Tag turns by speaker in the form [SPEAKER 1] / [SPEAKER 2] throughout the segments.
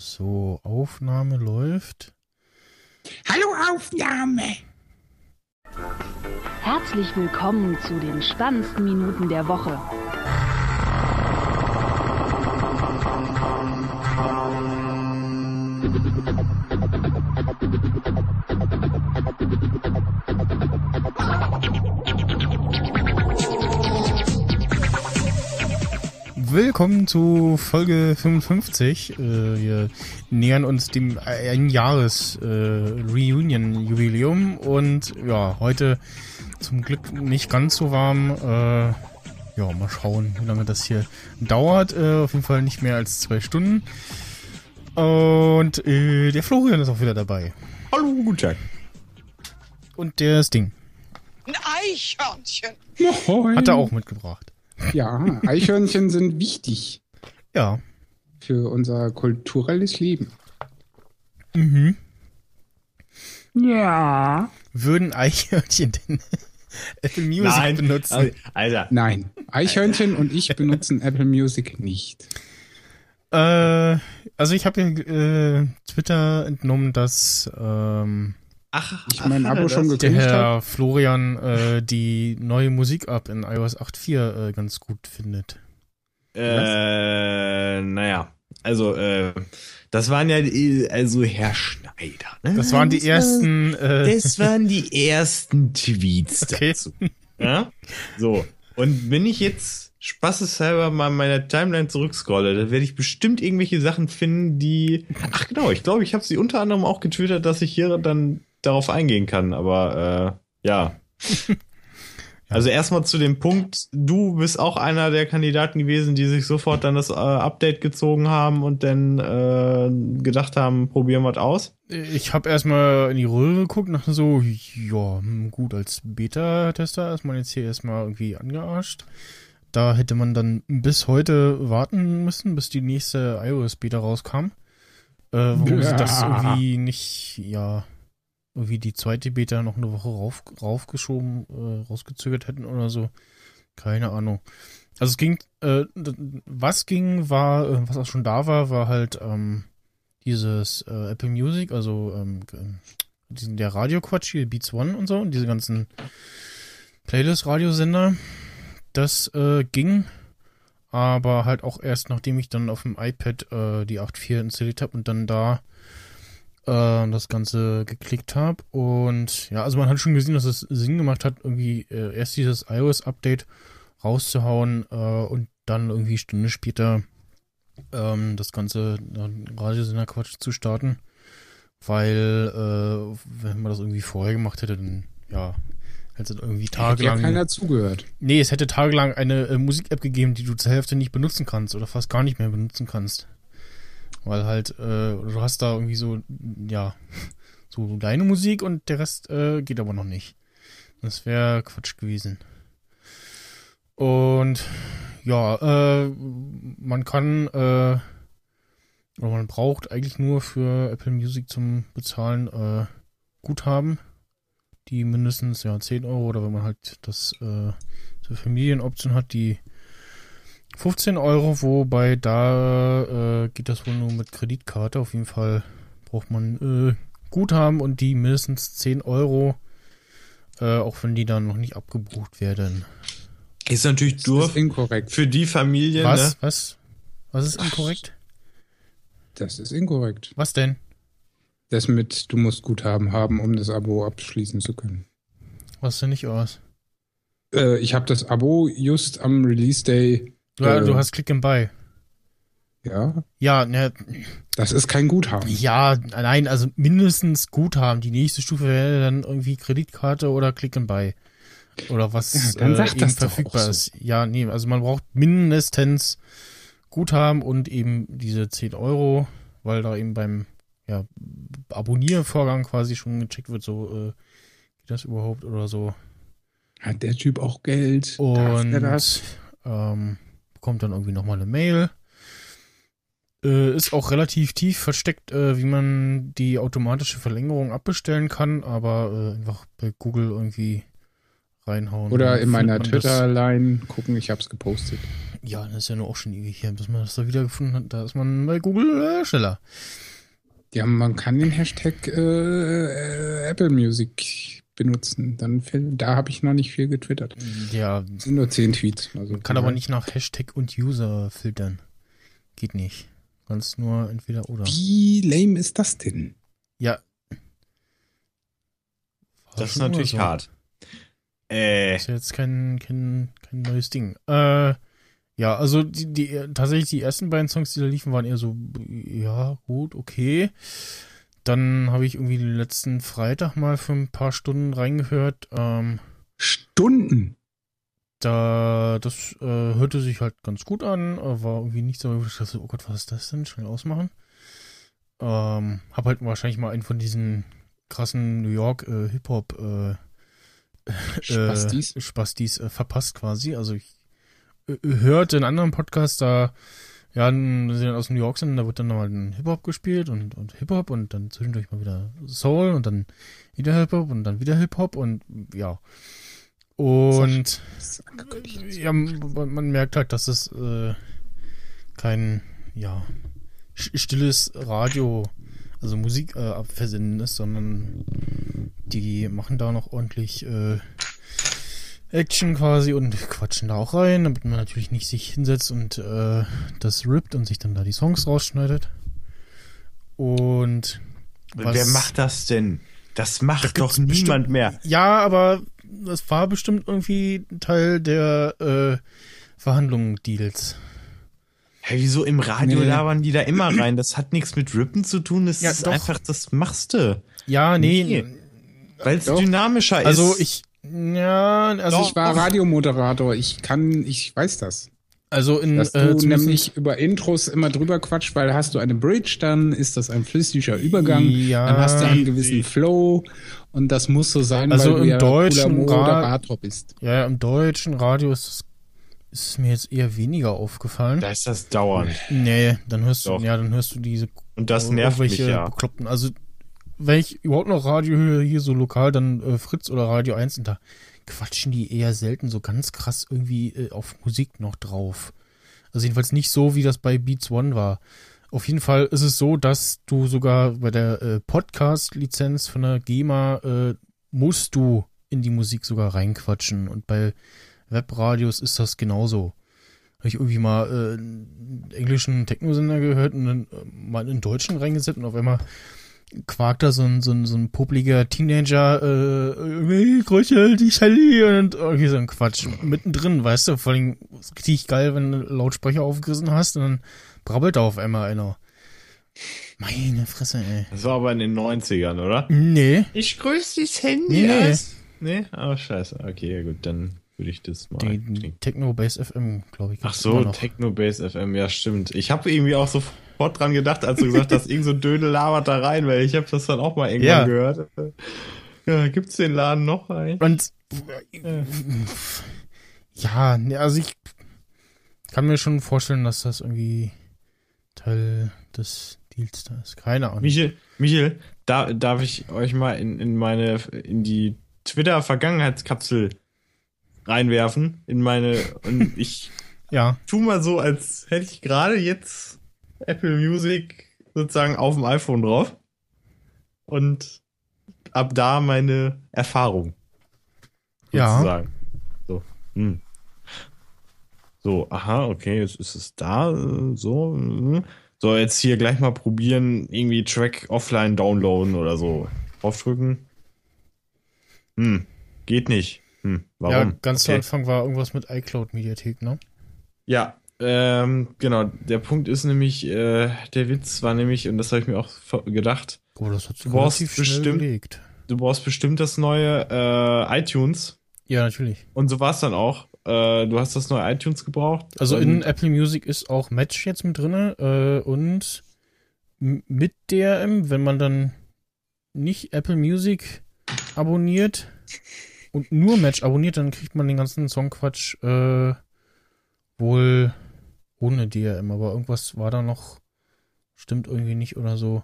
[SPEAKER 1] So, Aufnahme läuft.
[SPEAKER 2] Hallo Aufnahme!
[SPEAKER 3] Herzlich willkommen zu den spannendsten Minuten der Woche.
[SPEAKER 1] Willkommen zu Folge 55. Äh, wir nähern uns dem Einjahres äh, Reunion-Jubiläum und ja, heute zum Glück nicht ganz so warm. Äh, ja, mal schauen, wie lange das hier dauert. Äh, auf jeden Fall nicht mehr als zwei Stunden. Und äh, der Florian ist auch wieder dabei.
[SPEAKER 2] Hallo, guten Tag.
[SPEAKER 1] Und der Sting.
[SPEAKER 4] Ein Eichhörnchen.
[SPEAKER 2] Moin.
[SPEAKER 1] Hat er auch mitgebracht.
[SPEAKER 2] Ja, Eichhörnchen sind wichtig
[SPEAKER 1] Ja.
[SPEAKER 2] für unser kulturelles Leben.
[SPEAKER 1] Mhm.
[SPEAKER 5] Ja.
[SPEAKER 1] Würden Eichhörnchen denn Apple Music
[SPEAKER 6] Nein,
[SPEAKER 1] benutzen?
[SPEAKER 6] also, Alter.
[SPEAKER 2] Nein, Eichhörnchen und ich benutzen Apple Music nicht.
[SPEAKER 1] Äh, also ich habe ja äh, Twitter entnommen, dass ähm,
[SPEAKER 6] Ach,
[SPEAKER 2] Ich mein Abo
[SPEAKER 6] das-
[SPEAKER 2] schon
[SPEAKER 1] der
[SPEAKER 2] gekündigt.
[SPEAKER 1] Herr Florian äh, die neue Musik-App in iOS 8.4 äh, ganz gut findet.
[SPEAKER 6] Äh, naja. Also, äh, das waren ja, die, also Herr Schneider, ne?
[SPEAKER 1] Das waren die
[SPEAKER 6] war-
[SPEAKER 1] ersten. Äh,
[SPEAKER 6] Das waren die ersten Tweets
[SPEAKER 1] Okay.
[SPEAKER 6] dazu. Ja? So. Und wenn ich jetzt spaßeshalber mal meine Timeline zurückscrolle, dann werde ich bestimmt irgendwelche Sachen finden, die. Ach genau, ich glaube, ich habe sie unter anderem auch getwittert, dass ich hier dann darauf eingehen kann, aber äh, ja. Also erstmal zu dem Punkt, du bist auch einer der Kandidaten gewesen, die sich sofort dann das äh, Update gezogen haben und dann äh, gedacht haben, probieren wir es aus.
[SPEAKER 1] ich habe erstmal in die Röhre geguckt und dachte so, ja, hm, gut, als Beta-Tester ist man jetzt hier erstmal irgendwie angearscht. Da hätte man dann bis heute warten müssen, bis die nächste iOS-Beta rauskam. Äh, warum sie das
[SPEAKER 2] Ja.
[SPEAKER 1] irgendwie nicht, ja, irgendwie die zweite Beta noch eine Woche rauf, raufgeschoben, äh, rausgezögert hätten oder so. Keine Ahnung. Also es ging, äh, was ging, war, äh, was auch schon da war, war halt ähm, dieses äh, Apple Music, also ähm, g- diesen der Radioquatsch hier, Beats One und so, und diese ganzen Playlist-Radiosender. Das äh, ging, aber halt auch erst nachdem ich dann auf dem iPad äh, die 8.4 installiert habe und dann da äh, das Ganze geklickt habe. Und ja, also man hat schon gesehen, dass es Sinn gemacht hat, irgendwie äh, erst dieses iOS-Update rauszuhauen äh, und dann irgendwie Stunde später ähm, das ganze Radiosender-Quatsch zu starten. Weil, äh, wenn man das irgendwie vorher gemacht hätte, dann, ja, hätte es irgendwie
[SPEAKER 2] Hat ja
[SPEAKER 1] tagelang.
[SPEAKER 2] keiner zugehört.
[SPEAKER 1] Nee, es hätte tagelang eine äh, Musik-App gegeben, die du zur Hälfte nicht benutzen kannst oder fast gar nicht mehr benutzen kannst. Weil halt, äh, du hast da irgendwie so, ja, so deine Musik und der Rest äh, geht aber noch nicht. Das wäre Quatsch gewesen. Und ja, äh, man kann, äh, oder man braucht eigentlich nur für Apple Music zum Bezahlen äh, Guthaben, die mindestens ja 10 Euro oder wenn man halt das äh, zur Familienoption hat, die 15 Euro, wobei da äh, geht das wohl nur mit Kreditkarte. Auf jeden Fall braucht man äh, Guthaben und die mindestens 10 Euro, äh, auch wenn die dann noch nicht abgebucht werden.
[SPEAKER 6] Ist natürlich
[SPEAKER 2] Das
[SPEAKER 6] doof
[SPEAKER 2] ist inkorrekt.
[SPEAKER 6] für die Familie,
[SPEAKER 1] Was?
[SPEAKER 6] ne?
[SPEAKER 1] Was? Was ist inkorrekt?
[SPEAKER 2] Das ist inkorrekt.
[SPEAKER 1] Was denn?
[SPEAKER 2] Das mit, du musst Guthaben haben, um das Abo abschließen zu können.
[SPEAKER 1] Was denn nicht aus?
[SPEAKER 2] Äh, ich habe das Abo just am Release Day.
[SPEAKER 1] Du,
[SPEAKER 2] Äh.
[SPEAKER 1] du hast Click and Buy.
[SPEAKER 2] Ja,
[SPEAKER 1] Ja, ne,
[SPEAKER 2] das ist kein Guthaben.
[SPEAKER 1] ja, nein, also mindestens Guthaben. Die nächste Stufe wäre dann irgendwie Kreditkarte oder Click and Buy. Oder was
[SPEAKER 2] Ja, dann sag
[SPEAKER 1] eben
[SPEAKER 2] das
[SPEAKER 1] verfügbar
[SPEAKER 2] so.
[SPEAKER 1] ist. Ja, nee, also man braucht mindestens Guthaben und eben diese 10 Euro, weil da eben beim ja, Abonniervorgang quasi schon gecheckt wird, so äh, geht das überhaupt oder so.
[SPEAKER 2] Hat der Typ auch Geld? Darf
[SPEAKER 1] Und ähm, bekommt dann irgendwie nochmal eine Mail. Äh, ist auch relativ tief versteckt, äh, wie man die automatische Verlängerung abbestellen kann, aber äh, einfach bei Google irgendwie reinhauen.
[SPEAKER 2] Oder in meiner. Twitter-Line gucken, ich hab's gepostet.
[SPEAKER 1] Ja, das ist ja nur auch schon ewig her, bis man das da wiedergefunden hat. Da ist man bei Google äh, schneller.
[SPEAKER 2] Ja, man kann den Hashtag äh, äh, Apple Music benutzen. Dann da habe ich noch nicht viel getwittert.
[SPEAKER 1] Ja,
[SPEAKER 2] Es sind nur zehn Tweets. Also
[SPEAKER 1] kann aber nicht nach Hashtag und User filtern. Geht nicht. Kannst nur entweder oder.
[SPEAKER 2] Wie lame ist das denn?
[SPEAKER 1] Ja. War
[SPEAKER 6] Das ist natürlich
[SPEAKER 1] so.
[SPEAKER 6] hart. Äh,
[SPEAKER 1] Ist ja jetzt kein, kein, kein neues Ding. Äh, ja, also die, die tatsächlich die ersten beiden Songs, die da liefen, waren eher so, ja, gut, okay. Dann habe ich irgendwie den letzten Freitag mal für ein paar Stunden reingehört. Ähm,
[SPEAKER 2] Stunden.
[SPEAKER 1] da, das äh, hörte sich halt ganz gut an, äh, war irgendwie nicht so, ich dachte, oh Gott, was ist das denn? Schnell ausmachen. Ähm, hab halt wahrscheinlich mal einen von diesen krassen New York äh, Hip-Hop äh,
[SPEAKER 2] Spastis.
[SPEAKER 1] äh, Spastis äh, verpasst quasi. Also ich hörte einen anderen Podcast, da ja, n- sie dann aus New York sind, da wird dann nochmal Hip-Hop gespielt und, und Hip-Hop und dann zwischendurch mal wieder Soul und dann wieder Hip-Hop und dann wieder Hip-Hop und ja. Und ja, man, merkt halt, dass es äh, kein, ja, stilles Radio, also Musik äh, abversenden ist, sondern die machen da noch ordentlich äh, Action quasi und quatschen da auch rein, damit man natürlich nicht sich hinsetzt und äh, das rippt und sich dann da die Songs rausschneidet. Und was-
[SPEAKER 6] wer macht das denn? Das macht doch
[SPEAKER 1] gibt's
[SPEAKER 6] niemand mehr.
[SPEAKER 1] Ja, aber das war bestimmt irgendwie Teil der äh, Verhandlungen, Deals.
[SPEAKER 6] Hey, wieso im Radio
[SPEAKER 2] Nee.
[SPEAKER 6] labern die da immer rein? Das hat nichts mit Rippen zu tun. Das
[SPEAKER 1] Ja,
[SPEAKER 6] ist
[SPEAKER 1] doch.
[SPEAKER 6] einfach, das machst du.
[SPEAKER 1] Ja, nee.
[SPEAKER 6] Nee. Weil es
[SPEAKER 2] Doch.
[SPEAKER 6] dynamischer ist.
[SPEAKER 1] Also ich, ja, also,
[SPEAKER 2] Ich war Radiomoderator. Ich kann, ich weiß das.
[SPEAKER 1] also in
[SPEAKER 2] Dass du
[SPEAKER 1] äh, zumindest-
[SPEAKER 2] nämlich über Intros immer drüber quatscht, weil hast du eine Bridge, dann ist das ein flüssiger Übergang.
[SPEAKER 1] Ja.
[SPEAKER 2] dann hast du einen gewissen Flow und das muss so sein,
[SPEAKER 1] Also
[SPEAKER 2] weil du
[SPEAKER 1] im
[SPEAKER 2] ja
[SPEAKER 1] deutschen
[SPEAKER 2] Moderator bist.
[SPEAKER 1] ja, im deutschen Radio ist es ist mir jetzt eher weniger aufgefallen.
[SPEAKER 6] da ist das dauernd.
[SPEAKER 1] Nee, dann hörst du,
[SPEAKER 6] Doch.
[SPEAKER 1] ja, dann hörst du diese
[SPEAKER 6] Und das nervt mich ja.
[SPEAKER 1] bekloppten. Also wenn ich überhaupt noch Radio höre, hier so lokal, dann äh, Fritz oder Radio 1 und da quatschen die eher selten so ganz krass irgendwie äh, auf Musik noch drauf. Also jedenfalls nicht so, wie das bei Beats One war. Auf jeden Fall ist es so, dass du sogar bei der äh, Podcast-Lizenz von der GEMA äh, musst du in die Musik sogar reinquatschen. Und bei Webradios ist das genauso. Habe ich irgendwie mal äh, einen englischen Techno-Sender gehört und dann äh, mal einen deutschen reingesetzt und auf einmal quakt da so ein, so ein, so ein popliger Teenager, äh, hey, Gröchel, die Shelly und irgendwie so ein Quatsch. Mittendrin, weißt du, vor allem ist richtig geil, wenn du Lautsprecher aufgerissen hast und dann brabbelt da auf einmal einer. Meine Fresse, ey.
[SPEAKER 6] Das war aber in den 90ern, oder?
[SPEAKER 1] Nee,
[SPEAKER 6] Ich grüße das Handy.
[SPEAKER 1] Nee, nee.
[SPEAKER 6] aus. Nee? Oh, scheiße. Okay, ja gut, dann würde ich das mal.
[SPEAKER 1] die. Techno Base FM, glaube ich.
[SPEAKER 6] Ach so. Techno Base FM, ja stimmt. Ich habe irgendwie auch sofort dran gedacht, als du gesagt hast, irgend so ein Dödel labert da rein, weil ich habe das dann auch mal irgendwann
[SPEAKER 1] Ja.
[SPEAKER 6] gehört. Ja, gibt's den Laden noch eigentlich?
[SPEAKER 1] Und ja, ne, also ich kann mir schon vorstellen, dass das irgendwie Teil des Deals da ist. Keine Ahnung.
[SPEAKER 6] Michael, Michael, da, darf ich euch mal in, in meine, in die Twitter-Vergangenheitskapsel reinwerfen? In meine, und ich
[SPEAKER 1] Ja,
[SPEAKER 6] tu mal so, als hätte ich gerade jetzt Apple Music sozusagen auf dem iPhone drauf. Und ab da meine Erfahrung.
[SPEAKER 1] Ja.
[SPEAKER 6] Sozusagen. So. Hm. So, aha, okay, jetzt ist es da. So. hm. So, jetzt hier gleich mal probieren, irgendwie Track offline downloaden oder so. Aufdrücken. Hm. Geht nicht. Hm. Warum?
[SPEAKER 1] ja, ganz zu
[SPEAKER 6] Okay.
[SPEAKER 1] Anfang war irgendwas mit iCloud-Mediathek, ne?
[SPEAKER 6] Ja, ähm, genau. Der Punkt ist nämlich, äh, der Witz war nämlich, und das habe ich mir auch gedacht,
[SPEAKER 1] Oh, das hat
[SPEAKER 6] Du brauchst bestimmt- du brauchst bestimmt das neue äh, iTunes.
[SPEAKER 1] Ja, natürlich.
[SPEAKER 6] Und so war es dann auch. Äh, du hast das neue iTunes gebraucht.
[SPEAKER 1] Also in Apple Music ist auch Match jetzt mit drinne äh, und mit DRM, wenn man dann nicht Apple Music abonniert und nur Match abonniert, dann kriegt man den ganzen Songquatsch äh, wohl ohne DRM, aber irgendwas war da noch, stimmt irgendwie nicht oder so.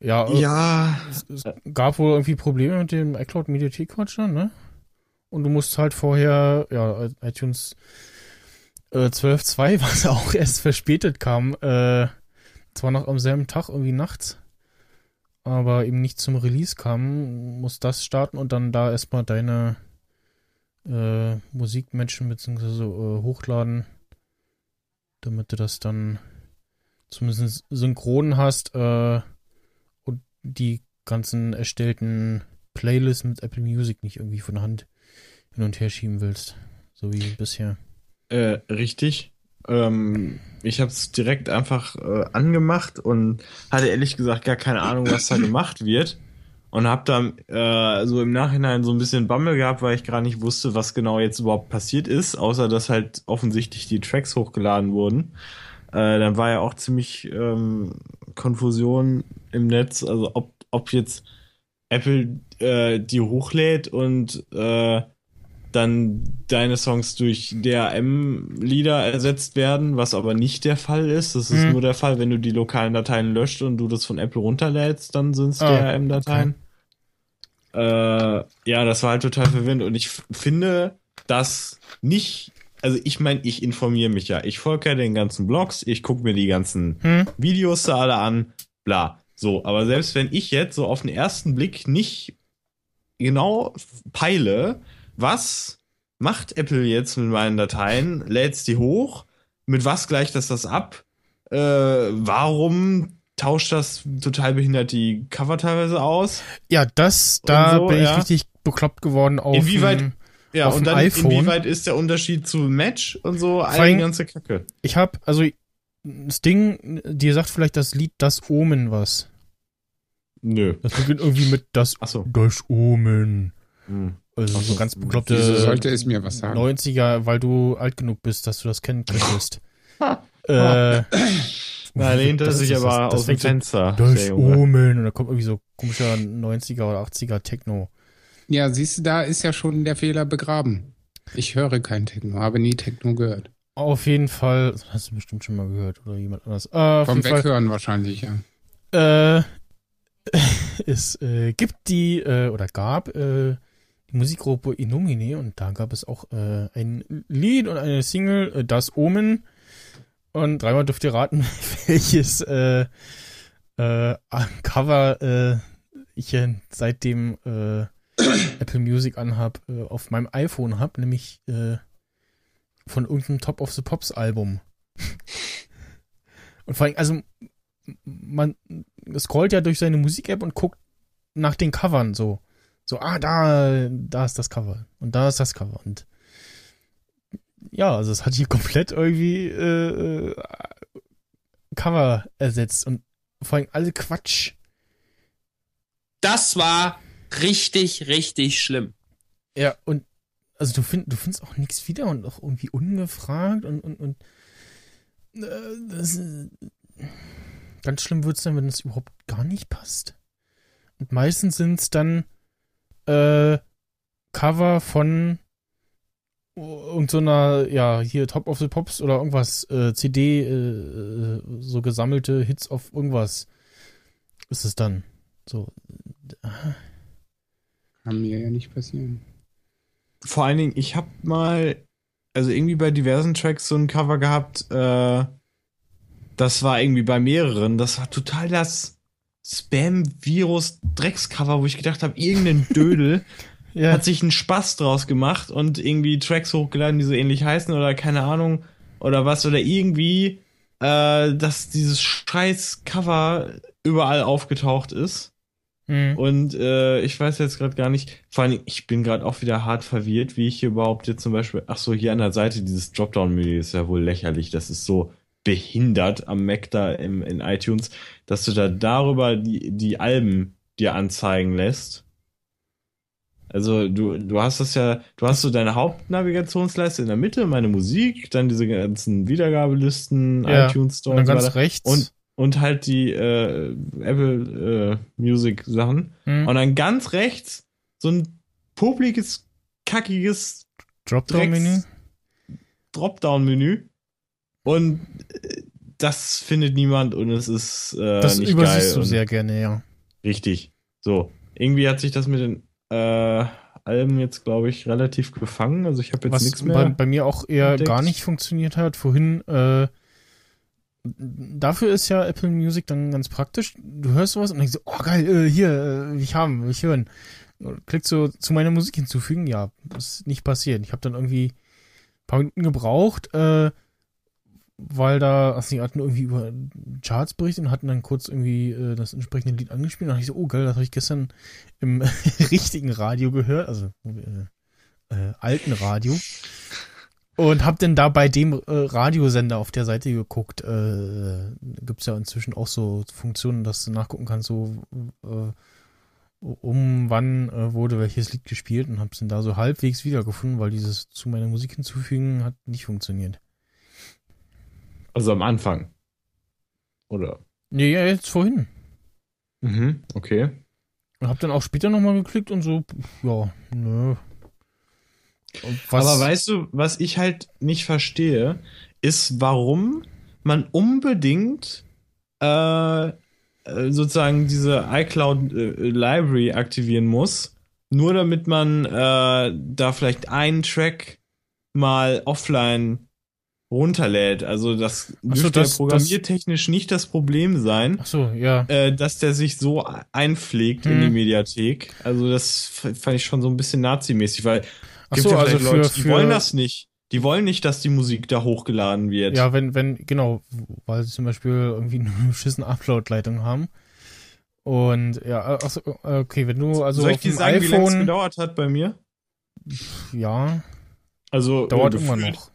[SPEAKER 1] Ja, äh,
[SPEAKER 6] Ja,
[SPEAKER 1] es, es gab wohl irgendwie Probleme mit dem iCloud Mediathek dann, ne? Und du musst halt vorher, ja, iTunes äh, 12.2, was auch erst verspätet kam. Äh, zwar noch am selben Tag, irgendwie nachts, aber eben nicht zum Release kam, muss das starten und dann da erstmal deine äh, Musikmenschen beziehungsweise äh, hochladen, damit du das dann zumindest synchron hast äh, und die ganzen erstellten Playlists mit Apple Music nicht irgendwie von Hand hin und her schieben willst, so wie bisher.
[SPEAKER 6] Äh, richtig. Ähm, ich habe es direkt einfach äh, angemacht und hatte ehrlich gesagt gar keine Ahnung, was da gemacht wird. Und habe dann äh, so im Nachhinein so ein bisschen Bammel gehabt, weil ich gar nicht wusste, was genau jetzt überhaupt passiert ist, außer dass halt offensichtlich die Tracks hochgeladen wurden. Äh, dann war ja auch ziemlich ähm, Konfusion im Netz, also ob, ob jetzt Apple äh, die hochlädt und äh, dann deine Songs durch DRM-Lieder ersetzt werden, was aber nicht der Fall ist. Das ist
[SPEAKER 1] Hm.
[SPEAKER 6] nur der Fall, wenn du die lokalen Dateien löscht und du das von Apple runterlädst, dann sind es
[SPEAKER 1] Ah,
[SPEAKER 6] DRM-Dateien. Äh, ja, das war halt total verwirrend und ich finde, dass nicht, also ich meine, ich informiere mich ja. Ich folge ja den ganzen Blogs, ich gucke mir die ganzen
[SPEAKER 1] Hm?
[SPEAKER 6] Videos da alle an, bla. So, aber selbst wenn ich jetzt so auf den ersten Blick nicht genau peile, was macht Apple jetzt mit meinen Dateien, lädt's die hoch, mit was gleicht das das ab, äh, warum tauscht das total behindert die Cover teilweise aus?
[SPEAKER 1] Ja, das, da
[SPEAKER 6] so,
[SPEAKER 1] bin ich
[SPEAKER 6] ja.
[SPEAKER 1] richtig bekloppt geworden auf
[SPEAKER 6] Inwieweit- Ja,
[SPEAKER 1] Auf
[SPEAKER 6] und dann
[SPEAKER 1] iPhone.
[SPEAKER 6] inwieweit ist der Unterschied zu Match und so, die ganze Kacke.
[SPEAKER 1] Ich habe, also das Ding, dir sagt vielleicht das Lied Das Omen was.
[SPEAKER 6] Nö.
[SPEAKER 1] Das beginnt irgendwie mit Das,
[SPEAKER 6] Achso.
[SPEAKER 1] das Omen.
[SPEAKER 6] Hm.
[SPEAKER 1] Also so
[SPEAKER 6] so.
[SPEAKER 1] ganz bekloppte
[SPEAKER 2] Wieso sollte es mir was sagen?
[SPEAKER 1] 90er, weil du alt genug bist, dass du das kennen könntest. äh,
[SPEAKER 6] Da lehnt er
[SPEAKER 1] das
[SPEAKER 6] sich aber
[SPEAKER 1] das
[SPEAKER 6] aus dem
[SPEAKER 1] so-
[SPEAKER 6] Fenster. Der Junge.
[SPEAKER 1] Omen. Und da kommt irgendwie so komischer 90er oder 80er Techno.
[SPEAKER 2] Ja, siehst du, da ist ja schon der Fehler begraben. Ich höre kein Techno, habe nie Techno gehört.
[SPEAKER 1] Auf jeden Fall, das hast du bestimmt schon mal gehört oder jemand anders. Äh, auf
[SPEAKER 2] Vom
[SPEAKER 1] jeden Fall,
[SPEAKER 2] Weghören wahrscheinlich, ja.
[SPEAKER 1] äh, es äh, gibt die, äh, oder gab, äh, Musikgruppe Innomine und da gab es auch äh, ein Lied und eine Single, äh, Das Omen. Und dreimal dürft ihr raten, welches äh, äh, Cover äh, ich äh, seitdem Apple Music anhab, auf meinem iPhone hab, nämlich von irgendeinem Top of the Pops Album. Und vor allem, also man scrollt ja durch seine Musik-App und guckt nach den Covern so. So, ah, da, da ist das Cover. Und da ist das Cover. Und ja, also es hat hier komplett irgendwie äh, äh, Cover ersetzt. Und vor allem alle Quatsch.
[SPEAKER 5] Das war richtig, richtig schlimm.
[SPEAKER 1] Ja, und also du, find, du findest auch nichts wieder und auch irgendwie ungefragt und, und, und äh, das, äh, ganz schlimm wird's dann, wenn es überhaupt gar nicht passt. Und meistens sind's dann äh, Cover von und so einer, ja, hier Top of the Pops oder irgendwas, äh, CD, äh, so gesammelte Hits auf irgendwas ist es dann. So,
[SPEAKER 2] Kann mir ja nicht passieren.
[SPEAKER 6] Vor allen Dingen, ich hab mal, also irgendwie bei diversen Tracks so ein Cover gehabt, äh, das war irgendwie bei mehreren, das war total das Spam-Virus-Dreckscover, wo ich gedacht habe, irgendein Dödel
[SPEAKER 1] ja,
[SPEAKER 6] hat sich einen Spaß draus gemacht und irgendwie Tracks hochgeladen, die so ähnlich heißen oder keine Ahnung oder was oder irgendwie, äh, dass dieses scheiß Cover überall aufgetaucht ist.
[SPEAKER 1] hm.
[SPEAKER 6] Und äh, ich weiß jetzt gerade gar nicht, vor allem, ich bin gerade auch wieder hart verwirrt, wie ich hier überhaupt jetzt zum Beispiel, ach so, hier an der Seite dieses Dropdown-Menü ist ja wohl lächerlich, das ist so behindert am Mac da im, in iTunes, dass du da darüber die, die Alben dir anzeigen lässt. Also du, du hast das ja, du hast so deine Hauptnavigationsleiste in der Mitte, meine Musik, dann diese ganzen Wiedergabelisten,
[SPEAKER 1] Ja,
[SPEAKER 6] iTunes Store
[SPEAKER 1] und dann
[SPEAKER 6] und
[SPEAKER 1] ganz rechts.
[SPEAKER 6] Und und halt die äh, Apple äh, Music Sachen.
[SPEAKER 1] hm.
[SPEAKER 6] Und dann ganz rechts so ein popliges, kackiges
[SPEAKER 1] Dropdown-Menü.
[SPEAKER 6] Dropdown-Menü. Und äh, das findet niemand und es ist äh,
[SPEAKER 1] Das
[SPEAKER 6] nicht
[SPEAKER 1] übersiehst
[SPEAKER 6] geil.
[SPEAKER 1] du sehr gerne, ja.
[SPEAKER 6] Richtig. So. Irgendwie hat sich das mit den äh, Alben jetzt, glaube ich, relativ gefangen. Also ich habe jetzt
[SPEAKER 1] Was
[SPEAKER 6] nichts
[SPEAKER 1] bei,
[SPEAKER 6] mehr.
[SPEAKER 1] bei mir auch eher
[SPEAKER 6] entdeckt.
[SPEAKER 1] gar nicht funktioniert hat. Vorhin, äh, dafür ist ja Apple Music dann ganz praktisch. Du hörst sowas und denkst so, oh geil, äh, hier, äh, ich haben, will ich hören. Klickst so zu meiner Musik hinzufügen, ja, ist nicht passiert. Ich habe dann irgendwie ein paar Minuten gebraucht, äh, weil da, also die hatten irgendwie über Charts berichtet und hatten dann kurz irgendwie äh, das entsprechende Lied angespielt. Und dachte ich so, oh geil, das habe ich gestern im richtigen Radio gehört, also äh, äh, alten Radio. Und hab dann da bei dem äh, Radiosender auf der Seite geguckt. Äh, gibt's ja inzwischen auch so Funktionen, dass du nachgucken kannst, so äh, um wann äh, wurde welches Lied gespielt und hab's dann da so halbwegs wiedergefunden, weil dieses zu meiner Musik hinzufügen hat nicht funktioniert.
[SPEAKER 6] Also am Anfang. Oder?
[SPEAKER 1] Nee, ja, jetzt vorhin.
[SPEAKER 6] Mhm, okay.
[SPEAKER 1] Und hab dann auch später nochmal geklickt und so, ja, nö.
[SPEAKER 6] Aber weißt du, was ich halt nicht verstehe, ist, warum man unbedingt äh, äh, sozusagen diese iCloud äh, Library aktivieren muss, nur damit man äh, da vielleicht einen Track mal offline runterlädt. Also das
[SPEAKER 1] Ach so,
[SPEAKER 6] dürfte
[SPEAKER 1] das-
[SPEAKER 6] programmiertechnisch nicht das Problem sein.
[SPEAKER 1] Ach so, ja.
[SPEAKER 6] äh, dass der sich so einpflegt in
[SPEAKER 1] Hm.
[SPEAKER 6] die Mediathek. Also das fand ich schon so ein bisschen nazimäßig, weil
[SPEAKER 1] Ach
[SPEAKER 6] gibt
[SPEAKER 1] so,
[SPEAKER 6] ja
[SPEAKER 1] also für,
[SPEAKER 6] Leute, die
[SPEAKER 1] für
[SPEAKER 6] wollen das nicht. Die wollen nicht, dass die Musik da hochgeladen wird.
[SPEAKER 1] Ja, wenn, wenn, genau, weil sie zum Beispiel irgendwie eine beschissen Upload-Leitung haben. Und ja, achso, okay, wenn du also
[SPEAKER 6] Soll ich dir sagen, wie lange es
[SPEAKER 1] iPhone,
[SPEAKER 6] gedauert hat bei mir?
[SPEAKER 1] ja,
[SPEAKER 6] Also
[SPEAKER 1] dauert
[SPEAKER 6] äh,
[SPEAKER 1] immer noch.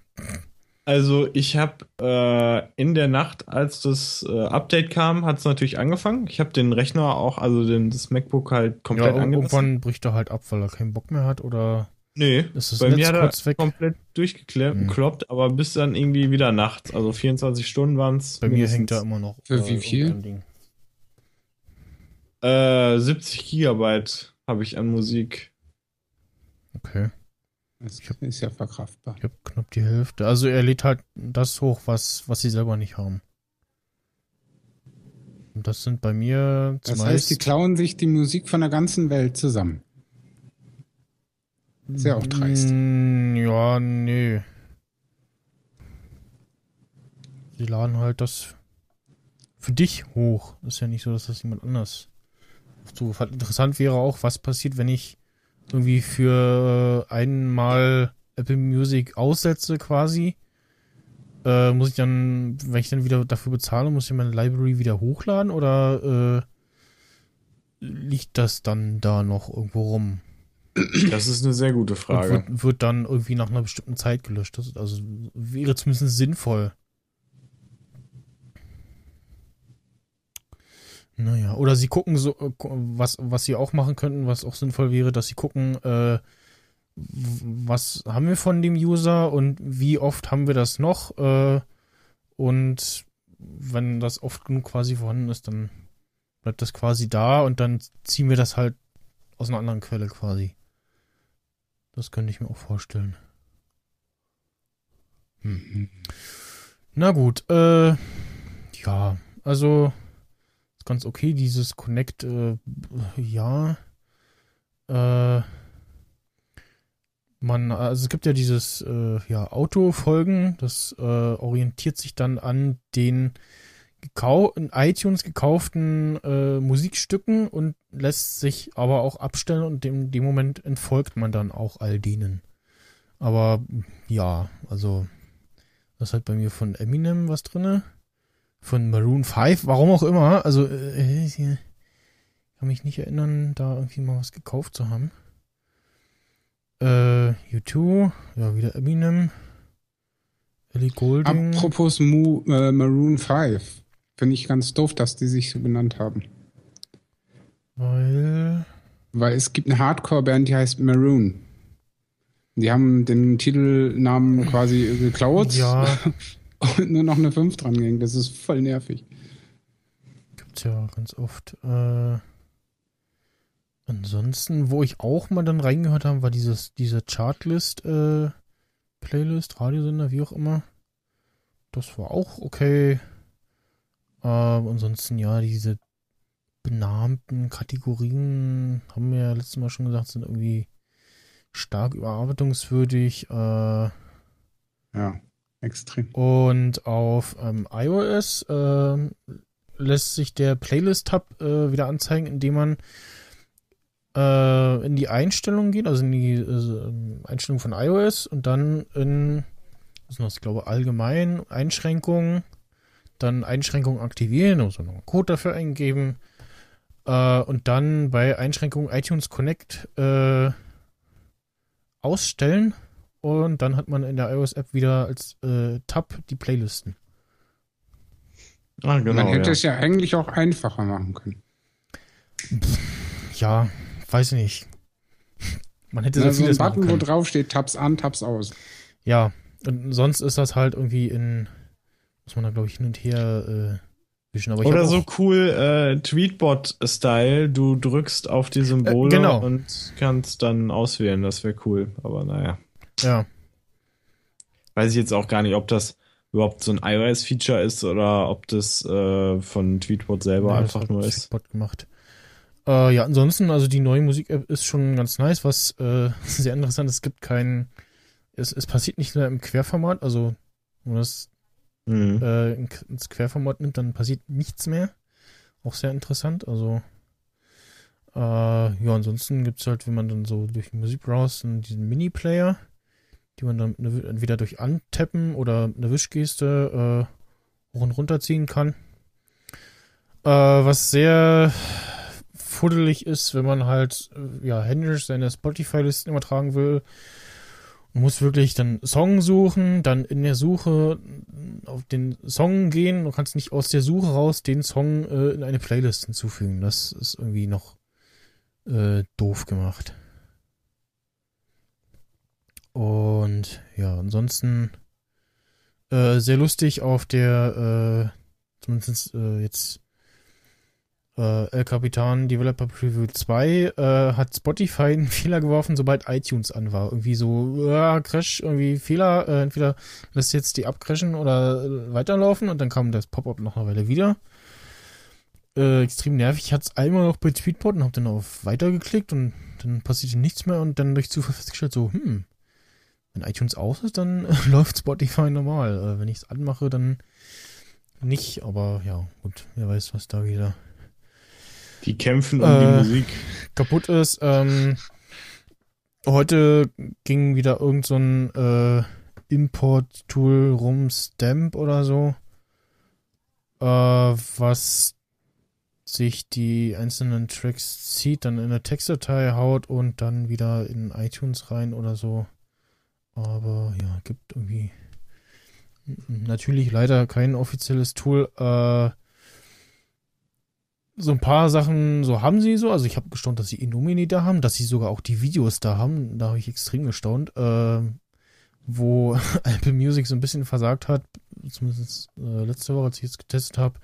[SPEAKER 6] Also ich habe äh, in der Nacht, als das äh, Update kam, hat es natürlich angefangen. Ich habe den Rechner auch, also den, das MacBook halt
[SPEAKER 1] Ja,
[SPEAKER 6] komplett
[SPEAKER 1] ir-
[SPEAKER 6] angelassen.
[SPEAKER 1] irgendwann bricht er halt ab, weil er keinen Bock mehr hat oder
[SPEAKER 6] Nee,
[SPEAKER 1] ist das
[SPEAKER 6] bei
[SPEAKER 1] Netz
[SPEAKER 6] mir hat er
[SPEAKER 1] kurz weg.
[SPEAKER 6] komplett durchgeklappt,
[SPEAKER 1] Hm.
[SPEAKER 6] aber bis dann irgendwie wieder nachts. Also 24 Stunden waren es.
[SPEAKER 1] Bei mir hängt er immer noch.
[SPEAKER 2] Für wie viel?
[SPEAKER 6] Äh, 70 Gigabyte habe ich an Musik.
[SPEAKER 1] Okay,
[SPEAKER 2] Das ist ja verkraftbar.
[SPEAKER 1] ich habe knapp die Hälfte. Also er lädt halt das hoch, was, was sie selber nicht haben. Und das sind bei mir
[SPEAKER 2] Das
[SPEAKER 1] zumeist
[SPEAKER 2] heißt, die klauen sich die Musik von der ganzen Welt zusammen. Sehr auch dreist.
[SPEAKER 1] Ja, nee. Sie laden halt das für dich hoch. Ist ja nicht so, dass das jemand anders zugefallen. Interessant wäre auch, was passiert, wenn ich irgendwie für einmal Apple Music aussetze quasi. Äh, muss ich dann, wenn ich dann wieder dafür bezahle, muss ich meine Library wieder hochladen oder äh, liegt das dann da noch irgendwo rum?
[SPEAKER 6] Das ist eine sehr gute Frage.
[SPEAKER 1] wird, wird dann irgendwie nach einer bestimmten Zeit gelöscht. Das, also wäre zumindest sinnvoll. Naja, oder sie gucken so, äh, was, was sie auch machen könnten, was auch sinnvoll wäre, dass sie gucken, äh, was haben wir von dem User und wie oft haben wir das noch, äh, und wenn das oft genug quasi vorhanden ist, dann bleibt das quasi da und dann ziehen wir das halt aus einer anderen Quelle quasi. Das könnte ich mir auch vorstellen.
[SPEAKER 2] Mhm.
[SPEAKER 1] Na gut, äh, ja, also ganz okay, dieses Connect, äh, ja, äh, man, also es gibt ja dieses, äh, ja, Autofolgen, das äh, orientiert sich dann an den in iTunes gekauften äh, Musikstücken und lässt sich aber auch abstellen und in dem Moment entfolgt man dann auch all denen. Aber ja, also das ist halt bei mir von Eminem was drinne. Von Maroon 5, warum auch immer. Also, äh, ich kann mich nicht erinnern, da irgendwie mal was gekauft zu haben. Äh, U2, ja, wieder Eminem. Ellie Goulding.
[SPEAKER 2] Apropos Mu, äh, Maroon 5. Finde ich ganz doof, dass die sich so genannt haben.
[SPEAKER 1] Weil.
[SPEAKER 2] Weil es gibt eine Hardcore-Band, die heißt Maroon. Die haben den Titelnamen quasi geklaut
[SPEAKER 1] Ja,
[SPEAKER 2] und nur noch eine 5 dran gehängt. Das ist voll nervig.
[SPEAKER 1] gibt's ja ganz oft. Äh, ansonsten, wo ich auch mal dann reingehört habe, war dieses, diese Chartlist, äh, Playlist, Radiosender, wie auch immer. Das war auch okay. Äh, ansonsten, ja, diese benannten Kategorien, haben wir ja letztes Mal schon gesagt, sind irgendwie stark überarbeitungswürdig. Äh,
[SPEAKER 2] Ja, extrem.
[SPEAKER 1] und auf ähm, iOS ähm, lässt sich der Playlist-Tab äh, wieder anzeigen, indem man äh, in die Einstellungen geht, also in die äh, Einstellung von iOS und dann in, was ist das, ich glaube, allgemein Einschränkungen, dann Einschränkungen aktivieren, also noch einen Code dafür eingeben äh, und dann bei Einschränkungen iTunes Connect äh, ausstellen und dann hat man in der iOS-App wieder als äh, Tab die Playlisten.
[SPEAKER 6] Ah, genau.
[SPEAKER 2] Man hätte
[SPEAKER 6] ja.
[SPEAKER 2] es ja eigentlich auch einfacher machen können.
[SPEAKER 1] Ja, weiß ich nicht. Man hätte so
[SPEAKER 2] Also ein
[SPEAKER 1] vieles machen
[SPEAKER 2] Button, wo drauf steht, Tabs an, Tabs aus.
[SPEAKER 1] Ja, und sonst ist das halt irgendwie in, muss man da glaube ich hin und her äh, wischen. Aber ich
[SPEAKER 6] Oder so cool äh, Tweetbot-Style, du drückst auf die Symbole
[SPEAKER 1] Äh, genau.
[SPEAKER 6] und kannst dann auswählen, das wäre cool. Aber naja.
[SPEAKER 1] Ja,
[SPEAKER 6] Weiß ich jetzt auch gar nicht, ob das überhaupt so ein iOS-Feature ist oder ob das äh, von Tweetbot selber
[SPEAKER 1] ja,
[SPEAKER 6] einfach nur ist.
[SPEAKER 1] Tweetbot gemacht. Äh, ja, ansonsten, also die neue Musik-App ist schon ganz nice, was äh, sehr interessant ist. Es gibt kein, es, es passiert nicht mehr im Querformat, also wenn man das
[SPEAKER 6] Mhm.
[SPEAKER 1] äh, in- ins Querformat nimmt, dann passiert nichts mehr. Auch sehr interessant. Also, äh, ja, ansonsten gibt es halt, wenn man dann so durch den Musikbrowser dann diesen Mini-Player, die man dann entweder durch Antappen oder eine Wischgeste äh, hoch und runter ziehen kann. Äh, was sehr fuddelig ist, wenn man halt äh, ja händisch seine Spotify-Listen übertragen will. Man muss wirklich dann Song suchen, dann in der Suche auf den Song gehen. Du kannst nicht aus der Suche raus den Song äh, in eine Playlist hinzufügen. Das ist irgendwie noch äh, doof gemacht. Und ja, ansonsten äh, sehr lustig auf der, äh, zumindest äh, jetzt äh, El Capitan Developer Preview 2 äh, hat Spotify einen Fehler geworfen, sobald iTunes an war. Irgendwie so, ja, Crash, irgendwie Fehler, äh, entweder lässt jetzt die abcrashen oder äh, weiterlaufen und dann kam das Pop-up noch eine Weile wieder. Äh, extrem nervig. Ich hatte es einmal noch bei Tweetbot und habe dann auf Weiter geklickt und dann passierte nichts mehr und dann durch Zufall festgestellt, so, hm, wenn iTunes aus ist, dann äh, läuft Spotify normal. Äh, wenn ich es anmache, dann nicht, aber ja, gut, wer weiß, was da wieder
[SPEAKER 6] Die kämpfen um
[SPEAKER 1] Äh,
[SPEAKER 6] die Musik.
[SPEAKER 1] kaputt ist. Ähm, heute ging wieder irgend so ein äh, Import-Tool rum, Stamp oder so, äh, was sich die einzelnen Tracks zieht, dann in eine Textdatei haut und dann wieder in iTunes rein oder so. Aber ja, gibt irgendwie natürlich leider kein offizielles Tool. Äh, so ein paar Sachen, so haben sie so. Also ich habe gestaunt, dass sie Innomini da haben, dass sie sogar auch die Videos da haben. Da habe ich extrem gestaunt. Ähm, wo Apple Music so ein bisschen versagt hat, zumindest äh, letzte Woche, als ich es getestet habe,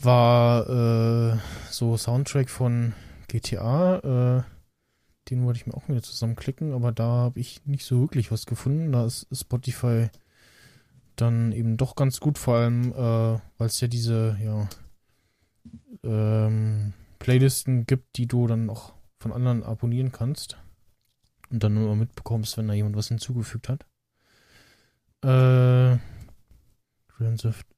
[SPEAKER 1] war äh, so Soundtrack von GTA. Den wollte ich mir auch wieder zusammenklicken, aber da habe ich nicht so wirklich was gefunden. Da ist Spotify dann eben doch ganz gut, vor allem, äh, weil es ja diese, ja, ähm, Playlisten gibt, die du dann auch von anderen abonnieren kannst und dann nur mitbekommst, wenn da jemand was hinzugefügt hat. Äh,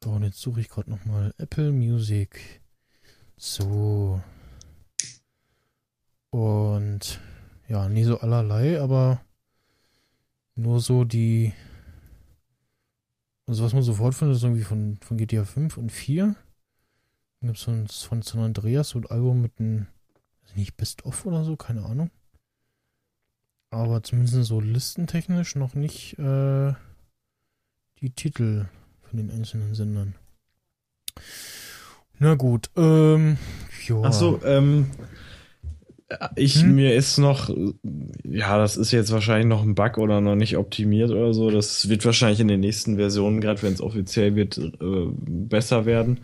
[SPEAKER 1] oh, und jetzt suche ich gerade nochmal Apple Music. So. Und ja, nie so allerlei, aber nur so die. Also, was man sofort findet, ist irgendwie von, von GTA 5 und 4. Dann gibt es von, von San Andreas so ein Album mit einem, nicht, Best-of oder so, keine Ahnung. Aber zumindest so listentechnisch noch nicht äh, die Titel von den einzelnen Sendern. Na gut, ähm, ja.
[SPEAKER 6] Ach so, ähm, ich,
[SPEAKER 1] Hm?
[SPEAKER 6] mir ist noch, ja, das ist jetzt wahrscheinlich noch ein Bug oder noch nicht optimiert oder so. Das wird wahrscheinlich in den nächsten Versionen, gerade wenn es offiziell wird, äh, besser werden.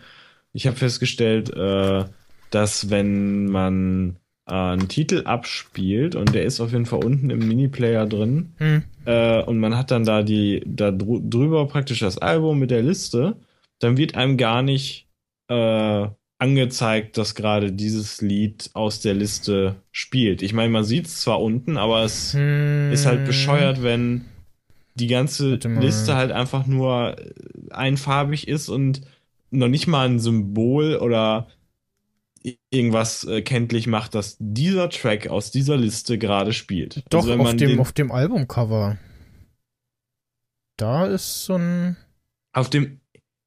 [SPEAKER 6] Ich habe festgestellt, äh, dass wenn man äh, einen Titel abspielt und der ist auf jeden Fall unten im Miniplayer drin
[SPEAKER 1] Hm,
[SPEAKER 6] äh, und man hat dann da die da drü- drüber praktisch das Album mit der Liste, dann wird einem gar nicht äh, angezeigt, dass gerade dieses Lied aus der Liste spielt. Ich meine, man sieht es zwar unten, aber es
[SPEAKER 1] Hm,
[SPEAKER 6] ist halt bescheuert, wenn die ganze. Liste halt einfach nur einfarbig ist und noch nicht mal ein Symbol oder irgendwas äh, kenntlich macht, dass dieser Track aus dieser Liste gerade spielt.
[SPEAKER 1] Doch,
[SPEAKER 6] Also
[SPEAKER 1] auf, dem,
[SPEAKER 6] den-
[SPEAKER 1] auf dem Albumcover. Da ist so ein.
[SPEAKER 6] Auf dem.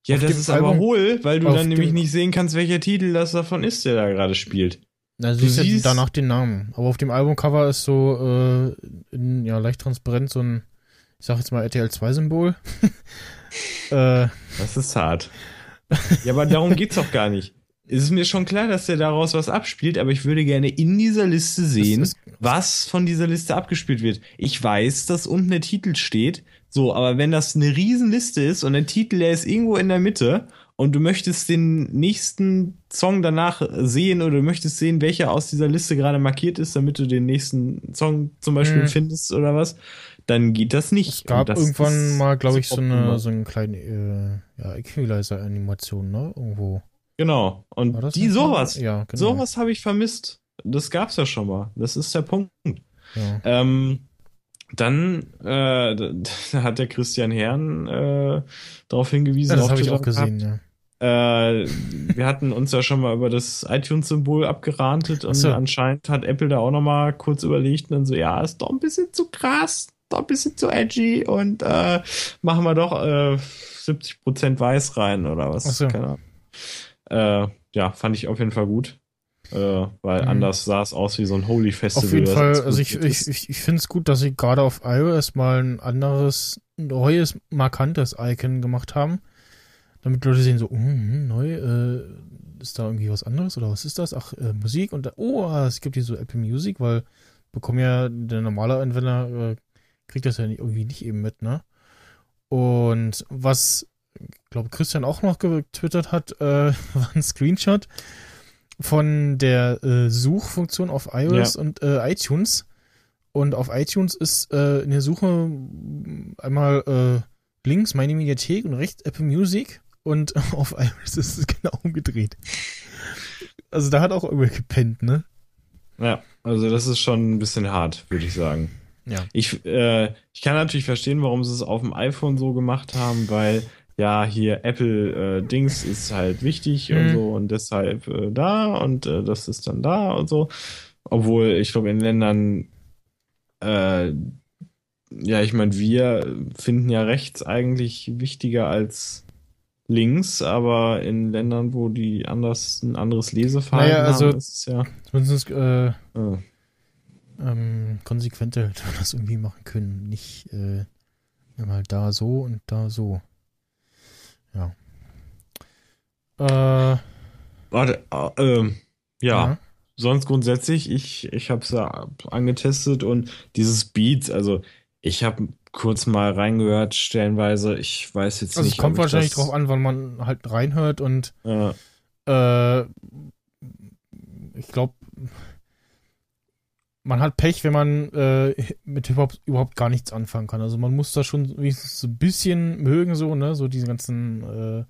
[SPEAKER 6] Ja, das ist aber
[SPEAKER 1] Album-
[SPEAKER 6] hohl, weil du dann nämlich nicht sehen kannst, welcher Titel das davon ist, der da gerade spielt.
[SPEAKER 1] Na, du
[SPEAKER 6] Du
[SPEAKER 1] siehst danach den Namen. Aber auf dem Albumcover ist so äh, in, ja, leicht transparent so ein, ich sag jetzt mal RTL2-Symbol. äh,
[SPEAKER 6] Das ist hart. ja, aber darum geht's doch gar nicht. Es ist mir schon klar, dass der daraus was abspielt, aber ich würde gerne in dieser Liste sehen,
[SPEAKER 1] ist-
[SPEAKER 6] was von dieser Liste abgespielt wird. Ich weiß, dass unten der Titel steht, so, aber wenn das eine Riesenliste ist und der Titel, der ist irgendwo in der Mitte und du möchtest den nächsten Song danach sehen oder du möchtest sehen, welcher aus dieser Liste gerade markiert ist, damit du den nächsten Song zum Beispiel
[SPEAKER 1] Hm.
[SPEAKER 6] findest oder was, dann geht das nicht.
[SPEAKER 1] es gab irgendwann mal, glaube ich, so eine, so eine kleine äh, ja, Equalizer-Animation, ne? Irgendwo.
[SPEAKER 6] Genau. Und die sowas,
[SPEAKER 1] Ja, genau.
[SPEAKER 6] sowas habe ich vermisst. Das gab's ja schon mal. Das ist der Punkt.
[SPEAKER 1] Ja.
[SPEAKER 6] Ähm, dann äh, da, hat der Christian Herrn äh, darauf hingewiesen.
[SPEAKER 1] ja, das
[SPEAKER 6] auf
[SPEAKER 1] habe ich auch gesehen, ja.
[SPEAKER 6] Äh, wir hatten uns ja schon mal über das iTunes-Symbol abgerantet und
[SPEAKER 1] so.
[SPEAKER 6] anscheinend hat Apple da auch noch mal kurz überlegt und dann so, ja, ist doch ein bisschen zu krass, doch ein bisschen zu edgy und äh, machen wir doch äh, 70% weiß rein oder was.
[SPEAKER 1] Ach so.
[SPEAKER 6] Keine Ahnung. Äh, ja, fand ich auf jeden Fall gut. Äh, weil
[SPEAKER 1] Mhm.
[SPEAKER 6] anders sah es aus wie so ein Holy Festival.
[SPEAKER 1] Auf jeden Fall, also ich, ich, ich, ich finde es gut, dass sie gerade auf iOS mal ein anderes, neues, markantes Icon gemacht haben. Damit Leute sehen so, mm, neu, äh, ist da irgendwie was anderes oder was ist das? Ach, äh, Musik und da, oh, ah, es gibt hier so Apple Music, weil bekommen ja der normale Anwender, äh, kriegt das ja nicht, irgendwie nicht eben mit, ne? Und was, glaube Christian auch noch getwittert hat, äh, war ein Screenshot von der äh, Suchfunktion auf iOS
[SPEAKER 6] Ja.
[SPEAKER 1] und äh, iTunes. Und auf iTunes ist äh, in der Suche einmal äh, links meine Mediathek und rechts Apple Music und auf iOS ist es genau umgedreht. Also da hat auch irgendwer gepennt, ne?
[SPEAKER 6] Ja, also das ist schon ein bisschen hart, würde ich sagen.
[SPEAKER 1] Ja.
[SPEAKER 6] Ich, äh, ich kann natürlich verstehen, warum sie es auf dem iPhone so gemacht haben, weil ja hier Apple äh, Dings ist halt wichtig und
[SPEAKER 1] Mhm.
[SPEAKER 6] so und deshalb äh, da und äh, das ist dann da und so. Obwohl ich glaube in Ländern äh, ja, ich meine, wir finden ja rechts eigentlich wichtiger als links, aber in Ländern, wo die anders ein anderes Leseverhalten
[SPEAKER 1] Naja, also-
[SPEAKER 6] haben, ist es ja.
[SPEAKER 1] Zumindest äh,
[SPEAKER 6] Äh,
[SPEAKER 1] ähm, konsequenter hätte man das irgendwie machen können. Nicht äh, mal da so und da so. Ja. Äh,
[SPEAKER 6] warte, äh, ähm, ja.
[SPEAKER 1] ja.
[SPEAKER 6] sonst grundsätzlich, ich, ich habe es ja angetestet und dieses Beats, also ich habe kurz mal reingehört, stellenweise, ich weiß jetzt
[SPEAKER 1] Also
[SPEAKER 6] nicht.
[SPEAKER 1] es kommt wahrscheinlich
[SPEAKER 6] das,
[SPEAKER 1] drauf an, wann man halt reinhört und
[SPEAKER 6] Äh,
[SPEAKER 1] äh, ich glaube, man hat Pech, wenn man äh, mit Hip-Hop überhaupt gar nichts anfangen kann. Also man muss da schon wenigstens so ein bisschen mögen, so, ne, so diese ganzen äh,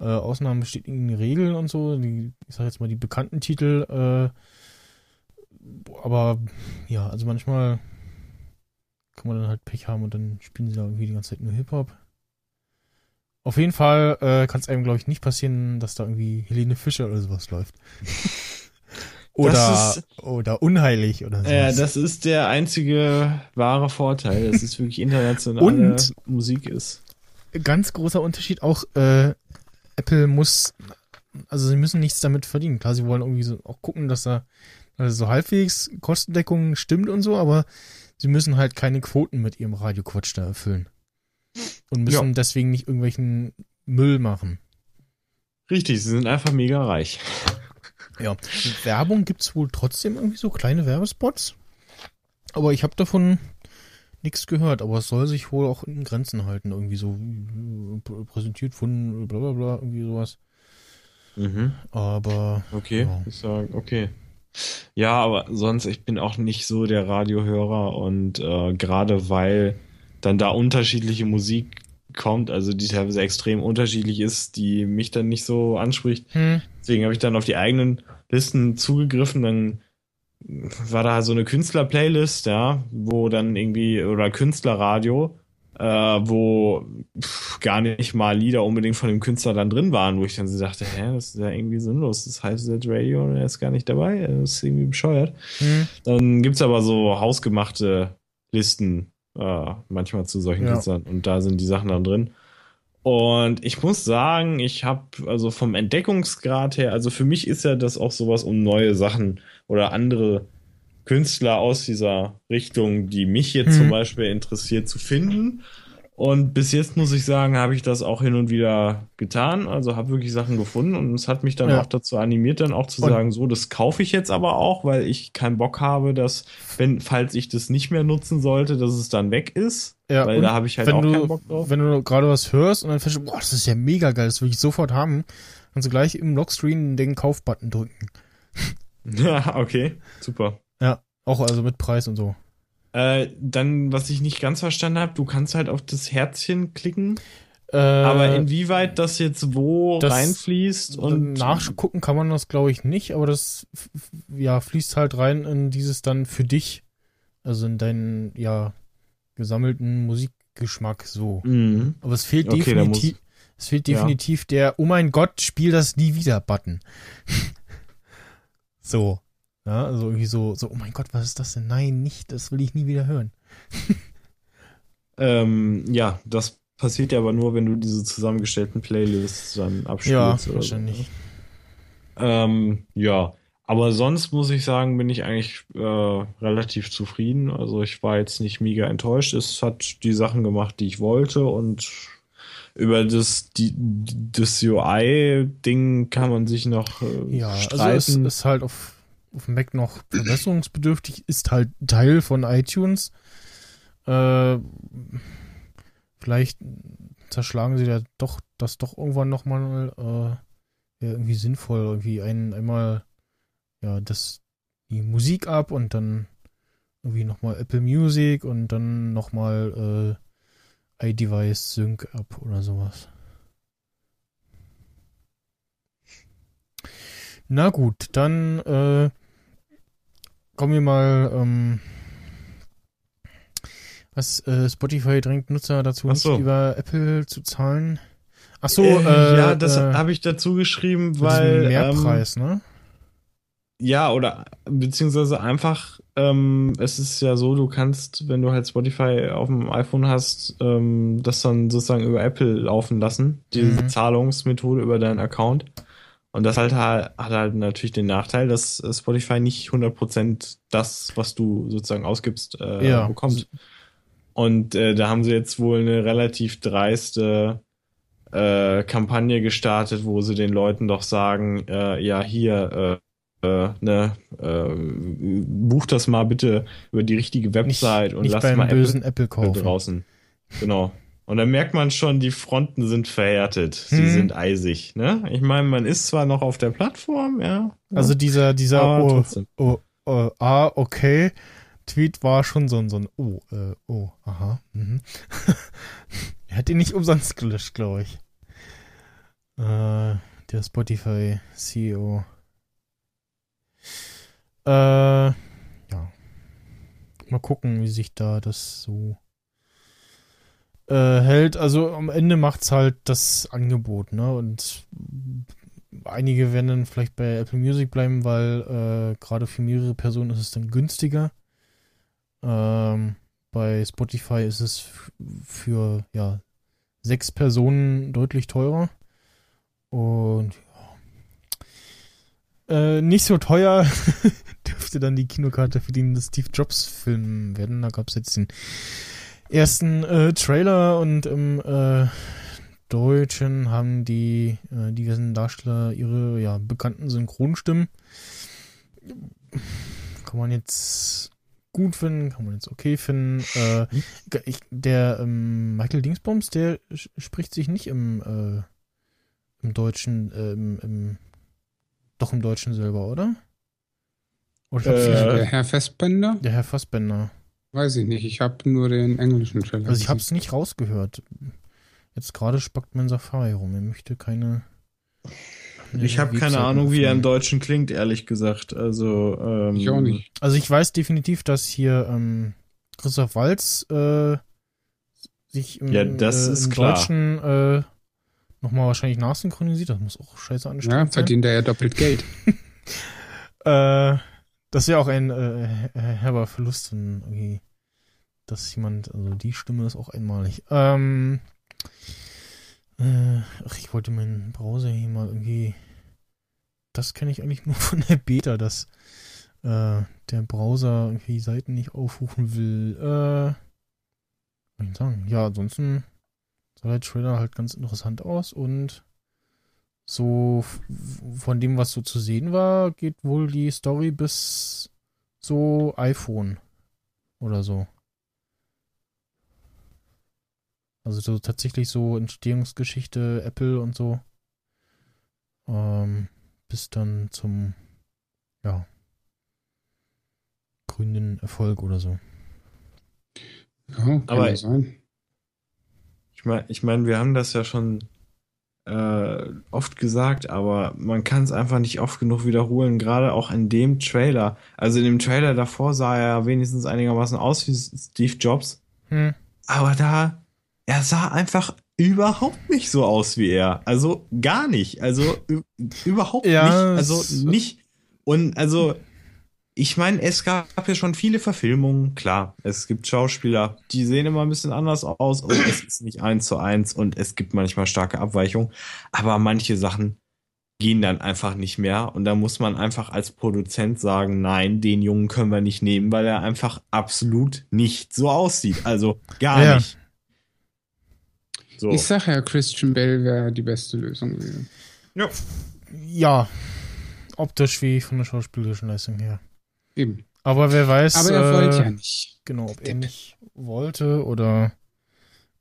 [SPEAKER 1] äh, Ausnahmen bestätigen Regeln und so, die, ich sag jetzt mal die bekannten Titel, äh, aber ja, also manchmal kann man dann halt Pech haben und dann spielen sie da irgendwie die ganze Zeit nur Hip-Hop. Auf jeden Fall äh, kann es einem, glaube ich, nicht passieren, dass da irgendwie Helene Fischer oder sowas läuft. oder,
[SPEAKER 6] Das
[SPEAKER 1] oder unheilig oder sowas.
[SPEAKER 6] ja, das ist der einzige wahre Vorteil, dass es wirklich internationale
[SPEAKER 1] Und-
[SPEAKER 6] Musik ist.
[SPEAKER 1] Ganz großer Unterschied auch, äh, Apple muss, also sie müssen nichts damit verdienen. Klar, sie wollen irgendwie so auch gucken, dass da also so halbwegs Kostendeckung stimmt und so, aber sie müssen halt keine Quoten mit ihrem Radioquatsch da erfüllen. Und müssen deswegen nicht irgendwelchen Müll machen.
[SPEAKER 6] Richtig, sie sind einfach mega reich.
[SPEAKER 1] Ja, Werbung gibt's wohl trotzdem irgendwie so kleine Werbespots. Aber ich habe davon nichts gehört. Aber es soll sich wohl auch in Grenzen halten. Irgendwie so äh, pr- präsentiert von bla bla bla, irgendwie sowas.
[SPEAKER 6] Mhm.
[SPEAKER 1] Aber
[SPEAKER 6] Okay,
[SPEAKER 1] Ja.
[SPEAKER 6] ich sag, okay. Ja, aber sonst, ich bin auch nicht so der Radiohörer und äh, gerade weil dann da unterschiedliche Musik kommt, also die teilweise extrem unterschiedlich ist, die mich dann nicht so anspricht.
[SPEAKER 1] Hm.
[SPEAKER 6] Deswegen habe ich dann auf die eigenen Listen zugegriffen, dann war da so eine Künstler-Playlist, ja, wo dann irgendwie, oder Künstlerradio, äh, wo pff, gar nicht mal Lieder unbedingt von dem Künstler dann drin waren, wo ich dann so dachte, hä, das ist ja irgendwie sinnlos, das heißt Set Radio und er ist gar nicht dabei, das ist irgendwie bescheuert.
[SPEAKER 1] Hm.
[SPEAKER 6] Dann gibt's aber so hausgemachte Listen, äh, manchmal zu solchen
[SPEAKER 1] Ja.
[SPEAKER 6] Künstlern und da sind die Sachen dann drin. Und ich muss sagen, ich habe also vom Entdeckungsgrad her, also für mich ist ja das auch sowas, um neue Sachen oder andere Künstler aus dieser Richtung, die mich jetzt
[SPEAKER 1] Mhm.
[SPEAKER 6] zum Beispiel interessiert, zu finden. Und bis jetzt muss ich sagen, habe ich das auch hin und wieder getan. Also habe wirklich Sachen gefunden und es hat mich dann
[SPEAKER 1] Ja.
[SPEAKER 6] auch dazu animiert, dann auch zu
[SPEAKER 1] Und-
[SPEAKER 6] sagen, so, das kaufe ich jetzt aber auch, weil ich keinen Bock habe, dass, wenn, falls ich das nicht mehr nutzen sollte, dass es dann weg ist.
[SPEAKER 1] Ja,
[SPEAKER 6] weil da habe ich halt
[SPEAKER 1] wenn
[SPEAKER 6] auch
[SPEAKER 1] du,
[SPEAKER 6] keinen Bock drauf.
[SPEAKER 1] Wenn du gerade was hörst und dann feststellst, boah, das ist ja mega geil, das will ich sofort haben, kannst du gleich im Lockscreen den Kaufbutton drücken.
[SPEAKER 6] Ja, okay, super.
[SPEAKER 1] Ja, auch also mit Preis und so.
[SPEAKER 6] Äh, dann, was ich nicht ganz verstanden habe, du kannst halt auf das Herzchen klicken,
[SPEAKER 1] Äh,
[SPEAKER 6] aber inwieweit das jetzt wo
[SPEAKER 1] das-
[SPEAKER 6] reinfließt und
[SPEAKER 1] nachgucken kann man das, glaube ich, nicht, aber das ja fließt halt rein in dieses dann für dich, also in deinen ja gesammelten Musikgeschmack so.
[SPEAKER 6] Mhm.
[SPEAKER 1] Aber es fehlt
[SPEAKER 6] Okay,
[SPEAKER 1] definitiv, es fehlt
[SPEAKER 6] Ja.
[SPEAKER 1] definitiv der, oh mein Gott, spiel das nie wieder Button. so. Ja, also irgendwie so, so, oh mein Gott, was ist das denn? Nein, nicht, das will ich nie wieder hören.
[SPEAKER 6] Ähm, ja, das passiert ja aber nur, wenn du diese zusammengestellten Playlists dann abspielst.
[SPEAKER 1] Ja,
[SPEAKER 6] oder so.
[SPEAKER 1] wahrscheinlich.
[SPEAKER 6] Ähm, ja, aber sonst muss ich sagen, bin ich eigentlich äh, relativ zufrieden. Also ich war jetzt nicht mega enttäuscht. Es hat die Sachen gemacht, die ich wollte und über das, die, das UI-Ding kann man sich noch äh,
[SPEAKER 1] Ja, also
[SPEAKER 6] streiten.
[SPEAKER 1] es ist halt auf, auf dem Mac noch verbesserungsbedürftig, ist halt Teil von iTunes. Äh, vielleicht zerschlagen sie da doch das doch irgendwann nochmal äh, ja, irgendwie sinnvoll, irgendwie ein, einmal ja, das die Musik ab und dann irgendwie nochmal Apple Music und dann nochmal äh, iDevice Sync ab oder sowas. Na gut, dann äh, kommen wir mal, ähm, was äh, Spotify drängt Nutzer dazu,
[SPEAKER 6] so.
[SPEAKER 1] nicht über Apple zu zahlen. Ach so,
[SPEAKER 6] äh,
[SPEAKER 1] äh,
[SPEAKER 6] ja, das
[SPEAKER 1] äh,
[SPEAKER 6] habe ich dazu geschrieben, weil
[SPEAKER 1] diesem
[SPEAKER 6] ähm,
[SPEAKER 1] Mehrpreis, ne?
[SPEAKER 6] Ja, oder beziehungsweise einfach, ähm, es ist ja so, du kannst, wenn du halt Spotify auf dem iPhone hast, ähm, das dann sozusagen über Apple laufen lassen, diese
[SPEAKER 1] Mhm.
[SPEAKER 6] Zahlungsmethode über deinen Account. Und das halt, hat halt natürlich den Nachteil, dass äh, Spotify nicht 100% das, was du sozusagen ausgibst, äh,
[SPEAKER 1] Ja.
[SPEAKER 6] bekommt. Und äh, da haben sie jetzt wohl eine relativ dreiste äh, Kampagne gestartet, wo sie den Leuten doch sagen, äh, ja, hier, äh, äh, ne, äh, buch das mal bitte über die richtige
[SPEAKER 1] Nicht,
[SPEAKER 6] Website und
[SPEAKER 1] nicht
[SPEAKER 6] lass mal
[SPEAKER 1] bösen Apple
[SPEAKER 6] Apple
[SPEAKER 1] kaufen.
[SPEAKER 6] draußen. Genau. Und dann merkt man schon, die Fronten sind verhärtet. Sie
[SPEAKER 1] Hm.
[SPEAKER 6] sind eisig, ne? Ich meine, man ist zwar noch auf der Plattform, ja.
[SPEAKER 1] Also dieser, dieser,
[SPEAKER 6] Aber
[SPEAKER 1] oh, oh, oh, ah, okay, Tweet war schon so ein, so ein, oh, äh, oh, aha, mhm. er hat ihn nicht umsonst gelöscht, glaube ich. Äh, der Spotify CEO. Äh, ja. Mal gucken, wie sich da das so äh, hält. Also am Ende macht's halt das Angebot, ne? Und einige werden dann vielleicht bei Apple Music bleiben, weil äh, gerade für mehrere Personen ist es dann günstiger. Ähm, bei Spotify ist es für ja sechs Personen deutlich teurer. Und ja. Äh, nicht so teuer dürfte dann die Kinokarte für den Steve Jobs Film werden. Da gab es jetzt den ersten äh, Trailer und im äh, Deutschen haben die äh, diversen Darsteller ihre ja, bekannten Synchronstimmen. Kann man jetzt gut finden, kann man jetzt okay finden. Äh, ich, der ähm, Michael Dingsbums, der spricht sich nicht im, äh, im Deutschen, äh, im, im, doch im Deutschen selber, oder? Oder
[SPEAKER 6] Äh,
[SPEAKER 2] Der Herr Festbender?
[SPEAKER 1] der Herr Fassbender.
[SPEAKER 2] Weiß ich nicht. Ich habe nur den englischen Trailer.
[SPEAKER 1] Also ich habe es nicht rausgehört. Jetzt gerade spackt mein Safari rum. Er möchte keine. keine
[SPEAKER 6] Ich habe keine Ahnung, wie er im. Deutschen klingt, ehrlich gesagt. Also, ähm,
[SPEAKER 2] Ich auch nicht.
[SPEAKER 1] Also ich weiß definitiv, dass hier ähm, Christoph Walz äh, sich im,
[SPEAKER 6] Ja, das
[SPEAKER 1] äh,
[SPEAKER 6] ist
[SPEAKER 1] im
[SPEAKER 6] klar.
[SPEAKER 1] Deutschen äh, nochmal wahrscheinlich nachsynchronisiert. Das muss auch scheiße
[SPEAKER 2] Ja,
[SPEAKER 1] anstrengend sein.
[SPEAKER 2] verdient er ja doppelt Geld.
[SPEAKER 1] Äh, das wäre auch ein äh, her- herber Verlust, wenn irgendwie, dass jemand, also die Stimme ist auch einmalig. Ähm, äh, ach, ich wollte meinen Browser hier mal irgendwie. Das kenne ich eigentlich nur von der Beta, dass äh, der Browser irgendwie Seiten nicht aufrufen will. Äh, soll ich sagen? Ja, ansonsten sah der Trailer halt ganz interessant aus und so von dem, was so zu sehen war, geht wohl die Story bis so iPhone oder so. Also so tatsächlich so Entstehungsgeschichte Apple und so. Ähm, bis dann zum, ja, grünen Erfolg oder so.
[SPEAKER 2] Ja, kann
[SPEAKER 6] Aber-
[SPEAKER 2] ja sein.
[SPEAKER 6] Ich meine, ich mein, wir haben das ja schon äh, oft gesagt, aber man kann es einfach nicht oft genug wiederholen, gerade auch in dem Trailer. Also in dem Trailer davor sah er ja wenigstens einigermaßen aus wie Steve Jobs,
[SPEAKER 1] Hm.
[SPEAKER 6] aber da, er sah einfach überhaupt nicht so aus wie er. Also gar nicht. Also überhaupt
[SPEAKER 1] Ja,
[SPEAKER 6] nicht. Also nicht. Und also, ich meine, es gab ja schon viele Verfilmungen. Klar, es gibt Schauspieler, die sehen immer ein bisschen anders aus und es ist nicht eins zu eins und es gibt manchmal starke Abweichungen. Aber manche Sachen gehen dann einfach nicht mehr und da muss man einfach als Produzent sagen, nein, den Jungen können wir nicht nehmen, weil er einfach absolut nicht so aussieht. Also gar
[SPEAKER 1] Ja.
[SPEAKER 6] nicht. So.
[SPEAKER 2] Ich sage ja, Christian Bell wäre die beste Lösung gewesen.
[SPEAKER 6] Ja.
[SPEAKER 1] Ja, optisch wie von der schauspielerischen Leistung her.
[SPEAKER 2] Eben.
[SPEAKER 1] Aber wer weiß,
[SPEAKER 2] Aber er
[SPEAKER 1] äh,
[SPEAKER 2] wollte ja nicht.
[SPEAKER 1] genau, ob er nicht wollte oder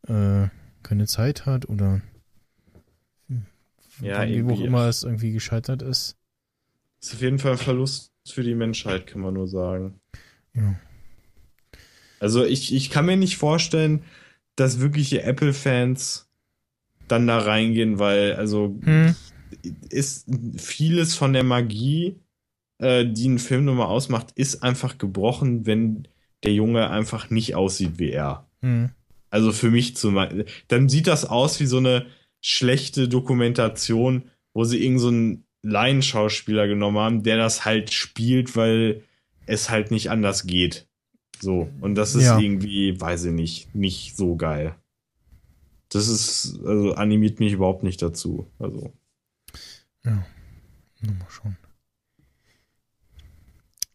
[SPEAKER 1] äh, keine Zeit hat oder
[SPEAKER 6] Ja,
[SPEAKER 1] von wie auch
[SPEAKER 6] irgendwie.
[SPEAKER 1] immer es irgendwie gescheitert ist.
[SPEAKER 6] Ist auf jeden Fall ein Verlust für die Menschheit, kann man nur sagen.
[SPEAKER 1] Ja.
[SPEAKER 6] Also ich, ich kann mir nicht vorstellen, dass wirkliche Apple-Fans dann da reingehen, weil also
[SPEAKER 1] Hm.
[SPEAKER 6] ist vieles von der Magie, äh, die ein Film nun mal ausmacht, ist einfach gebrochen, wenn der Junge einfach nicht aussieht wie er.
[SPEAKER 1] Hm.
[SPEAKER 6] Also für mich zum Beispiel. Dann sieht das aus wie so eine schlechte Dokumentation, wo sie irgend so einen Laienschauspieler genommen haben, der das halt spielt, weil es halt nicht anders geht. So. Und das ist
[SPEAKER 1] Ja.
[SPEAKER 6] irgendwie, weiß ich nicht, nicht so geil. Das ist, also animiert mich überhaupt nicht dazu. Also.
[SPEAKER 1] Ja. Na, mal schauen.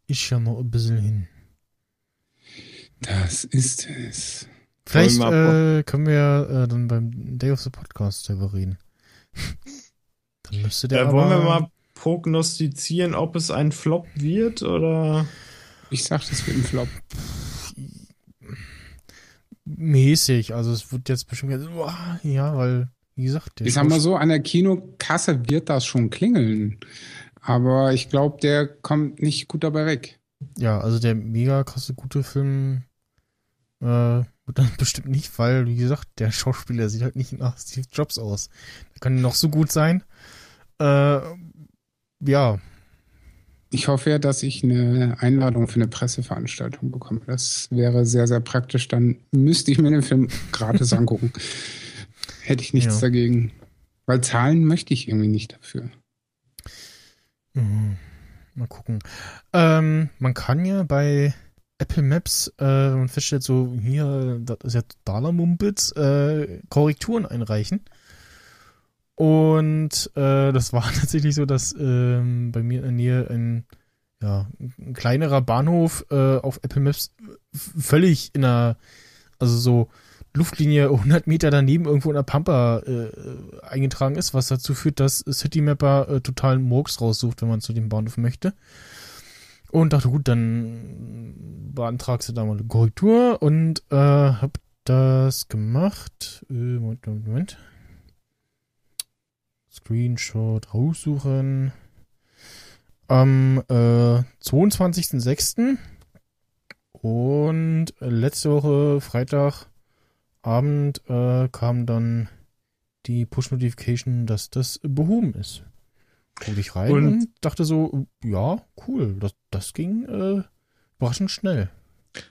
[SPEAKER 1] Ich ja noch ein bisschen hin.
[SPEAKER 2] Das ist es.
[SPEAKER 1] Vielleicht äh, können wir äh, dann beim Day of the Podcast darüber reden. dann müsste der
[SPEAKER 6] Da wollen wir mal prognostizieren, ob es ein Flop wird oder.
[SPEAKER 2] Ich sag, das wird ein Flop.
[SPEAKER 1] mäßig. Also es wird jetzt bestimmt uah, ja, weil, wie gesagt, der
[SPEAKER 2] Ich sag mal so, an der Kinokasse wird das schon klingeln. Aber ich glaube, der kommt nicht gut dabei weg.
[SPEAKER 1] Ja, also der mega krasse gute Film äh, wird dann bestimmt nicht, weil, wie gesagt, der Schauspieler sieht halt nicht nach Steve Jobs aus. Der kann noch so gut sein. Äh, ja,
[SPEAKER 2] Ich hoffe ja, dass ich eine Einladung für eine Presseveranstaltung bekomme. Das wäre sehr, sehr praktisch. Dann müsste ich mir den Film gratis angucken. Hätte ich nichts
[SPEAKER 1] Ja.
[SPEAKER 2] dagegen. Weil zahlen möchte ich irgendwie nicht dafür.
[SPEAKER 1] Mhm. Mal gucken. Ähm, man kann ja bei Apple Maps, äh, man feststellt, so, hier, das ist ja totaler Mumpitz, äh, Korrekturen einreichen. Und äh, das war tatsächlich so, dass ähm, bei mir in der Nähe ein, ja, ein kleinerer Bahnhof äh, auf Apple Maps v- völlig in einer, also so Luftlinie 100 Meter daneben irgendwo in der Pampa äh, eingetragen ist, was dazu führt, dass Citymapper äh, total Murks raussucht, wenn man zu dem Bahnhof möchte. Und dachte, gut, dann beantragst du da mal eine Korrektur und äh, hab das gemacht. Äh, Moment, Moment, Moment. Screenshot raussuchen. Am äh, 22.06. Und letzte Woche Freitagabend äh, kam dann die Push-Notification, dass das behoben ist. Guckte ich rein
[SPEAKER 6] Und-
[SPEAKER 1] und, dachte so, ja, cool, das, das ging äh, überraschend schnell.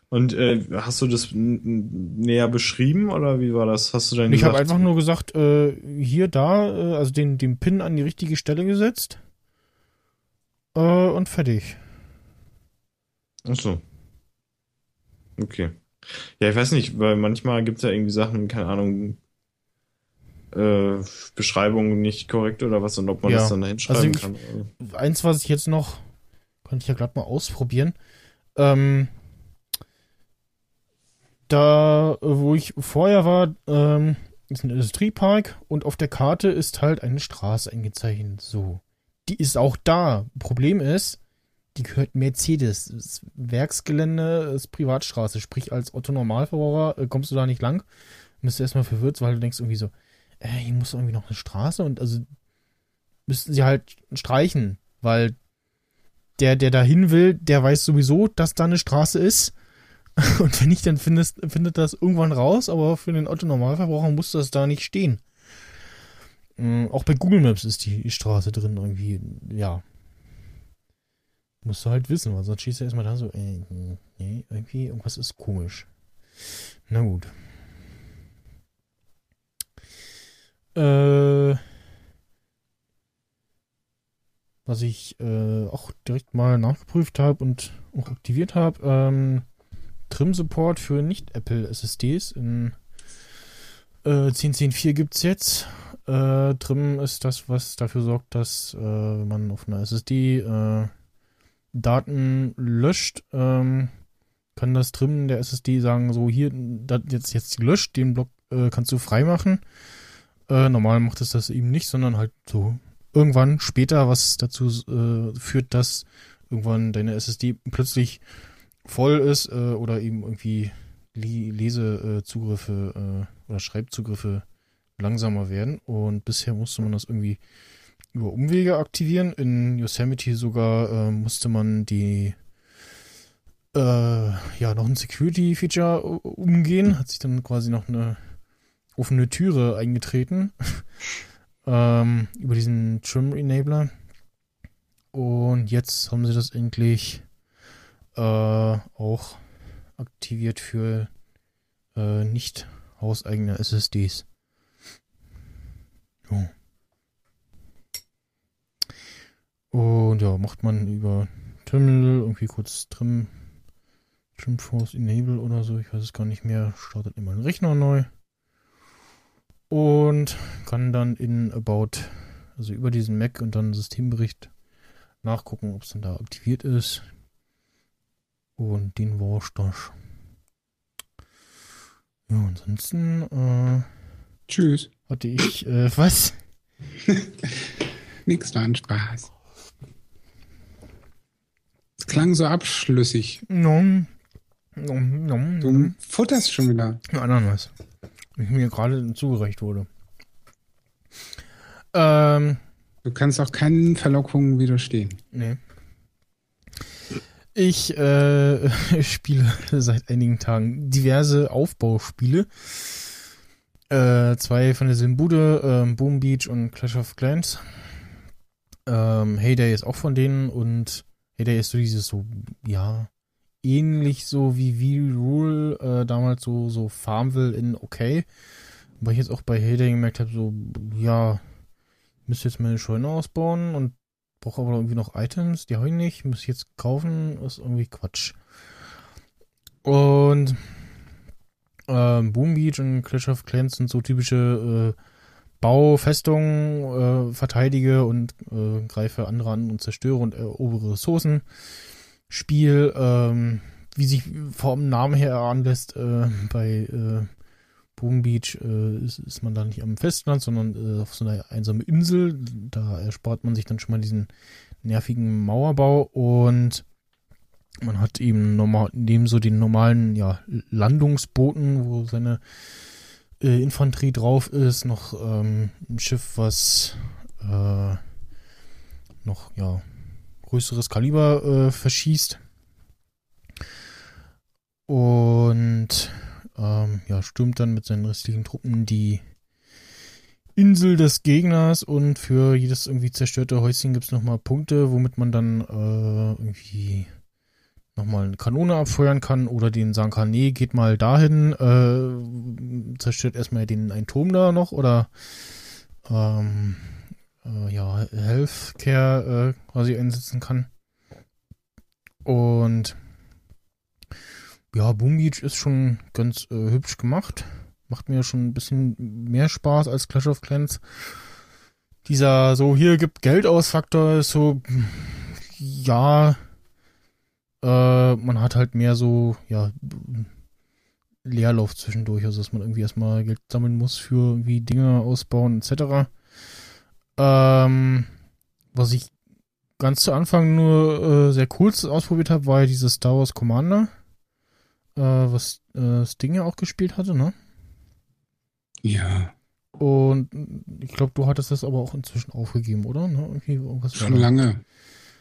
[SPEAKER 6] Und äh, hast du das näher beschrieben oder wie war das? Hast du dann
[SPEAKER 1] Ich habe einfach nur gesagt, äh, hier, da, äh, also den, den Pin an die richtige Stelle gesetzt. Äh, und fertig.
[SPEAKER 6] Ach so. Okay. Ja, ich weiß nicht, weil manchmal gibt es ja irgendwie Sachen, keine Ahnung, äh, Beschreibungen nicht korrekt oder was und ob man
[SPEAKER 1] Ja,
[SPEAKER 6] das dann da hinschreiben
[SPEAKER 1] also
[SPEAKER 6] kann.
[SPEAKER 1] Eins, was ich jetzt noch, könnte ich ja gerade mal ausprobieren. Ähm, da, äh, wo ich vorher war, ähm, ist ein Industriepark und auf der Karte ist halt eine Straße eingezeichnet. So. Die ist auch da. Problem ist, die gehört Mercedes. Das Werksgelände ist Privatstraße. Sprich, als Otto Normalverbraucher äh, kommst du da nicht lang. Bist du erstmal verwirrt, weil du denkst irgendwie so, äh, hier muss irgendwie noch eine Straße und also müssten sie halt streichen, weil der, der da hin will, der weiß sowieso, dass da eine Straße ist. Und wenn nicht, dann findest, findet das irgendwann raus, aber für den Otto-Normalverbraucher muss das da nicht stehen. Mm, Auch bei Google Maps ist die Straße drin irgendwie, ja. Musst du halt wissen, weil sonst schießt du erstmal da so, äh, nee, irgendwie, irgendwas ist komisch. Na gut. Äh, was ich äh, auch direkt mal nachgeprüft habe und auch aktiviert habe, ähm, Trim-Support für Nicht-Apple-SSDs in äh, 10.10.4 gibt es jetzt. Äh, Trim ist das, was dafür sorgt, dass äh, man auf einer SSD äh, Daten löscht, ähm, kann das Trim der SSD sagen, so hier, jetzt, jetzt gelöscht, den Block äh, kannst du freimachen. Äh, normal macht es das eben nicht, sondern halt so irgendwann später, was dazu äh, führt, dass irgendwann deine SSD plötzlich voll ist äh, oder eben irgendwie Le Lesezugriffe äh, oder Schreibzugriffe langsamer werden. Und bisher musste man das irgendwie über Umwege aktivieren. In Yosemite sogar äh, musste man die äh, ja noch ein Security-Feature umgehen. Hat sich dann quasi noch eine offene Türe eingetreten ähm, über diesen Trim-Enabler. Und jetzt haben sie das endlich äh, auch aktiviert für äh, nicht hauseigene SSDs. Jo. Und ja, macht man über Terminal irgendwie kurz Trim, Trim Force Enable oder so, ich weiß es gar nicht mehr, startet immer den Rechner neu und kann dann in About, also über diesen Mac und dann Systembericht nachgucken, ob es dann da aktiviert ist. Und den war's das. Ja, ansonsten äh,
[SPEAKER 2] Tschüss.
[SPEAKER 1] hatte ich, äh, was?
[SPEAKER 2] Nix war ein Spaß. Es klang so abschlüssig.
[SPEAKER 1] Nom, nom, nom,
[SPEAKER 2] Du
[SPEAKER 1] nom.
[SPEAKER 2] futterst schon wieder.
[SPEAKER 1] Ananas. Wie mir gerade zugereicht wurde. Ähm,
[SPEAKER 2] Du kannst auch keinen Verlockungen widerstehen.
[SPEAKER 1] Nee. Ich äh, spiele seit einigen Tagen diverse Aufbauspiele. Äh, zwei von der Simbude, ähm, Boom Beach und Clash of Clans. Ähm, Heyday ist auch von denen und Heyday ist so dieses so, ja, ähnlich so wie V-Rule, äh, damals so, so Farmville in okay. Weil ich jetzt auch bei Heyday gemerkt habe, so, ja, müsste jetzt meine Scheune ausbauen und brauche aber irgendwie noch Items, die habe ich nicht, muss ich jetzt kaufen, ist irgendwie Quatsch. Und ähm, Boom Beach und Clash of Clans sind so typische äh, Baufestungen, äh, verteidige und äh, greife andere an und zerstöre und erobere Ressourcen. Spiel, ähm, wie sich vom Namen her anlässt, äh, bei äh, Boom Beach äh, ist, ist man da nicht am Festland, sondern äh, auf so einer einsamen Insel. Da erspart man sich dann schon mal diesen nervigen Mauerbau und man hat eben normal, neben so den normalen ja, Landungsbooten, wo seine äh, Infanterie drauf ist, noch ähm, ein Schiff, was äh, noch ja größeres Kaliber äh, verschießt. Und ähm, ja, stürmt dann mit seinen restlichen Truppen die Insel des Gegners und für jedes irgendwie zerstörte Häuschen gibt's noch nochmal Punkte, womit man dann äh, irgendwie nochmal eine Kanone abfeuern kann oder den sagen kann, nee, geht mal dahin, äh, zerstört erstmal den einen Turm da noch oder ähm, äh, ja, Healthcare äh, quasi einsetzen kann. Und ja, Boom Beach ist schon ganz äh, hübsch gemacht. Macht mir schon ein bisschen mehr Spaß als Clash of Clans. Dieser so, hier gibt Geld aus Faktor ist so, ja, äh, man hat halt mehr so, ja, Leerlauf zwischendurch, also dass man irgendwie erstmal Geld sammeln muss für irgendwie Dinge ausbauen etc. Ähm, was ich ganz zu Anfang nur äh, sehr kurz ausprobiert habe, war ja dieses Star Wars Commander, äh, was äh, Sting ja auch gespielt hatte, ne?
[SPEAKER 2] Ja,
[SPEAKER 1] Und ich glaube, du hattest das aber auch inzwischen aufgegeben, oder? Ne? War
[SPEAKER 2] schon lange.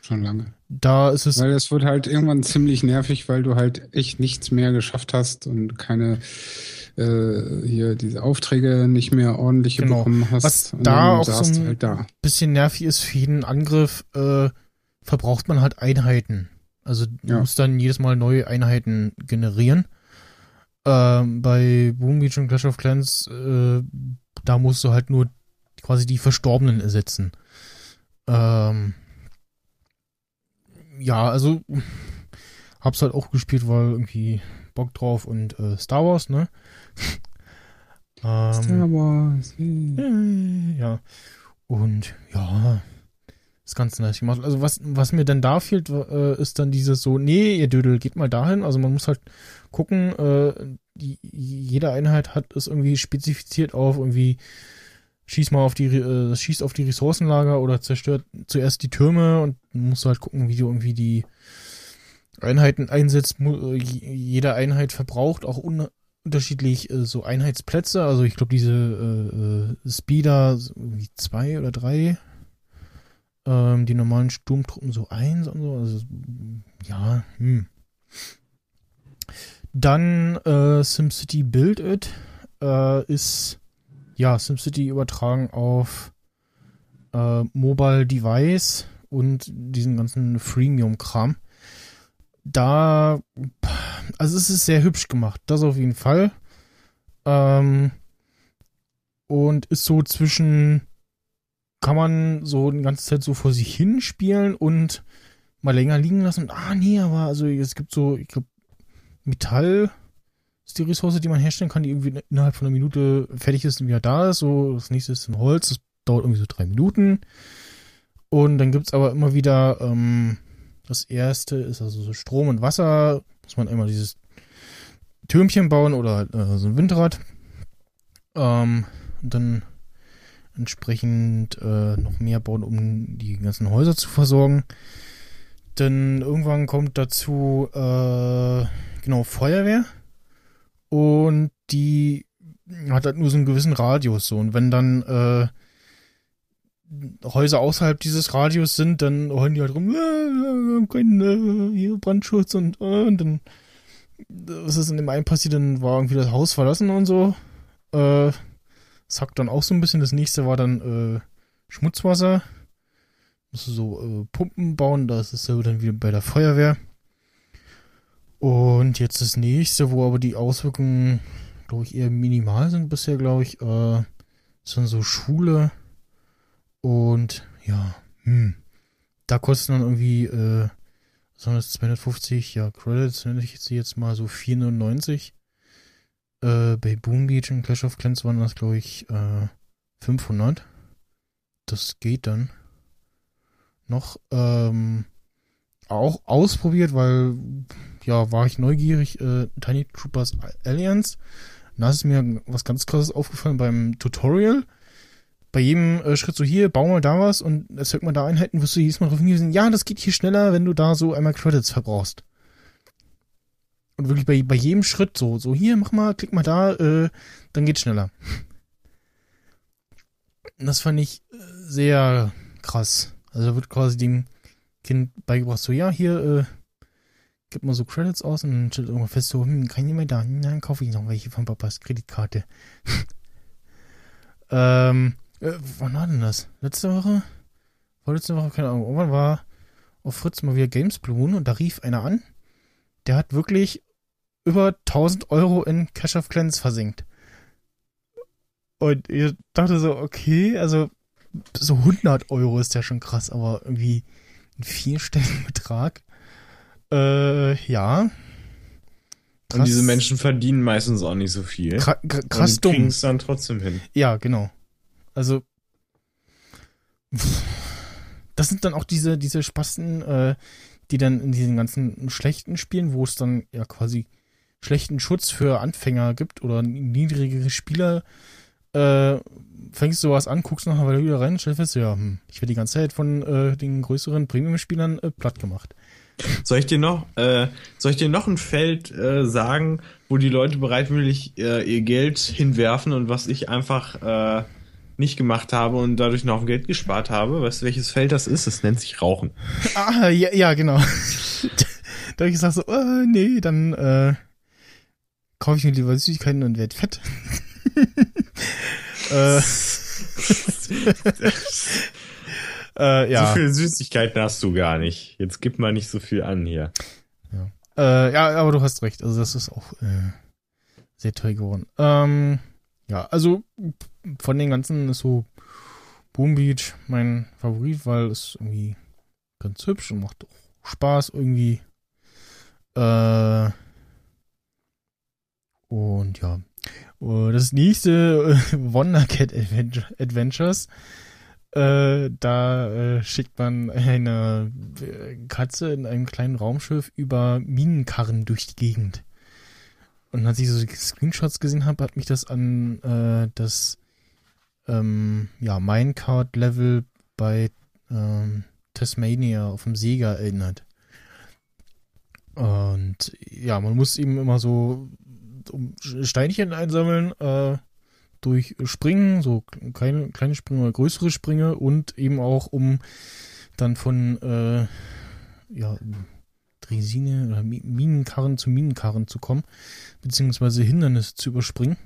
[SPEAKER 2] Schon lange.
[SPEAKER 1] Da ist es
[SPEAKER 2] Weil es wird halt irgendwann ziemlich nervig, weil du halt echt nichts mehr geschafft hast und keine äh, hier diese Aufträge nicht mehr ordentliche
[SPEAKER 1] Genau.
[SPEAKER 2] bekommen hast.
[SPEAKER 1] Was da auch so ein-
[SPEAKER 2] halt da.
[SPEAKER 1] bisschen nervig ist, für jeden Angriff äh, verbraucht man halt Einheiten. Also du
[SPEAKER 2] Ja.
[SPEAKER 1] musst dann jedes Mal neue Einheiten generieren. Ähm, bei Boom Beach und Clash of Clans, äh, da musst du halt nur quasi die Verstorbenen ersetzen. Ähm, ja, also hab's halt auch gespielt, weil irgendwie Bock drauf und äh, Star Wars, ne? ähm,
[SPEAKER 2] Star Wars. yeah.
[SPEAKER 1] ja. Und ja, ist ganz nice gemacht. Also was, was mir dann da fehlt, äh, ist dann dieses so, nee, ihr Dödel, geht mal dahin. Also man muss halt gucken, äh, die, jede Einheit hat es irgendwie spezifiziert auf irgendwie schieß mal auf die, äh, schießt auf die Ressourcenlager oder zerstört zuerst die Türme und musst halt gucken, wie du irgendwie die Einheiten einsetzt. Äh, Jede Einheit verbraucht auch un unterschiedlich äh, so Einheitsplätze. Also ich glaube diese äh, äh, Speeder irgendwie zwei oder drei. Ähm, die normalen Sturmtruppen so eins und so. Also ja, hm. Dann äh, SimCity Build It äh, ist ja SimCity übertragen auf äh, Mobile Device und diesen ganzen Freemium-Kram. Da, also es ist sehr hübsch gemacht, das auf jeden Fall. Ähm, und ist so zwischen, kann man so die ganze Zeit so vor sich hin spielen und mal länger liegen lassen. Ah, nee, aber also es gibt so, ich glaube, Metall ist die Ressource, die man herstellen kann, die irgendwie innerhalb von einer Minute fertig ist und wieder da ist. So, das nächste ist ein Holz, das dauert irgendwie so drei Minuten. Und dann gibt's aber immer wieder, ähm, das erste ist also so Strom und Wasser. Muss man einmal dieses Türmchen bauen oder äh, so ein Windrad. Ähm, und dann entsprechend äh, noch mehr bauen, um die ganzen Häuser zu versorgen. Dann irgendwann kommt dazu äh, genau Feuerwehr und die hat halt nur so einen gewissen Radius so und wenn dann äh, Häuser außerhalb dieses Radius sind, dann heulen die halt rum, äh, keinen äh, hier Brandschutz und, äh, und dann was ist in dem einen passiert, dann war irgendwie das Haus verlassen und so. Äh, sackt dann auch so ein bisschen. Das nächste war dann äh, Schmutzwasser. Musst du so äh, Pumpen bauen, da ist dasselbe dann wieder bei der Feuerwehr. Und jetzt das nächste, wo aber die Auswirkungen, glaube ich, eher minimal sind bisher, glaube ich, äh, dann so Schule. Und ja, hm. Da kosten dann irgendwie, äh, was waren das, 250, ja, Credits, nenne ich sie jetzt mal so 499. Äh, bei Boom Beach und Clash of Clans waren das, glaube ich, äh, 500. Das geht dann noch. Ähm, auch ausprobiert, weil, ja, war ich neugierig. Äh, Tiny Troopers Alliance. Da ist mir was ganz krasses aufgefallen beim Tutorial. Bei jedem äh, Schritt so hier, bau mal da was und erzeugt mal da Einheiten, wirst du jedes Mal darauf hingewiesen, ja, das geht hier schneller, wenn du da so einmal Credits verbrauchst. Und wirklich bei, bei jedem Schritt so, so hier, mach mal, klick mal da, äh, dann geht's schneller. Und das fand ich äh, sehr krass. Also da wird quasi dem Kind beigebracht, so, ja, hier, äh, gib mal so Credits aus und dann stellt irgendwann fest, so, hm, kann jemand da? Dann kaufe ich noch welche von Papas Kreditkarte. ähm, Äh, wann war denn das? Letzte Woche? Vorletzte Woche? Keine Ahnung. Irgendwann war auf Fritz mal wieder Games Blue und da rief einer an, der hat wirklich über 1000 Euro in Cash of Clans versenkt. Und ich dachte so, okay, also so 100 Euro ist ja schon krass, aber irgendwie ein vierstelligen Betrag. Äh, ja.
[SPEAKER 6] Und diese Menschen verdienen meistens auch nicht so viel.
[SPEAKER 1] Kra krass
[SPEAKER 6] und
[SPEAKER 1] dumm.
[SPEAKER 6] kriegen es dann trotzdem hin.
[SPEAKER 1] Ja, genau. Also das sind dann auch diese diese Spasten, äh, die dann in diesen ganzen schlechten Spielen, wo es dann ja quasi schlechten Schutz für Anfänger gibt oder niedrigere Spieler, äh, fängst du was an, guckst nachher weiter wieder rein, stellst fest, ja, hm, ich werde die ganze Zeit von äh, den größeren Premium-Spielern äh, platt gemacht.
[SPEAKER 6] Soll ich dir noch, äh, soll ich dir noch ein Feld äh, sagen, wo die Leute bereitwillig äh, ihr Geld hinwerfen und was ich einfach äh, nicht gemacht habe und dadurch noch Geld gespart habe? Weißt du, welches Feld das ist? Es nennt sich Rauchen.
[SPEAKER 1] Ah, ja, ja genau. da habe ich gesagt so, äh, nee, dann äh, kaufe ich mir lieber Süßigkeiten und werde fett. äh, äh, ja.
[SPEAKER 6] So viele Süßigkeiten hast du gar nicht. Jetzt gib mal nicht so viel an hier.
[SPEAKER 1] Äh, ja, aber du hast recht. Also das ist auch äh, sehr toll geworden. Ähm, ja, also von den ganzen ist so Boom Beach mein Favorit, weil es irgendwie ganz hübsch und macht auch Spaß irgendwie. Äh, und ja. Äh, Das nächste äh, Wondercat Adventure, Adventures. Äh, da äh, schickt man eine Katze in einem kleinen Raumschiff über Minenkarren durch die Gegend. Und als ich so Screenshots gesehen habe, hat mich das an äh, das ähm, ja, Minecart-Level bei ähm, Tasmania auf dem Sega erinnert. Und ja, man muss eben immer so um Steinchen einsammeln, äh, durch Springen, so kleine, kleine Sprünge oder größere Sprünge und eben auch um dann von äh, ja, Dresine oder Mi- Minenkarren zu Minenkarren zu kommen, beziehungsweise Hindernisse zu überspringen.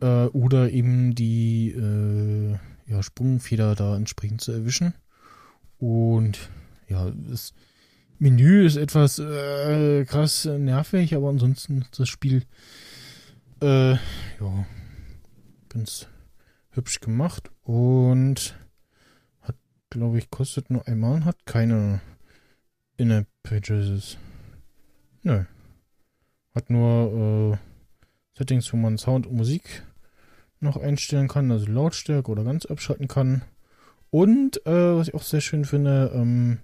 [SPEAKER 1] Äh, oder eben die äh, ja, Sprungfeder da entsprechend zu erwischen. Und ja, das Menü ist etwas äh, krass nervig, aber ansonsten ist das Spiel äh, ja, ganz hübsch gemacht und hat, glaube ich, kostet nur einmal und hat keine In-App-Purchases. Nö. Hat nur äh, Settings, wo man Sound und Musik noch einstellen kann, also Lautstärke oder ganz abschalten kann. Und, äh, was ich auch sehr schön finde, ähm,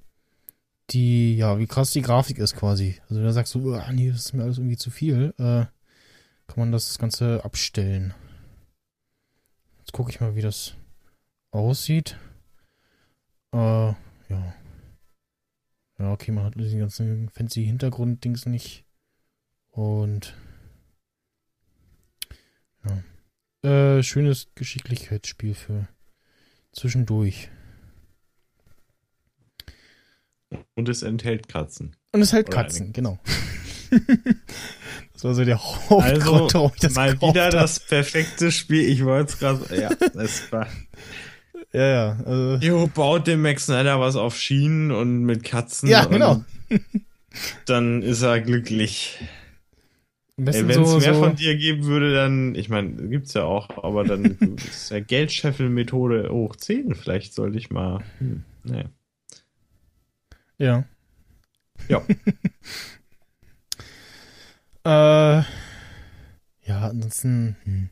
[SPEAKER 1] die, ja, wie krass die Grafik ist quasi. Also, wenn du sagst so, nee, das ist mir alles irgendwie zu viel, äh, kann man das Ganze abstellen. Jetzt gucke ich mal, wie das aussieht. Äh, ja. Ja, okay, man hat die ganzen fancy Hintergrund-Dings nicht. Und ja. Äh, schönes Geschicklichkeitsspiel für zwischendurch.
[SPEAKER 6] Und es enthält Katzen.
[SPEAKER 1] Und es hält
[SPEAKER 6] Oder
[SPEAKER 1] Katzen, genau. das war so der Hauptgrund,
[SPEAKER 6] Also
[SPEAKER 1] ich das
[SPEAKER 6] mal wieder
[SPEAKER 1] hab.
[SPEAKER 6] das perfekte Spiel. Ich wollte es gerade. Ja, es war.
[SPEAKER 1] Ja, ja. Also,
[SPEAKER 6] Jo, baut dem Max Snyder was auf Schienen und mit Katzen.
[SPEAKER 1] ja, genau.
[SPEAKER 6] Dann ist er glücklich. Wenn es
[SPEAKER 1] so,
[SPEAKER 6] mehr
[SPEAKER 1] so,
[SPEAKER 6] von dir geben würde, dann, ich meine, gibt's ja auch, aber dann ist ja Geldscheffelmethode hoch 10. Vielleicht sollte ich mal. Hm, naja.
[SPEAKER 1] Ja.
[SPEAKER 6] Ja.
[SPEAKER 1] Äh, ja, ansonsten, hm.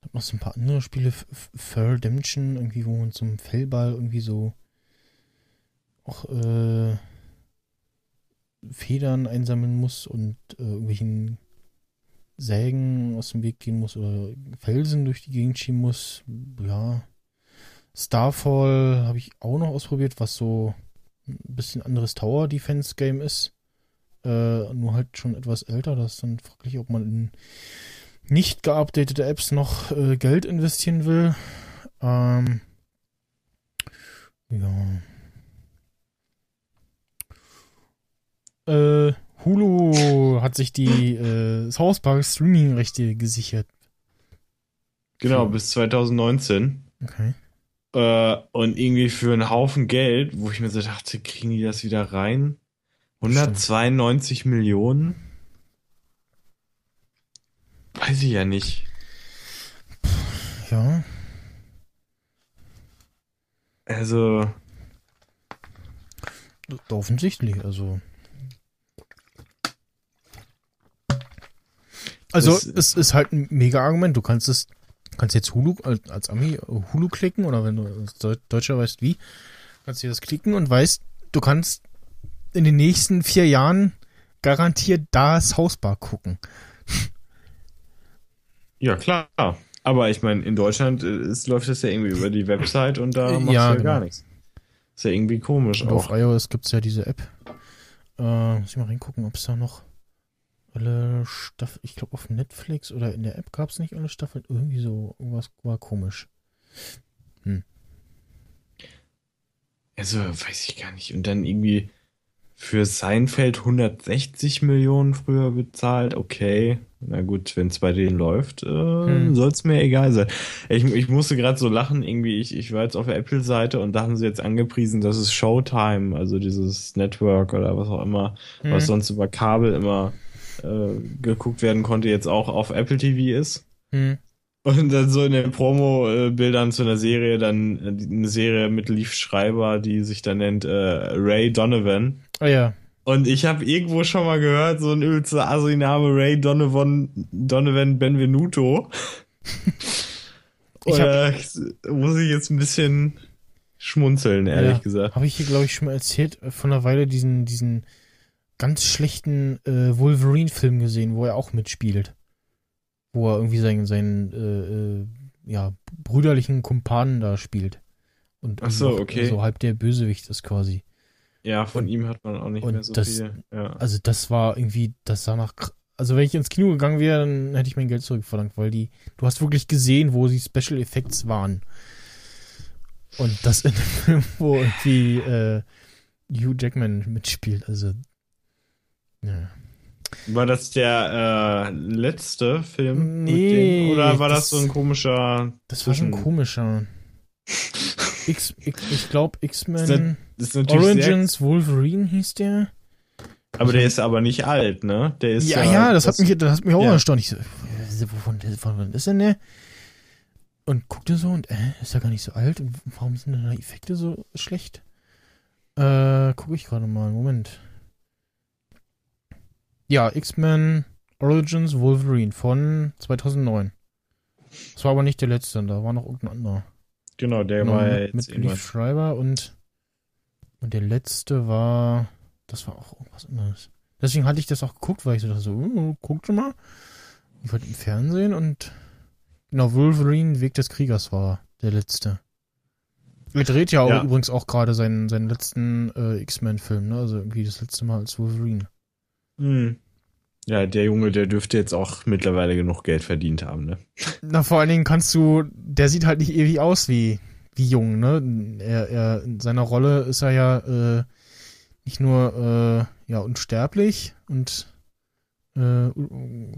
[SPEAKER 1] Ich hab noch so ein paar andere Spiele, F- F- Fur Redemption, irgendwie, wo man zum Fellball irgendwie so auch äh, Federn einsammeln muss und äh, irgendwelchen Sägen aus dem Weg gehen muss oder Felsen durch die Gegend schieben muss. Ja. Starfall habe ich auch noch ausprobiert, was so ein bisschen anderes Tower Defense Game ist. Äh, nur halt schon etwas älter. Das ist dann fraglich, ob man in nicht geupdatete Apps noch äh, Geld investieren will. Ähm, ja. Äh, Hulu hat sich die äh, South Park Streaming-Rechte gesichert.
[SPEAKER 6] Genau, bis 2019.
[SPEAKER 1] Okay.
[SPEAKER 6] Äh, und irgendwie für einen Haufen Geld, wo ich mir so dachte, kriegen die das wieder rein? 192 Millionen? Weiß ich ja nicht.
[SPEAKER 1] Ja.
[SPEAKER 6] Also,
[SPEAKER 1] Offensichtlich, also. Also, es ist halt ein mega Argument. Du kannst es, kannst jetzt Hulu als, als Ami äh, Hulu klicken oder wenn du Deutscher weißt wie, kannst du das klicken und weißt, du kannst in den nächsten vier Jahren garantiert das Hausbar gucken.
[SPEAKER 6] ja klar. Aber ich meine, in Deutschland äh, ist, läuft das ja irgendwie über die Website und da machst
[SPEAKER 1] Ja,
[SPEAKER 6] du ja
[SPEAKER 1] genau.
[SPEAKER 6] gar nichts. Ist ja irgendwie komisch
[SPEAKER 1] Und auf
[SPEAKER 6] auch.
[SPEAKER 1] iOS gibt's ja diese App. Äh, muss ich mal reingucken, ob es da noch alle Staffeln, ich glaube auf Netflix oder in der App gab's nicht alle Staffeln. Irgendwie so, irgendwas war komisch.
[SPEAKER 6] Also, weiß ich gar nicht. Und dann irgendwie für Seinfeld 160 Millionen früher bezahlt. Okay. Na gut, wenn es bei denen läuft, äh,
[SPEAKER 1] Hm.
[SPEAKER 6] soll es mir egal sein. Ich, ich musste gerade so lachen, irgendwie, ich, ich war jetzt auf der Apple-Seite und da haben sie jetzt angepriesen, dass es Showtime, also dieses Network oder was auch immer, was
[SPEAKER 1] Hm.
[SPEAKER 6] sonst über Kabel immer äh, geguckt werden konnte, jetzt auch auf Apple TV ist.
[SPEAKER 1] Hm.
[SPEAKER 6] Und dann so in den Promo-Bildern zu einer Serie, dann äh, eine Serie mit Leaf Schreiber, die sich dann nennt äh, Ray Donovan.
[SPEAKER 1] Ah ja.
[SPEAKER 6] Und ich habe irgendwo schon mal gehört, so ein übelster Assi-Name Ray Donovan, Donovan Benvenuto.
[SPEAKER 1] Ich
[SPEAKER 6] Oder muss ich jetzt ein bisschen schmunzeln, ehrlich
[SPEAKER 1] ja.
[SPEAKER 6] gesagt.
[SPEAKER 1] Habe ich hier, glaube ich, schon mal erzählt, äh, von einer Weile diesen, diesen ganz schlechten äh, Wolverine-Film gesehen, wo er auch mitspielt. Wo er irgendwie seinen, seinen äh, äh, ja, brüderlichen Kumpanen da spielt. Und
[SPEAKER 6] Ach so,
[SPEAKER 1] noch
[SPEAKER 6] okay.
[SPEAKER 1] so halb der Bösewicht ist quasi.
[SPEAKER 6] Ja, von
[SPEAKER 1] Und-
[SPEAKER 6] ihm hat man auch nicht mehr so
[SPEAKER 1] das-
[SPEAKER 6] viel. Ja.
[SPEAKER 1] Also das war irgendwie, das sah nach. Also wenn ich ins Kino gegangen wäre, dann hätte ich mein Geld zurückverlangt, weil die, du hast wirklich gesehen, wo die Special Effects waren. Und das in einem Film, wo irgendwie äh, Hugh Jackman mitspielt. Also ja.
[SPEAKER 6] War das der äh, letzte Film? mit
[SPEAKER 1] Nee,
[SPEAKER 6] dem, oder war das,
[SPEAKER 1] das-
[SPEAKER 6] so ein komischer
[SPEAKER 1] Das war schon komischer. X, ich ich glaube X-Men
[SPEAKER 6] Das
[SPEAKER 1] Origins Wolverine hieß der.
[SPEAKER 6] Aber der ist aber nicht alt, ne? Der ist
[SPEAKER 1] Ja, ja, das, hat mich, das hat mich auch
[SPEAKER 6] ja.
[SPEAKER 1] erstaunt. Ich so, äh, wovon, wovon ist denn der? Und guckte so und, äh, ist ja gar nicht so alt. Und warum sind denn da Effekte so schlecht? Äh, gucke ich gerade mal. Moment. Ja, X-Men Origins Wolverine von 2009. Das war aber nicht der letzte, da war noch irgendein anderer.
[SPEAKER 6] Genau, der
[SPEAKER 1] Genau,
[SPEAKER 6] war
[SPEAKER 1] mit,
[SPEAKER 6] jetzt
[SPEAKER 1] mit. Leaf Schreiber und, und der letzte war, das war auch irgendwas anderes. Deswegen hatte ich das auch geguckt, weil ich so dachte, so, uh, guck schon mal. Ich wollte im Fernsehen und genau, Wolverine, Weg des Kriegers war der letzte. Er dreht ja, auch
[SPEAKER 6] Ja.
[SPEAKER 1] übrigens auch gerade seinen, seinen letzten äh, X-Men-Film, ne? Also irgendwie das letzte Mal als Wolverine.
[SPEAKER 6] Hm. Ja, der Junge, der dürfte jetzt auch mittlerweile genug Geld verdient haben, ne?
[SPEAKER 1] Na, vor allen Dingen kannst du, der sieht halt nicht ewig aus wie, wie jung, ne? Er, er, in seiner Rolle ist er ja äh, nicht nur äh, ja unsterblich und äh,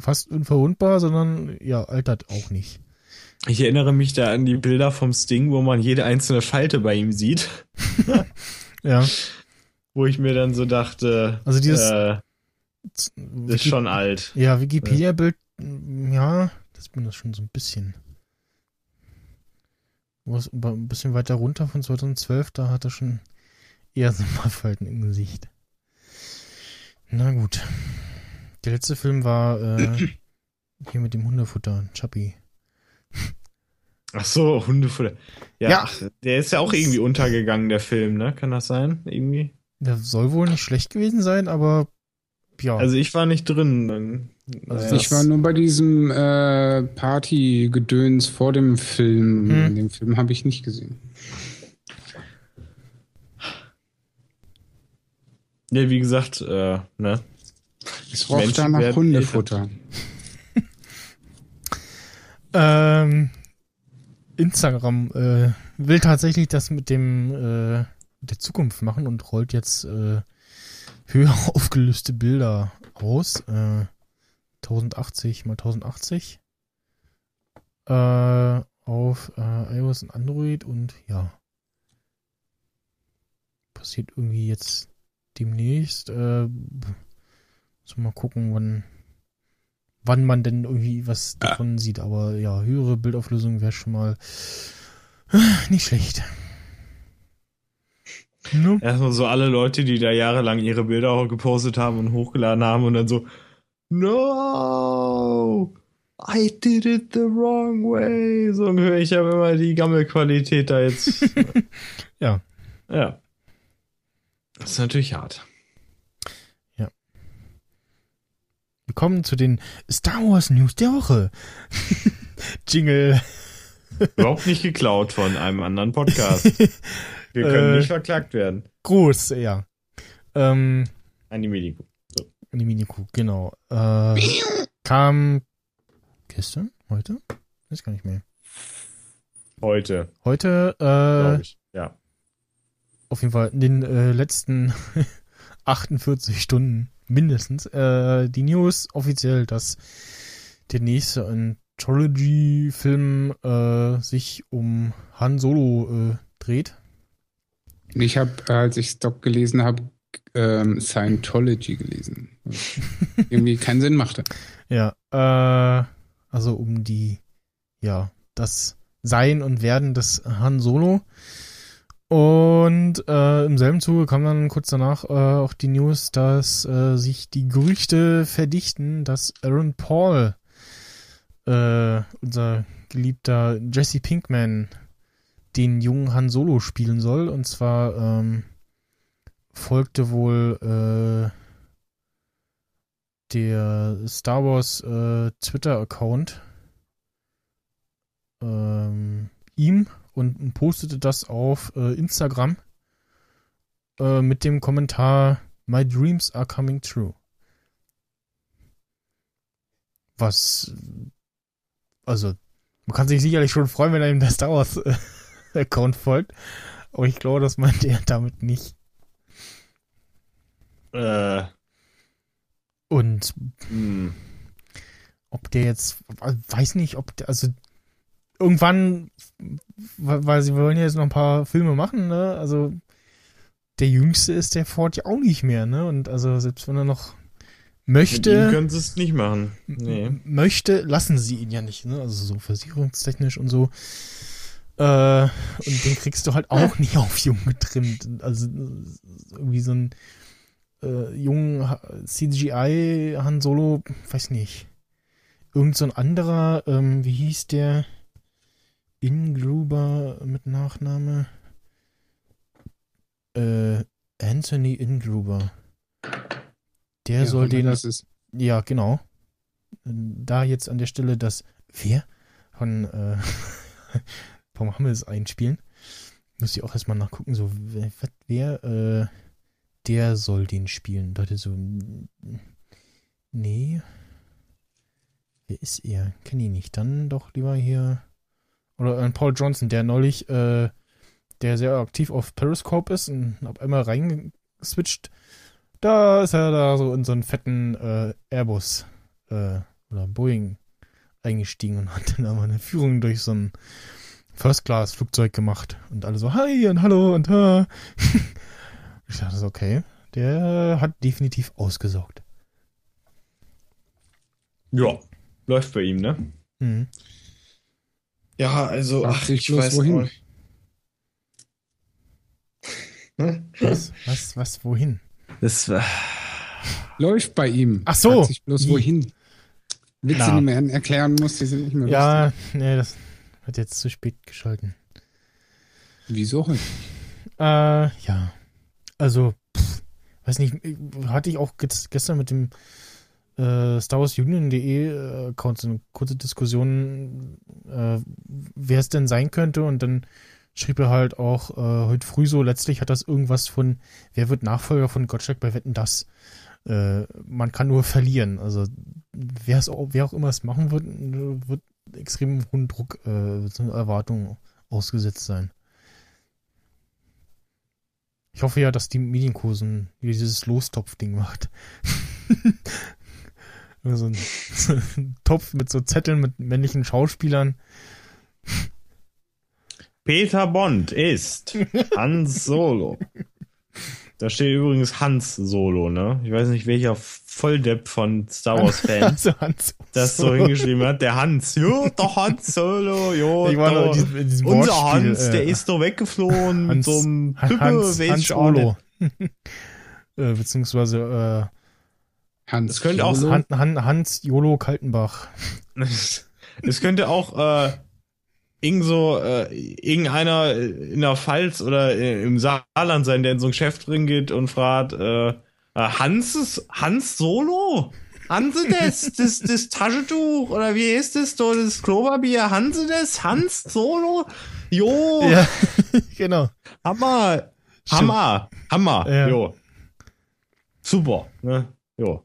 [SPEAKER 1] fast unverwundbar, sondern ja, altert auch nicht.
[SPEAKER 6] Ich erinnere mich da an die Bilder vom Sting, wo man jede einzelne Falte bei ihm sieht,
[SPEAKER 1] Ja.
[SPEAKER 6] wo ich mir dann so dachte,
[SPEAKER 1] Also dieses
[SPEAKER 6] äh, ist schon alt.
[SPEAKER 1] Ja, Wikipedia-Bild, ja, das bin das schon so ein bisschen. Aber ein bisschen weiter runter von 2012, da hat er schon eher so ein paar Falten im Gesicht. Na gut. Der letzte Film war äh, hier mit dem Hundefutter, Chappie.
[SPEAKER 6] Ach so, Hundefutter. Ja,
[SPEAKER 1] Ja.
[SPEAKER 6] ach, der ist ja auch irgendwie untergegangen, der Film, ne? Kann das sein? Irgendwie?
[SPEAKER 1] Der soll wohl nicht schlecht gewesen sein, aber ja.
[SPEAKER 6] Also ich war nicht drin.
[SPEAKER 1] Also.
[SPEAKER 2] Ich war nur bei diesem äh, Party-Gedöns vor dem Film.
[SPEAKER 1] Hm.
[SPEAKER 2] Den Film habe ich nicht gesehen.
[SPEAKER 6] Ja, wie gesagt, äh, ne?
[SPEAKER 2] Es roch
[SPEAKER 6] Menschen
[SPEAKER 2] da nach
[SPEAKER 6] werden
[SPEAKER 2] Hundefutter.
[SPEAKER 1] Ähm, Instagram äh, will tatsächlich das mit dem äh, der Zukunft machen und rollt jetzt äh, höher aufgelöste Bilder aus. Äh, 1080 mal 1080. Äh, auf äh, iOS und Android und ja. Passiert irgendwie jetzt demnächst. Äh, so mal gucken, wann, wann man denn irgendwie was davon sieht. Aber ja, höhere Bildauflösung wäre schon mal nicht schlecht. No?
[SPEAKER 6] Erstmal so alle Leute, die da jahrelang ihre Bilder auch gepostet haben und hochgeladen haben und dann so, no, I did it the wrong way. So höre ich ja immer die Gammelqualität da jetzt.
[SPEAKER 1] Ja.
[SPEAKER 6] Ja. Das ist natürlich hart.
[SPEAKER 1] Wir kommen zu den Star Wars News der Woche. Jingle.
[SPEAKER 6] Überhaupt nicht geklaut von einem anderen Podcast. Wir können
[SPEAKER 1] Äh.
[SPEAKER 6] nicht verklagt werden.
[SPEAKER 1] Groß, ja. Ähm,
[SPEAKER 6] Anime
[SPEAKER 1] die Miniku, genau. Äh, kam gestern? Heute? Weiß gar nicht mehr.
[SPEAKER 6] Heute,
[SPEAKER 1] Heute, äh,
[SPEAKER 6] ich. Ja.
[SPEAKER 1] auf jeden Fall in den äh, letzten 48 Stunden mindestens, äh, die News offiziell, dass der nächste Anthology-Film äh, sich um Han Solo äh, dreht.
[SPEAKER 2] Ich habe, als ich Stock gelesen habe, ähm, Scientology gelesen. Irgendwie keinen Sinn machte.
[SPEAKER 1] Ja, äh, also um die, ja, das Sein und Werden des Han Solo. Und äh, im selben Zuge kam dann kurz danach äh, auch die News, dass äh, sich die Gerüchte verdichten, dass Aaron Paul, äh, unser geliebter Jesse Pinkman, den jungen Han Solo spielen soll. Und zwar ähm, folgte wohl äh, der Star Wars äh, Twitter-Account ähm, ihm und postete das auf äh, Instagram äh, mit dem Kommentar My dreams are coming true. Was, also, man kann sich sicherlich schon freuen, wenn einem der Star Wars äh, Account folgt, aber ich glaube, das meint er damit nicht.
[SPEAKER 6] Äh,
[SPEAKER 1] Und
[SPEAKER 6] hm.
[SPEAKER 1] ob der jetzt, weiß nicht, ob der, also irgendwann, weil sie wollen ja jetzt noch ein paar Filme machen, ne? Also der Jüngste ist der Ford ja auch nicht mehr, ne? Und also selbst wenn er noch
[SPEAKER 6] Mit
[SPEAKER 1] möchte,
[SPEAKER 6] können sie es nicht machen. Nee.
[SPEAKER 1] möchte, lassen sie ihn ja nicht, ne? Also so versicherungstechnisch und so. Äh, und den kriegst du halt auch nicht auf jung getrimmt. Also irgendwie so ein äh, jungen CGI Han Solo, weiß nicht. Irgend so ein anderer, ähm, wie hieß der? Ingruber mit Nachname? Äh, Anthony Ingruber. Der
[SPEAKER 2] Ja,
[SPEAKER 1] soll den,
[SPEAKER 2] das ist
[SPEAKER 1] ja, genau. Da jetzt an der Stelle das Wer von äh, vom Hammels einspielen. Muss ich auch erstmal nachgucken, so wer, wer äh, der soll den spielen. Dachte so, mm, nee. Wer ist er? Kenne ich nicht. Dann doch lieber hier. Oder äh, Paul Johnson, der neulich, äh, der sehr aktiv auf Periscope ist und auf einmal reingeswitcht. Da ist er da so in so einen fetten äh, Airbus äh, oder Boeing eingestiegen und hat dann aber eine Führung durch so ein First-Class-Flugzeug gemacht. Und alle so, hi und hallo und ha. ich dachte so, okay, der hat definitiv ausgesaugt.
[SPEAKER 6] Ja, läuft bei ihm, ne?
[SPEAKER 1] Mhm.
[SPEAKER 6] Ja, also,
[SPEAKER 2] Fragt sich bloß wohin.
[SPEAKER 1] Was, was, was, wohin?
[SPEAKER 6] Das war.
[SPEAKER 2] Läuft bei ihm.
[SPEAKER 1] Ach so.
[SPEAKER 2] Fragt sich bloß
[SPEAKER 1] Wie?
[SPEAKER 2] wohin. Witze, die man erklären muss, die sind nicht mehr
[SPEAKER 1] Ja,
[SPEAKER 2] lustig.
[SPEAKER 1] nee, das wird jetzt zu spät geschalten.
[SPEAKER 2] Wieso heute?
[SPEAKER 1] Äh, ja. Also, pff, weiß nicht, hatte ich auch ge- gestern mit dem äh, Star Wars Union.de äh, Account so eine kurze Diskussion, äh, wer es denn sein könnte und dann schrieb er halt auch äh, heute früh so, letztlich hat das irgendwas von, wer wird Nachfolger von Gottschalk bei Wetten, das? Äh, man kann nur verlieren. Also, wer, es auch, wer auch immer es machen wird, wird extrem hohen Druck, äh, so eine Erwartung ausgesetzt sein. Ich hoffe ja, dass die Medienkursen dieses Lostopf-Ding macht. so, ein, so ein Topf mit so Zetteln mit männlichen Schauspielern.
[SPEAKER 6] Peter Bond ist Hans Solo. Da steht übrigens Hans Solo, ne? Ich weiß nicht, welcher Volldepp von Star Wars Fan
[SPEAKER 1] Also
[SPEAKER 6] das so hingeschrieben hat. Der Hans. Jo, der Hans Solo. Jo,
[SPEAKER 1] Ich war in diesem-
[SPEAKER 6] unser
[SPEAKER 1] Wortspiel,
[SPEAKER 6] Hans,
[SPEAKER 1] äh,
[SPEAKER 6] der ist doch weggeflohen mit
[SPEAKER 1] Hans,
[SPEAKER 6] so einem Pippe,
[SPEAKER 1] Hans,
[SPEAKER 6] weiß
[SPEAKER 1] Hans
[SPEAKER 6] ich auch nicht.
[SPEAKER 1] Olo. äh, beziehungsweise
[SPEAKER 2] Hans
[SPEAKER 6] Das könnte auch
[SPEAKER 1] äh,
[SPEAKER 2] Jolo.
[SPEAKER 1] Han, Han, Hans Jolo Kaltenbach.
[SPEAKER 6] Es könnte auch äh, irgend so äh, irgendeiner in der Pfalz oder äh, im Saarland sein, der in so ein Geschäft drin geht und fragt, äh, äh, Hans Hans Solo? Hanse das, das, das Taschentuch oder wie ist das, so das Klopapier? Hanse das? Hans Solo? Jo,
[SPEAKER 1] Ja, genau.
[SPEAKER 6] Hammer, Hammer, Hammer,
[SPEAKER 1] Ja.
[SPEAKER 6] jo. Super, ne? Jo.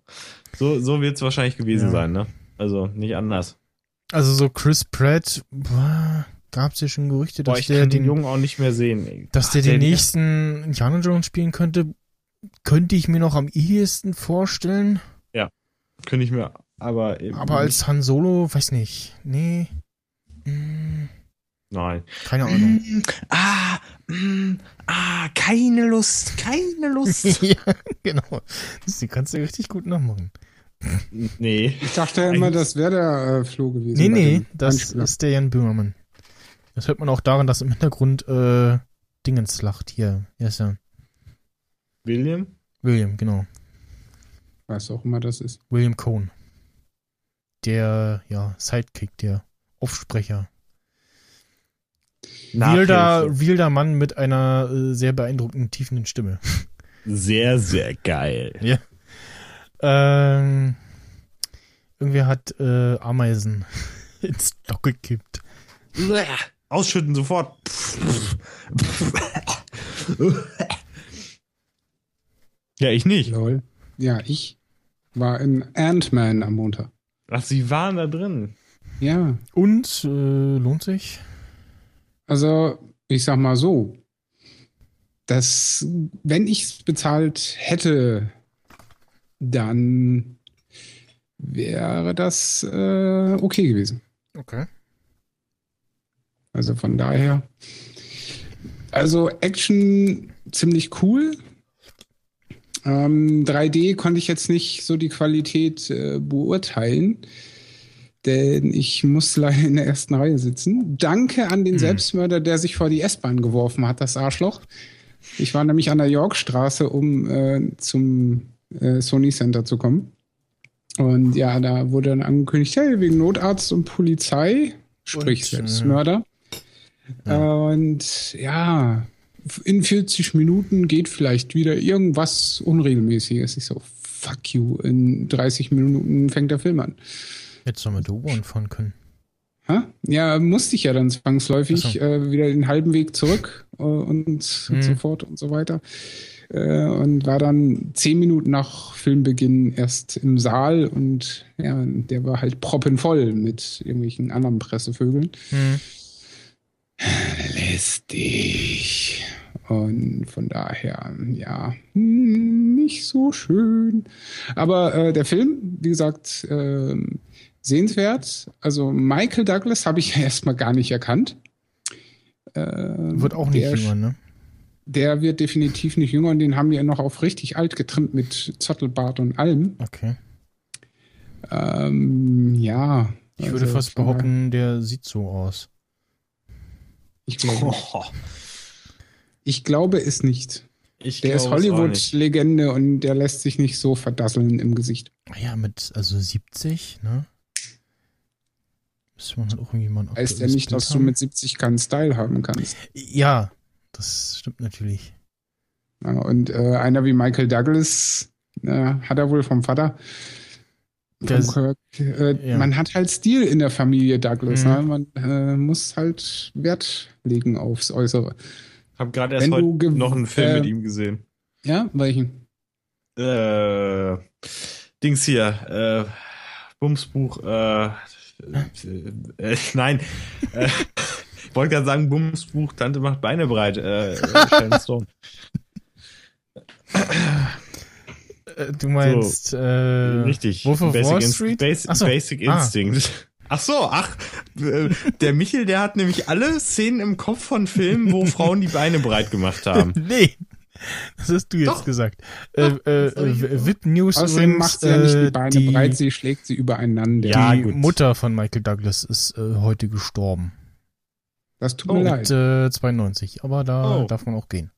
[SPEAKER 6] So, so wird's wahrscheinlich gewesen
[SPEAKER 1] Ja.
[SPEAKER 6] sein, ne? Also nicht anders.
[SPEAKER 1] Also so Chris Pratt, boah, gab's ja schon Gerüchte,
[SPEAKER 6] Boah,
[SPEAKER 1] dass
[SPEAKER 6] ich
[SPEAKER 1] der
[SPEAKER 6] den
[SPEAKER 1] den,
[SPEAKER 6] Jungen auch nicht mehr sehen. ey.
[SPEAKER 1] dass
[SPEAKER 6] Ach,
[SPEAKER 1] der den nächsten Indiana Jones spielen könnte. Könnte ich mir noch am ehesten vorstellen.
[SPEAKER 6] Könnte ich mir, aber eben
[SPEAKER 1] Aber als Han Solo, weiß nicht. Nee. Hm,
[SPEAKER 6] Nein.
[SPEAKER 1] Keine Ahnung.
[SPEAKER 6] Mm, ah, mm, ah, keine Lust, keine Lust.
[SPEAKER 1] ja, genau. Das die kannst du richtig gut nachmachen.
[SPEAKER 6] Nee.
[SPEAKER 2] Ich dachte ja immer, das wäre der äh, Flo gewesen.
[SPEAKER 1] Nee, nee, das
[SPEAKER 2] Einspieler.
[SPEAKER 1] ist der Jan Böhmermann. Das hört man auch daran, dass im Hintergrund äh, Dingens lacht. Hier, hier ist er.
[SPEAKER 6] William?
[SPEAKER 1] William, genau.
[SPEAKER 2] Was auch immer das ist.
[SPEAKER 1] William Cohn. Der, ja, Sidekick, der Aufsprecher. Wilder, wilder Mann mit einer äh, sehr beeindruckenden, tiefenden Stimme.
[SPEAKER 6] Sehr, sehr geil.
[SPEAKER 1] Ähm, irgendwer hat äh, Ameisen ins Loch gekippt.
[SPEAKER 6] Ausschütten sofort. ja, ich nicht.
[SPEAKER 2] Lol. Ja, ich war in Ant-Man am Montag.
[SPEAKER 6] Ach, sie waren da drin.
[SPEAKER 2] Ja,
[SPEAKER 1] Und äh, lohnt sich?
[SPEAKER 2] also ich sag mal so, dass wenn ich es bezahlt hätte, dann wäre das äh, okay gewesen.
[SPEAKER 1] Okay.
[SPEAKER 2] Also von daher. Also Action ziemlich cool. Ähm, 3D konnte ich jetzt nicht so die Qualität äh, beurteilen, denn ich musste leider in der ersten Reihe sitzen. Danke an den
[SPEAKER 1] Hm.
[SPEAKER 2] Selbstmörder, der sich vor die S-Bahn geworfen hat, das Arschloch. Ich war nämlich an der Yorkstraße, um äh, zum äh, Sony Center zu kommen. Und ja, da wurde dann angekündigt, hey, wegen Notarzt und Polizei, sprich
[SPEAKER 1] Und, äh,
[SPEAKER 2] Selbstmörder. Und ja, in 40 Minuten geht vielleicht wieder irgendwas Unregelmäßiges. Ich so, fuck you, in 30 Minuten fängt der Film an.
[SPEAKER 1] Jetzt sollen wir die U-Bahn fahren können.
[SPEAKER 2] Ja, musste ich ja dann zwangsläufig
[SPEAKER 1] so.
[SPEAKER 2] äh, wieder den halben Weg zurück äh, und
[SPEAKER 1] Mhm.
[SPEAKER 2] so fort und so weiter. Äh, und war dann zehn Minuten nach Filmbeginn erst im Saal und ja, der war halt proppenvoll mit irgendwelchen anderen Pressevögeln.
[SPEAKER 1] Hm.
[SPEAKER 2] lästig. Und von daher, ja, hm, nicht so schön. Aber äh, der Film, wie gesagt, ähm, sehenswert. Also Michael Douglas habe ich ja erstmal gar nicht erkannt. Ähm,
[SPEAKER 1] Wird auch nicht
[SPEAKER 2] der,
[SPEAKER 1] jünger, ne?
[SPEAKER 2] Der wird definitiv nicht jünger und den haben wir noch auf richtig alt getrimmt mit Zottelbart und allem.
[SPEAKER 1] Okay.
[SPEAKER 2] Ähm, ja.
[SPEAKER 1] Ich würde
[SPEAKER 2] also
[SPEAKER 1] fast
[SPEAKER 2] von daher-
[SPEAKER 1] behaupten, der sieht so aus.
[SPEAKER 2] Ich glaube,
[SPEAKER 6] Oh,
[SPEAKER 2] ich glaube es nicht.
[SPEAKER 6] ich
[SPEAKER 2] Der ist. Hollywood-Legende und der lässt sich nicht so verdasseln im Gesicht.
[SPEAKER 1] Ah Ja, mit also 70, ne? Müsste man halt auch ein
[SPEAKER 2] Heißt ja nicht, dass du
[SPEAKER 1] haben.
[SPEAKER 2] mit 70 keinen Style haben kannst.
[SPEAKER 1] Ja, das stimmt natürlich.
[SPEAKER 2] Ja, und äh, einer wie Michael Douglas äh, hat er wohl vom Vater.
[SPEAKER 1] Der-
[SPEAKER 2] Vom Kirk, äh,
[SPEAKER 1] ja.
[SPEAKER 2] Man hat halt Stil in der Familie Douglas.
[SPEAKER 1] Mhm.
[SPEAKER 2] Ne? Man äh, muss halt Wert legen aufs Äußere.
[SPEAKER 6] Hab gerade erst
[SPEAKER 2] Wenn du
[SPEAKER 6] heute noch einen Film
[SPEAKER 2] äh,
[SPEAKER 6] mit ihm gesehen.
[SPEAKER 2] Ja, welchen?
[SPEAKER 6] Äh, Dings hier, äh, Bumsbuch, äh, äh, nein, äh, ich wollte gerade sagen, Bumsbuch, Tante macht Beine breit, äh, äh Stone.
[SPEAKER 1] Äh, du meinst, äh,
[SPEAKER 6] Richtig.
[SPEAKER 1] Wolf of
[SPEAKER 6] Basic
[SPEAKER 1] Wall
[SPEAKER 6] Inst-
[SPEAKER 1] Street?
[SPEAKER 6] Bas
[SPEAKER 1] Ach so.
[SPEAKER 6] Basic
[SPEAKER 1] Ah.
[SPEAKER 6] Instinct. Ach so, ach, der Michel, der hat nämlich alle Szenen im Kopf von Filmen, wo Frauen die Beine breit gemacht haben.
[SPEAKER 1] nee. Das hast du jetzt
[SPEAKER 6] Doch.
[SPEAKER 1] gesagt. Äh, äh, äh, News
[SPEAKER 2] Außerdem
[SPEAKER 1] übrigens,
[SPEAKER 2] macht sie ja nicht die
[SPEAKER 1] äh,
[SPEAKER 2] Beine
[SPEAKER 1] die,
[SPEAKER 2] breit, sie schlägt sie übereinander.
[SPEAKER 6] Ja,
[SPEAKER 1] die
[SPEAKER 6] gut.
[SPEAKER 1] Mutter von Michael Douglas ist äh, heute gestorben.
[SPEAKER 2] Das tut mir
[SPEAKER 6] Oh,
[SPEAKER 2] leid.
[SPEAKER 1] Mit äh, 92. Aber da
[SPEAKER 6] Oh.
[SPEAKER 1] darf man auch gehen.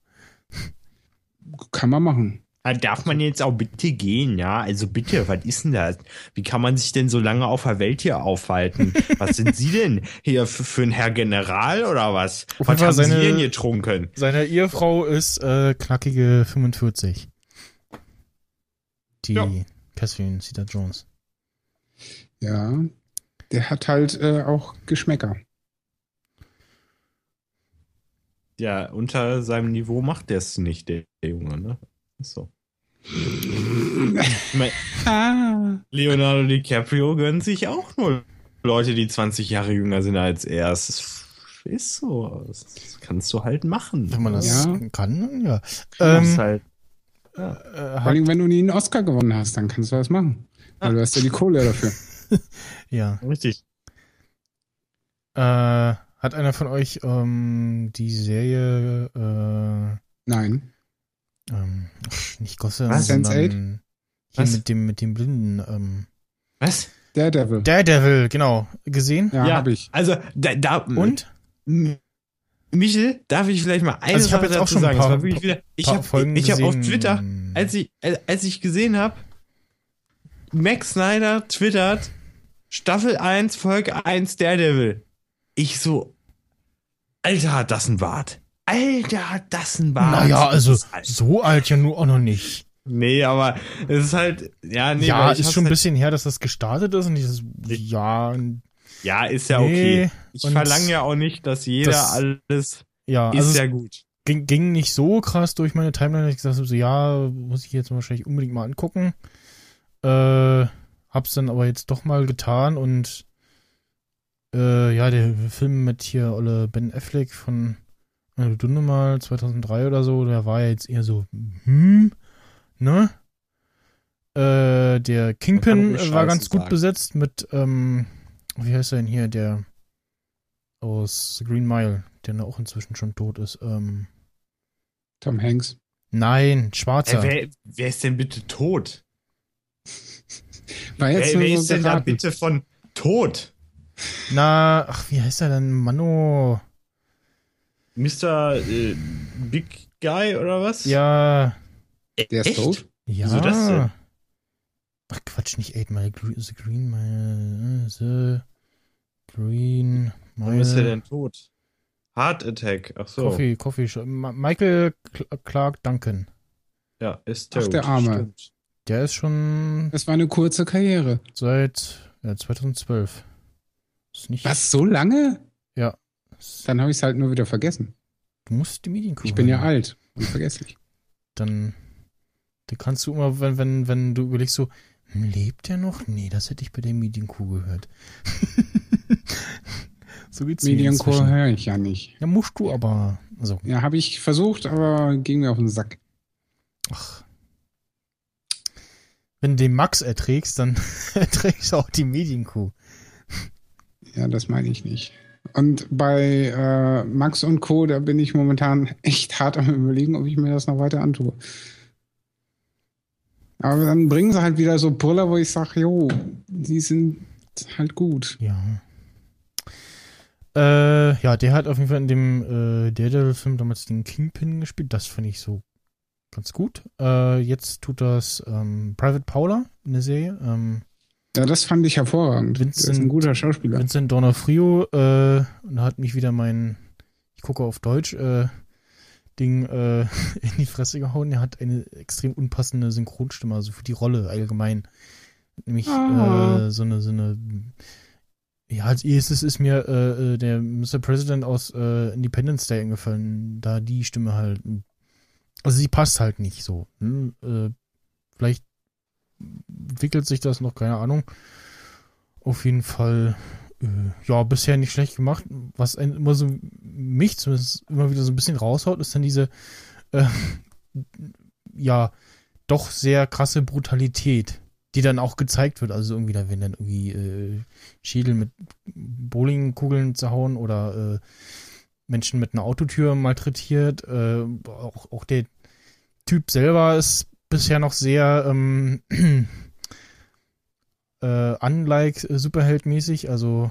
[SPEAKER 2] Kann man machen.
[SPEAKER 6] Ah, Darf man jetzt auch bitte gehen, ja? Also bitte, was ist denn das? Wie kann man sich denn so lange auf der Welt hier aufhalten? Was sind Sie denn hier für, für ein Herr General oder was?
[SPEAKER 1] Auf
[SPEAKER 6] Was haben
[SPEAKER 1] seine-
[SPEAKER 6] Sie denn getrunken?
[SPEAKER 1] Seine Ehefrau ist äh, knackige 45. Die
[SPEAKER 6] Ja.
[SPEAKER 1] Catherine Zeta Jones.
[SPEAKER 2] Ja. Der hat halt äh, auch Geschmäcker.
[SPEAKER 6] Ja, unter seinem Niveau macht der es nicht, der, der Junge, ne? Ist so.
[SPEAKER 2] Ah.
[SPEAKER 6] Leonardo DiCaprio gönnt sich auch nur Leute, die 20 Jahre jünger sind als er. Es ist, ist so. Das kannst du halt machen.
[SPEAKER 1] Wenn man das
[SPEAKER 2] Ja.
[SPEAKER 1] kann, ja. Ähm,
[SPEAKER 6] halt.
[SPEAKER 1] äh,
[SPEAKER 2] Vor allem, wenn du nie einen Oscar gewonnen hast, dann kannst du das machen. Weil du hast ja die Kohle dafür.
[SPEAKER 1] ja.
[SPEAKER 6] Richtig.
[SPEAKER 1] Äh, hat einer von euch ähm, die Serie äh,
[SPEAKER 2] Nein.
[SPEAKER 1] Ach, nicht Gosse,
[SPEAKER 2] Was?
[SPEAKER 1] sondern
[SPEAKER 2] Sense8?
[SPEAKER 1] hier
[SPEAKER 6] Was?
[SPEAKER 1] mit dem mit dem Blinden ähm,
[SPEAKER 6] Was?
[SPEAKER 2] Daredevil.
[SPEAKER 1] Daredevil, genau, gesehen.
[SPEAKER 2] Ja, hab ich.
[SPEAKER 6] Also, da, da,
[SPEAKER 1] Und?
[SPEAKER 6] Michel, darf ich vielleicht mal eine
[SPEAKER 1] Also ich hab
[SPEAKER 6] Sache
[SPEAKER 1] jetzt auch schon ein
[SPEAKER 6] sagen?
[SPEAKER 1] paar-
[SPEAKER 6] Es war wirklich wieder, ich habe ich hab auf. Twitter, als ich, als ich gesehen habe, Max Snyder twittert, Staffel 1, Folge 1, Daredevil. Ich so, Alter, hat das ein Bart. Alter, hat das ein Bart.
[SPEAKER 1] Naja, also
[SPEAKER 6] alt.
[SPEAKER 1] so alt ja nur auch noch nicht.
[SPEAKER 6] Nee, aber es ist halt, ja, nee,
[SPEAKER 1] ja, ist schon ein
[SPEAKER 6] halt,
[SPEAKER 1] bisschen her, dass das gestartet ist und dieses, ja,
[SPEAKER 6] Ja, ist ja
[SPEAKER 1] Nee,
[SPEAKER 6] okay. Ich verlange ja auch nicht, dass jeder
[SPEAKER 1] das-
[SPEAKER 6] alles,
[SPEAKER 1] ja,
[SPEAKER 6] ist
[SPEAKER 1] also
[SPEAKER 6] ja gut.
[SPEAKER 1] ging, ging nicht so krass durch meine Timeline, dass ich gesagt habe, so, ja, muss ich jetzt wahrscheinlich unbedingt mal angucken. Äh, hab's dann aber jetzt doch mal getan und äh, ja, der Film mit hier Olle Ben Affleck von eine Stunde mal 2003 oder so, der war ja jetzt eher so, hm, ne? Äh, der Kingpin war
[SPEAKER 6] Scheiße
[SPEAKER 1] ganz gut
[SPEAKER 6] sagen.
[SPEAKER 1] besetzt mit, ähm, wie heißt er denn hier, der aus The Green Mile, der auch inzwischen schon tot ist. Ähm,
[SPEAKER 2] Tom Hanks.
[SPEAKER 1] nein, Schwarzer.
[SPEAKER 6] Äh, wer, wer ist denn bitte tot?
[SPEAKER 2] War jetzt
[SPEAKER 6] Wer, wer ist denn da bitte von tot?
[SPEAKER 1] Na, ach, wie heißt er denn? Mano.
[SPEAKER 6] Mr. Äh, Big Guy oder was?
[SPEAKER 1] Ja,
[SPEAKER 2] Der ist
[SPEAKER 6] Echt?
[SPEAKER 2] tot?
[SPEAKER 1] ja.
[SPEAKER 6] Wieso das denn?
[SPEAKER 1] Ach Quatsch, nicht Eight Mile, Gre- The Green Mile, äh, The Green
[SPEAKER 6] Warum ist er
[SPEAKER 1] Mile.
[SPEAKER 6] denn tot? Heart Attack. Ach so.
[SPEAKER 1] Coffee, Coffee, Shop. Michael Cl- Clark Duncan.
[SPEAKER 6] Ja, ist
[SPEAKER 2] Ach,
[SPEAKER 6] tot.
[SPEAKER 2] der Arme.
[SPEAKER 6] Stimmt.
[SPEAKER 1] Der ist schon
[SPEAKER 2] Das war eine kurze Karriere.
[SPEAKER 1] seit ja, 2012. Ist nicht,
[SPEAKER 2] Was, so lange?
[SPEAKER 1] Ja.
[SPEAKER 2] Dann habe ich es halt nur wieder vergessen.
[SPEAKER 1] Du musst die Medienkuh
[SPEAKER 2] Ich bin ja alt und vergesslich.
[SPEAKER 1] Dann, dann kannst du immer, wenn, wenn, wenn du überlegst so, hm, lebt der noch? Nee, das hätte ich bei der Medienkuh gehört. so geht's inzwischen.
[SPEAKER 2] höre ich ja nicht.
[SPEAKER 1] Ja, musst du aber. Also,
[SPEAKER 2] Ja, habe ich versucht, aber ging mir auf den Sack.
[SPEAKER 1] ach. Wenn du den Max erträgst, dann erträgst du auch die Medienkuh.
[SPEAKER 2] Ja, das meine ich nicht. Und bei äh, Max und Co., da bin ich momentan echt hart am überlegen, ob ich mir das noch weiter antue. Aber dann bringen sie halt wieder so Brüller, wo ich sage, jo, die sind halt gut.
[SPEAKER 1] Ja. Äh, ja, der hat auf jeden Fall in dem äh, Daredevil-Film damals den Kingpin gespielt. Das fand ich so ganz gut. Äh, jetzt tut das ähm, Private Paula in der Serie. Ähm,
[SPEAKER 2] Ja, das fand ich hervorragend. Der ist ein
[SPEAKER 1] Vincent-
[SPEAKER 2] guter Schauspieler.
[SPEAKER 1] Vincent Donofrio äh, und da hat mich wieder mein, ich gucke auf Deutsch, äh, Ding äh, in die Fresse gehauen. Er hat eine extrem unpassende Synchronstimme, also für die Rolle allgemein. Nämlich
[SPEAKER 2] Ah.
[SPEAKER 1] äh, so eine, so eine, ja, als erstes ist mir äh, der Mr. President aus Independence Day eingefallen, da die Stimme halt, also sie passt halt nicht so. Hm? Vielleicht entwickelt sich das noch, keine Ahnung. Auf jeden Fall, äh, ja, bisher nicht schlecht gemacht. Was ein, immer so mich zumindest immer wieder so ein bisschen raushaut, ist dann diese, äh, ja, doch sehr krasse Brutalität. die dann auch gezeigt wird. Also irgendwie, da werden dann irgendwie äh, Schädel mit Bowlingkugeln zerhauen oder äh, Menschen mit einer Autotür malträtiert. Äh, auch, auch der Typ selber ist bisher noch sehr ähm, äh, unlike äh, Superheld-mäßig, also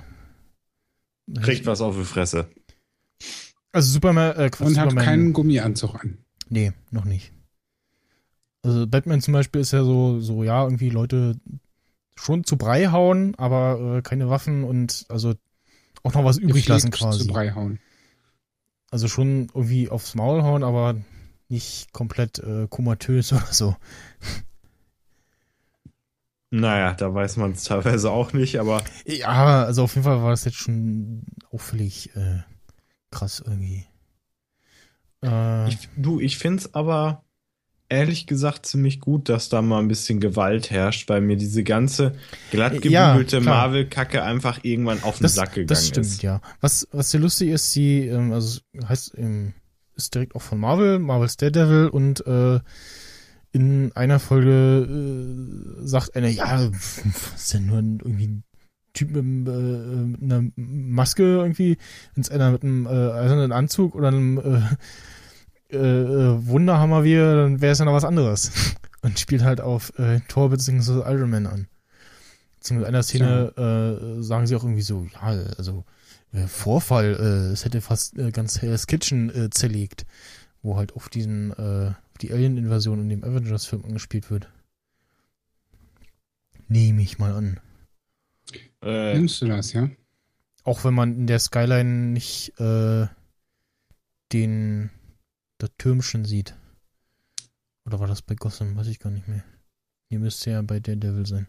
[SPEAKER 6] Kriegt was auf die Fresse.
[SPEAKER 1] also Superman, äh, Quatsch,
[SPEAKER 2] Und hat
[SPEAKER 1] Superman,
[SPEAKER 2] keinen Gummianzug an.
[SPEAKER 1] Nee, noch nicht. Also Batman zum Beispiel ist ja so, so ja, irgendwie Leute schon zu Brei hauen, aber äh, keine Waffen und also auch noch was übrig lassen quasi.
[SPEAKER 2] Zu Brei hauen.
[SPEAKER 1] Also schon irgendwie aufs Maul hauen, aber nicht komplett äh, komatös oder so.
[SPEAKER 6] Naja, da weiß man es teilweise auch nicht, aber
[SPEAKER 1] Ja, also auf jeden Fall war das jetzt schon auffällig äh, krass irgendwie. Äh,
[SPEAKER 6] ich, du, ich find's aber ehrlich gesagt ziemlich gut, dass da mal ein bisschen Gewalt herrscht, weil mir diese ganze glatt
[SPEAKER 1] Ja.
[SPEAKER 6] Marvel-Kacke einfach irgendwann auf den
[SPEAKER 1] das,
[SPEAKER 6] Sack gegangen
[SPEAKER 1] das stimmt,
[SPEAKER 6] ist.
[SPEAKER 1] ja. Was, was sehr lustig ist, sie, ähm, also heißt, ähm, ist direkt auch von Marvel, Marvel's Daredevil und äh, in einer Folge äh, sagt einer, ja, pf, ist denn nur ein, irgendwie ein Typ mit, äh, mit einer Maske irgendwie, wenn es einer mit einem äh, eisernen Anzug oder einem äh, äh, Wunderhammer wäre, dann wäre es ja noch was anderes. Und spielt halt auf äh, Thor bzw. Iron Man an. Beziehungsweise in einer Szene äh, sagen sie auch irgendwie so, ja, also äh, Vorfall, äh, es hätte fast äh, ganz Hell's Kitchen äh, zerlegt, wo halt auf diesen, äh, auf die Alien-Invasion in dem Avengers-Film angespielt wird. Nehme ich mal an.
[SPEAKER 6] Äh,
[SPEAKER 2] Nimmst du das, ja?
[SPEAKER 1] Auch wenn man in der Skyline nicht äh, den das Türmchen sieht. Oder war das bei Gotham? Weiß ich gar nicht mehr. Hier müsste ja bei Daredevil sein.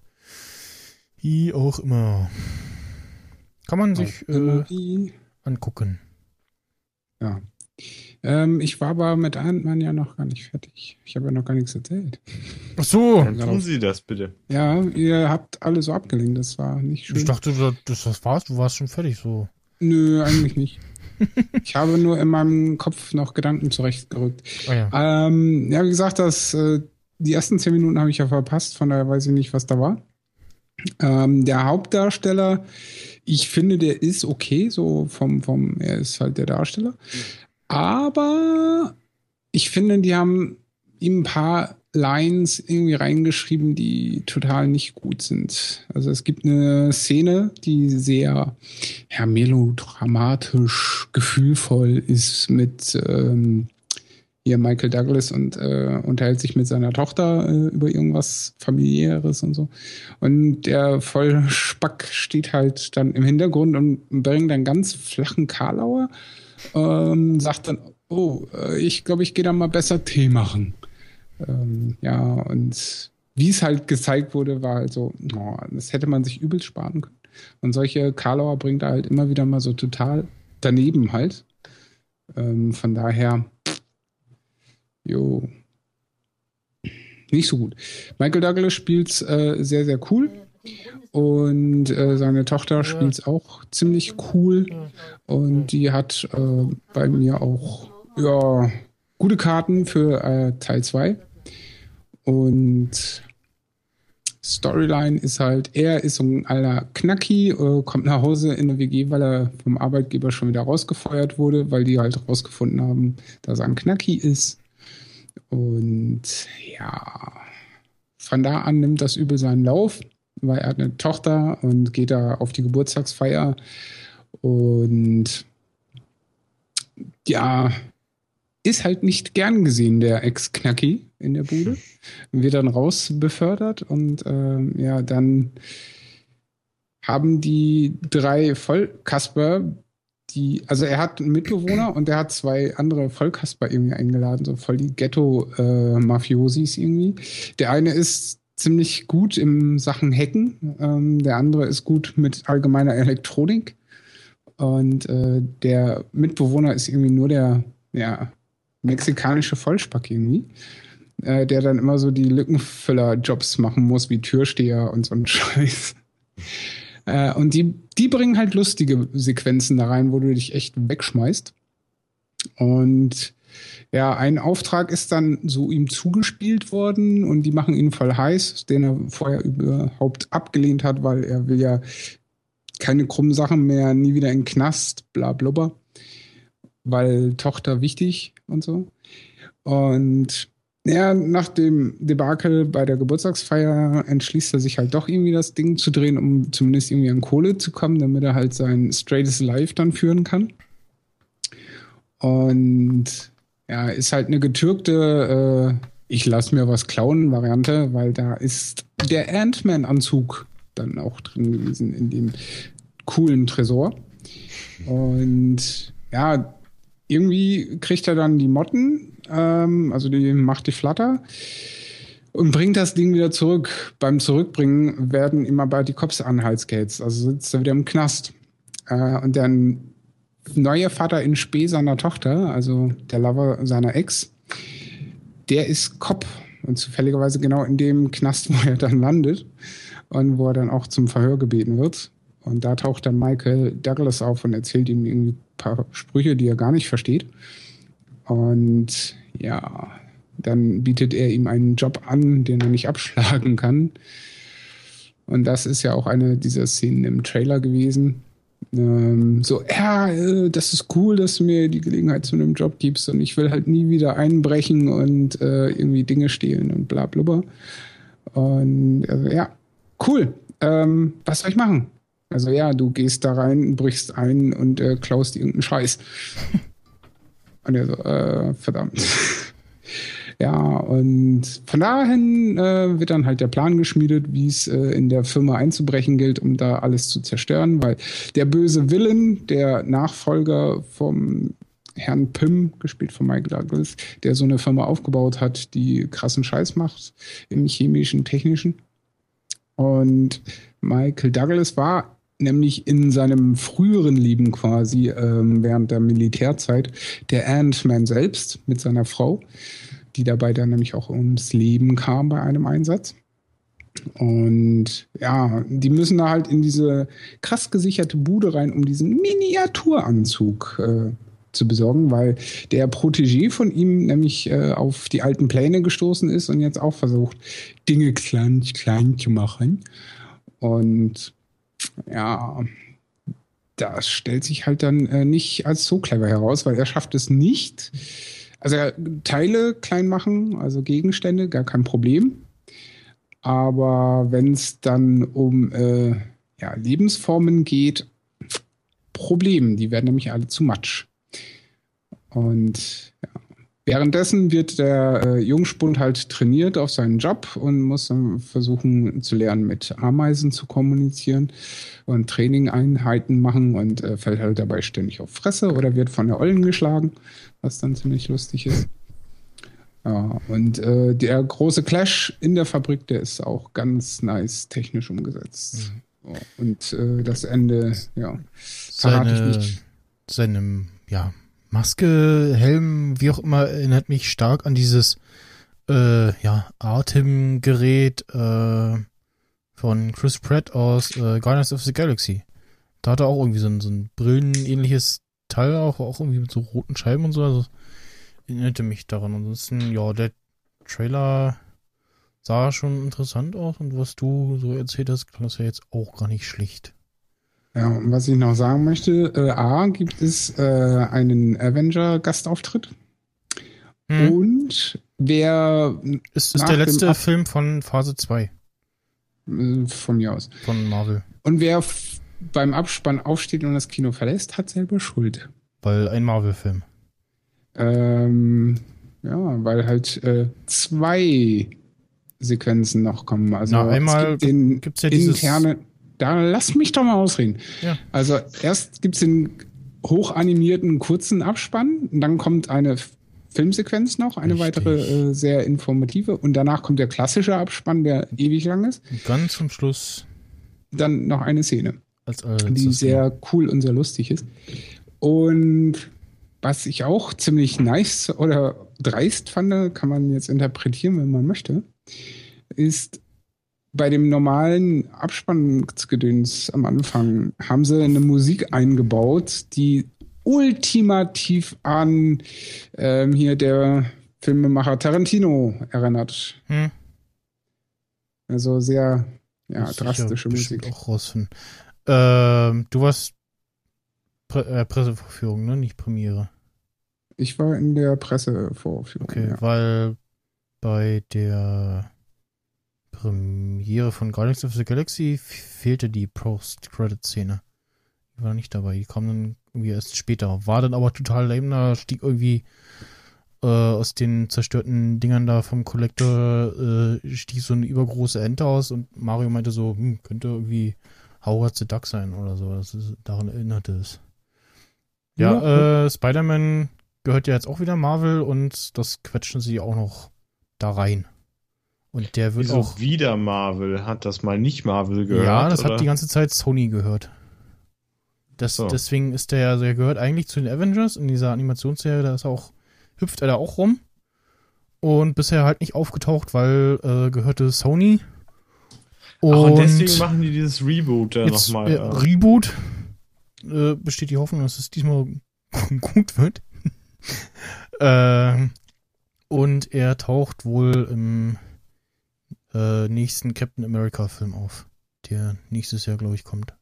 [SPEAKER 1] Wie auch immer. Kann man sich äh, angucken.
[SPEAKER 2] Ja. Ähm, ich war aber mit Ant-Man ja noch gar nicht fertig. Ich habe ja noch gar nichts erzählt.
[SPEAKER 1] Ach so.
[SPEAKER 6] dann tun Sie das bitte.
[SPEAKER 2] Ja, ihr habt alle so abgelenkt. Das war nicht schön.
[SPEAKER 1] Ich dachte, das, das war's. Du warst schon fertig so.
[SPEAKER 2] Nö, eigentlich nicht. ich habe nur in meinem Kopf noch Gedanken zurechtgerückt.
[SPEAKER 1] Ah ja.
[SPEAKER 2] Ähm, ja, wie gesagt, das, äh, die ersten zehn Minuten habe ich ja verpasst, von daher weiß ich nicht, was da war. Ähm, der Hauptdarsteller, ich finde, der ist okay, so vom, vom, er ist halt der Darsteller. Aber ich finde, die haben ihm ein paar Lines irgendwie reingeschrieben, die total nicht gut sind. Also es gibt eine Szene, die sehr ja, melodramatisch, gefühlvoll ist mit ähm, hier Michael Douglas und äh, unterhält sich mit seiner Tochter äh, über irgendwas familiäres und so. Und der Vollspack steht halt dann im Hintergrund und bringt einen ganz flachen Karlauer, ähm, sagt dann, oh, äh, ich glaube, ich gehe da mal besser Tee machen. Ähm, ja, und wie es halt gezeigt wurde, war halt so, oh, das hätte man sich übel sparen können. Und solche Karlauer bringt er halt immer wieder mal so total daneben halt. Ähm, von daher, jo, nicht so gut. Michael Douglas spielt äh, sehr, sehr cool. Und äh, seine Tochter spielt auch ziemlich cool. Und die hat äh, bei mir auch ja, gute Karten für äh, Teil 2. Und Storyline ist halt, er ist so ein alter Knacki, äh, kommt nach Hause in eine WG, weil er vom Arbeitgeber schon wieder rausgefeuert wurde, weil die halt rausgefunden haben, dass er ein Knacki ist. Und ja, von da an nimmt das Übel seinen Lauf, weil er hat eine Tochter und geht da auf die Geburtstagsfeier. Und ja, ist halt nicht gern gesehen, der Ex-Knacki in der Bude. Wird dann raus befördert und ähm, ja, dann haben die drei Vollkasper, die, also er hat einen Mitbewohner und er hat zwei andere Vollkasper irgendwie eingeladen, so voll die Ghetto-Mafiosis irgendwie. Der eine ist ziemlich gut im Sachen Hacken, ähm, der andere ist gut mit allgemeiner Elektronik und äh, der Mitbewohner ist irgendwie nur der, ja, mexikanische Vollspack irgendwie, äh, der dann immer so die Lückenfüller-Jobs machen muss, wie Türsteher und so ein Scheiß. Äh, und die, die bringen halt lustige Sequenzen da rein, wo du dich echt wegschmeißt. Und ja, ein Auftrag ist dann so ihm zugespielt worden und die machen ihn voll heiß, den er vorher überhaupt abgelehnt hat, weil er will ja keine krummen Sachen mehr, nie wieder in den Knast, bla blubber. Weil Tochter wichtig und so. Und ja, nach dem Debakel bei der Geburtstagsfeier entschließt er sich halt doch irgendwie das Ding zu drehen, um zumindest irgendwie an Kohle zu kommen, damit er halt sein straightest Life dann führen kann. Und ja, ist halt eine getürkte, äh, ich lass mir was klauen Variante, weil da ist der Ant-Man-Anzug dann auch drin gewesen in dem coolen Tresor. Und ja, irgendwie kriegt er dann die Motten, ähm, also die macht die Flatter und bringt das Ding wieder zurück. Beim Zurückbringen werden immer bald die Cops an Halsgates, also sitzt er wieder im Knast. Äh, und der neue Vater in Spee seiner Tochter, also der Lover seiner Ex, der ist Cop und zufälligerweise genau in dem Knast, wo er dann landet und wo er dann auch zum Verhör gebeten wird. Und da taucht dann Michael Douglas auf und erzählt ihm irgendwie ein paar Sprüche, die er gar nicht versteht. Und ja, dann bietet er ihm einen Job an, den er nicht abschlagen kann. Und das ist ja auch eine dieser Szenen im Trailer gewesen. Ähm, so, ja, äh, das ist cool, dass du mir die Gelegenheit zu einem Job gibst und ich will halt nie wieder einbrechen und äh, irgendwie Dinge stehlen und bla blubber. Und also, ja, cool. Ähm, was soll ich machen? Also ja, du gehst da rein, brichst ein und äh, klaust irgendeinen Scheiß. und er so, äh, verdammt. ja, und von dahin äh, wird dann halt der Plan geschmiedet, wie es äh, in der Firma einzubrechen gilt, um da alles zu zerstören, weil der böse Willen, der Nachfolger vom Herrn Pym, gespielt von Michael Douglas, der so eine Firma aufgebaut hat, die krassen Scheiß macht im chemischen, technischen. Und Michael Douglas war nämlich in seinem früheren Leben quasi ähm, während der Militärzeit der Ant-Man selbst mit seiner Frau, die dabei dann nämlich auch ums Leben kam bei einem Einsatz. Und ja, die müssen da halt in diese krass gesicherte Bude rein, um diesen Miniaturanzug äh, zu besorgen, weil der Protégé von ihm nämlich äh, auf die alten Pläne gestoßen ist und jetzt auch versucht, Dinge klein, klein zu machen. Und ja, das stellt sich halt dann äh, nicht als so clever heraus, weil er schafft es nicht. Also er Teile klein machen, also Gegenstände, gar kein Problem. Aber wenn es dann um äh, ja, Lebensformen geht, Problem. Die werden nämlich alle zu matsch. Und ja, Währenddessen wird der äh, Jungspund halt trainiert auf seinen Job und muss dann versuchen zu lernen, mit Ameisen zu kommunizieren und Trainingeinheiten machen und äh, fällt halt dabei ständig auf Fresse oder wird von der Ollen geschlagen, was dann ziemlich lustig ist. Ja, und äh, der große Clash in der Fabrik, der ist auch ganz nice technisch umgesetzt. Mhm. Und äh, das Ende, ja, verrate ich nicht.
[SPEAKER 1] Seinem, ja, Maske, Helm, wie auch immer, erinnert mich stark an dieses äh, ja, Atemgerät äh, von Chris Pratt aus äh, Guardians of the Galaxy. Da hat er auch irgendwie so ein, so ein brillenähnliches Teil, auch, auch irgendwie mit so roten Scheiben und so. Also erinnerte mich daran. Ansonsten, ja, der Trailer sah schon interessant aus und was du so erzählt hast, klang das ja jetzt auch gar nicht schlicht.
[SPEAKER 2] Ja, und was ich noch sagen möchte, äh, A, gibt es äh, einen Avenger-Gastauftritt.
[SPEAKER 1] Hm.
[SPEAKER 2] Und wer.
[SPEAKER 1] Ist, ist der letzte Ab Film von Phase 2.
[SPEAKER 2] Äh, von mir aus.
[SPEAKER 1] Von Marvel.
[SPEAKER 2] Und wer beim Abspann aufsteht und das Kino verlässt, hat selber Schuld.
[SPEAKER 1] Weil ein Marvel-Film.
[SPEAKER 2] Ähm, ja, weil halt äh, zwei Sequenzen noch kommen. Also
[SPEAKER 1] Na, einmal
[SPEAKER 2] es gibt
[SPEAKER 1] gibt's ja
[SPEAKER 2] interne. Da lass mich doch mal ausreden.
[SPEAKER 1] Ja.
[SPEAKER 2] Also erst gibt's den hochanimierten kurzen Abspann, dann kommt eine Filmsequenz noch, eine
[SPEAKER 1] Richtig.
[SPEAKER 2] weitere äh, sehr informative und danach kommt der klassische Abspann, der ewig lang ist.
[SPEAKER 1] Und ganz zum Schluss
[SPEAKER 2] Dann noch eine Szene,
[SPEAKER 1] als
[SPEAKER 2] die
[SPEAKER 1] allerletztes
[SPEAKER 2] sehr cool und sehr lustig ist. Und was ich auch ziemlich nice oder dreist fand, kann man jetzt interpretieren, wenn man möchte, ist bei dem normalen Abspannsgedöns am Anfang haben sie eine Musik eingebaut, die ultimativ an ähm, hier der Filmemacher Tarantino erinnert.
[SPEAKER 1] Hm.
[SPEAKER 2] Also sehr ja,
[SPEAKER 1] Muss
[SPEAKER 2] drastische
[SPEAKER 1] bestimmt
[SPEAKER 2] Musik.
[SPEAKER 1] auch rausfinden. Ähm, du warst Pre äh, Pressevorführung, ne? Nicht Premiere.
[SPEAKER 2] Ich war in der Pressevorführung.
[SPEAKER 1] Okay,
[SPEAKER 2] ja.
[SPEAKER 1] weil bei der Premiere von Guardians of the Galaxy fehlte die Post-Credit-Szene. Die war nicht dabei. Die kam dann irgendwie erst später. War dann aber total lame. Da stieg irgendwie äh, aus den zerstörten Dingern da vom Collector äh, stieg so eine übergroße Ente aus und Mario meinte so, hm, könnte irgendwie Howard the Duck sein oder so. Das ist, daran erinnerte es. Ja, äh, Spider-Man gehört ja jetzt auch wieder Marvel und das quetschen sie auch noch da rein. Und der wird
[SPEAKER 6] Wieso
[SPEAKER 1] auch.
[SPEAKER 6] wieder Marvel? Hat das mal nicht Marvel gehört?
[SPEAKER 1] ja, das
[SPEAKER 6] oder?
[SPEAKER 1] hat die ganze Zeit Sony gehört. Das,
[SPEAKER 6] So.
[SPEAKER 1] Deswegen ist der ja, der gehört eigentlich zu den Avengers in dieser Animationsserie, da ist er auch, hüpft er da auch rum. Und bisher halt nicht aufgetaucht, weil äh, gehörte Sony.
[SPEAKER 6] Ach, und deswegen machen die dieses Reboot da
[SPEAKER 1] jetzt,
[SPEAKER 6] nochmal.
[SPEAKER 1] äh,
[SPEAKER 6] ja.
[SPEAKER 1] Reboot. Äh, besteht die Hoffnung, dass es diesmal gut wird. ähm, und er taucht wohl im äh, nächsten Captain America Film auf, der nächstes Jahr, glaube ich, kommt.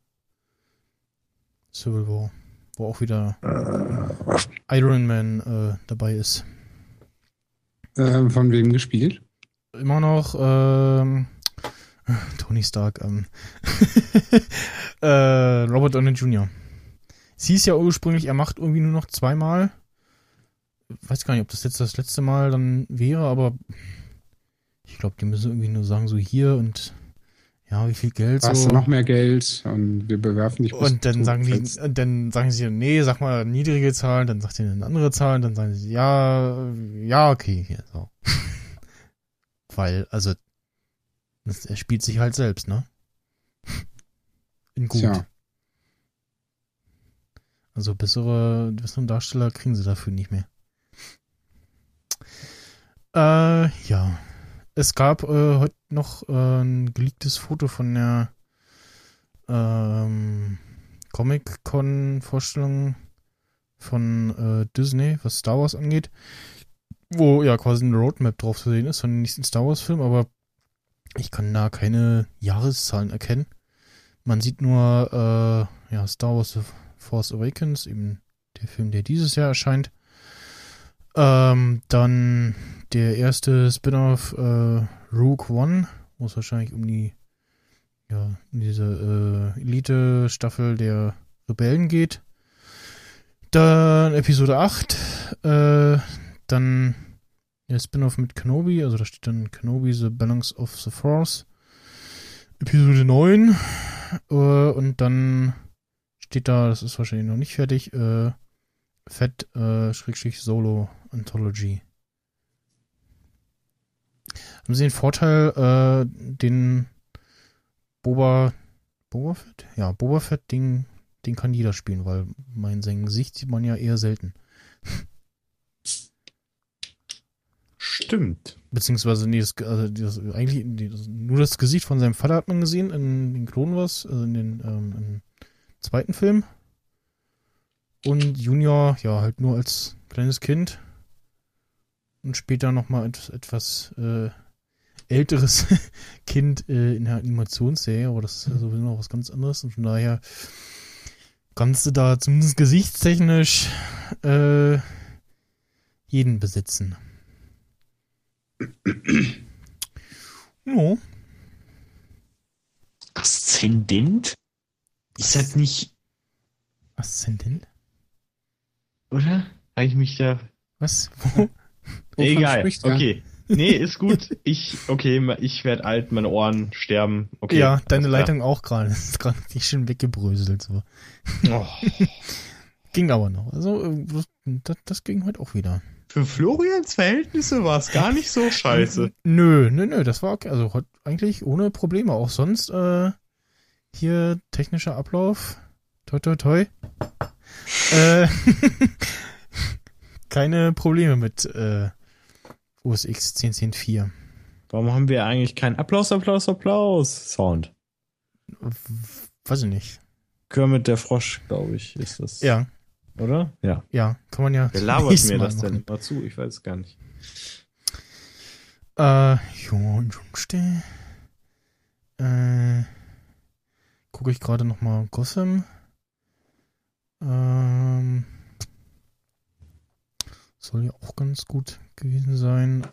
[SPEAKER 1] Civil War, wo auch wieder Iron Man äh, dabei ist.
[SPEAKER 2] Ähm, von wem gespielt?
[SPEAKER 1] Immer noch ähm, Tony Stark, ähm, äh, Robert Downey Jr. Sie hieß ja ursprünglich, er macht irgendwie nur noch zweimal. Weiß gar nicht, ob das jetzt das letzte Mal dann wäre, aber ich glaube, die müssen irgendwie nur sagen, so hier und ja, wie viel Geld
[SPEAKER 2] Hast
[SPEAKER 1] so.
[SPEAKER 2] du noch mehr Geld und wir bewerfen dich
[SPEAKER 1] Und dann sagen die,
[SPEAKER 2] fällst.
[SPEAKER 1] und dann sagen sie, nee, sag mal niedrige Zahlen, dann sagt ihr eine andere Zahl, dann sagen sie, ja, ja, okay, hier, so. Weil, also, das, er spielt sich halt selbst, ne? In gut.
[SPEAKER 2] Tja.
[SPEAKER 1] Also bessere, besseren Darsteller kriegen sie dafür nicht mehr. Äh, ja. Es gab äh, heute noch äh, ein geleaktes Foto von der ähm, Comic-Con-Vorstellung von äh, Disney, was Star Wars angeht, wo ja quasi eine Roadmap drauf zu sehen ist von dem nächsten Star Wars-Film, aber ich kann da keine Jahreszahlen erkennen. Man sieht nur äh, ja, Star Wars The Force Awakens, eben der Film, der dieses Jahr erscheint. Ähm, dann der erste Spin-off äh, Rogue One, wo es wahrscheinlich um die ja, diese äh, Elite-Staffel der Rebellen geht. Dann Episode 8, äh, dann der Spin-off mit Kenobi, also da steht dann Kenobi The Balance of the Force. Episode 9, äh, und dann steht da, das ist wahrscheinlich noch nicht fertig, äh, Fett, äh, Schrägstrich Solo Anthology. Haben Sie den Vorteil, äh, den Boba, Boba Fett? Ja, Boba Fett, den, den kann jeder spielen, weil mein sein Gesicht sieht man ja eher selten.
[SPEAKER 6] Stimmt.
[SPEAKER 1] Beziehungsweise, nee, das, also das, eigentlich das, nur das Gesicht von seinem Vater hat man gesehen in den Clone Wars, also in den ähm, zweiten Film. Und Junior, ja, halt nur als kleines Kind. Und später nochmal etwas, etwas äh, älteres Kind äh, in der Animationsserie, aber das ist ja sowieso noch was ganz anderes. Und von daher kannst du da zumindest gesichtstechnisch äh, jeden besitzen. Ja.
[SPEAKER 5] Aszendent? Ist das nicht,
[SPEAKER 1] Aszendent?
[SPEAKER 5] oder? Habe ich mich da.
[SPEAKER 1] Was? Wo?
[SPEAKER 2] Wovon
[SPEAKER 6] Egal. Okay. Nee, ist gut. Ich, okay, ich werde alt, meine Ohren sterben. Okay.
[SPEAKER 1] ja, deine
[SPEAKER 6] klar.
[SPEAKER 1] Leitung auch gerade. Ist gerade nicht schön weggebröselt. So.
[SPEAKER 6] Oh.
[SPEAKER 1] Ging aber noch. Also, äh, das, das ging heute auch wieder.
[SPEAKER 6] Für Florians Verhältnisse war es gar nicht so scheiße.
[SPEAKER 1] Nö, nö, nö, das war okay. Also heute eigentlich ohne Probleme. Auch sonst äh, hier technischer Ablauf. Toi, toi, toi. äh, keine Probleme mit äh, OS X 10.10.4.
[SPEAKER 6] Warum haben wir eigentlich keinen Applaus, Applaus, Applaus Sound?
[SPEAKER 1] Weiß ich nicht.
[SPEAKER 6] Kermit der Frosch, glaube ich, ist das.
[SPEAKER 1] Ja.
[SPEAKER 6] oder? Ja.
[SPEAKER 1] Ja, kann man ja.
[SPEAKER 6] Wer labert mir
[SPEAKER 1] Mal
[SPEAKER 6] das denn
[SPEAKER 1] machen.
[SPEAKER 6] immer zu? Ich weiß es gar nicht.
[SPEAKER 1] Äh, ja, und sonst, äh, gucke ich gerade noch mal Gotham. Ähm, soll ja auch ganz gut gewesen sein.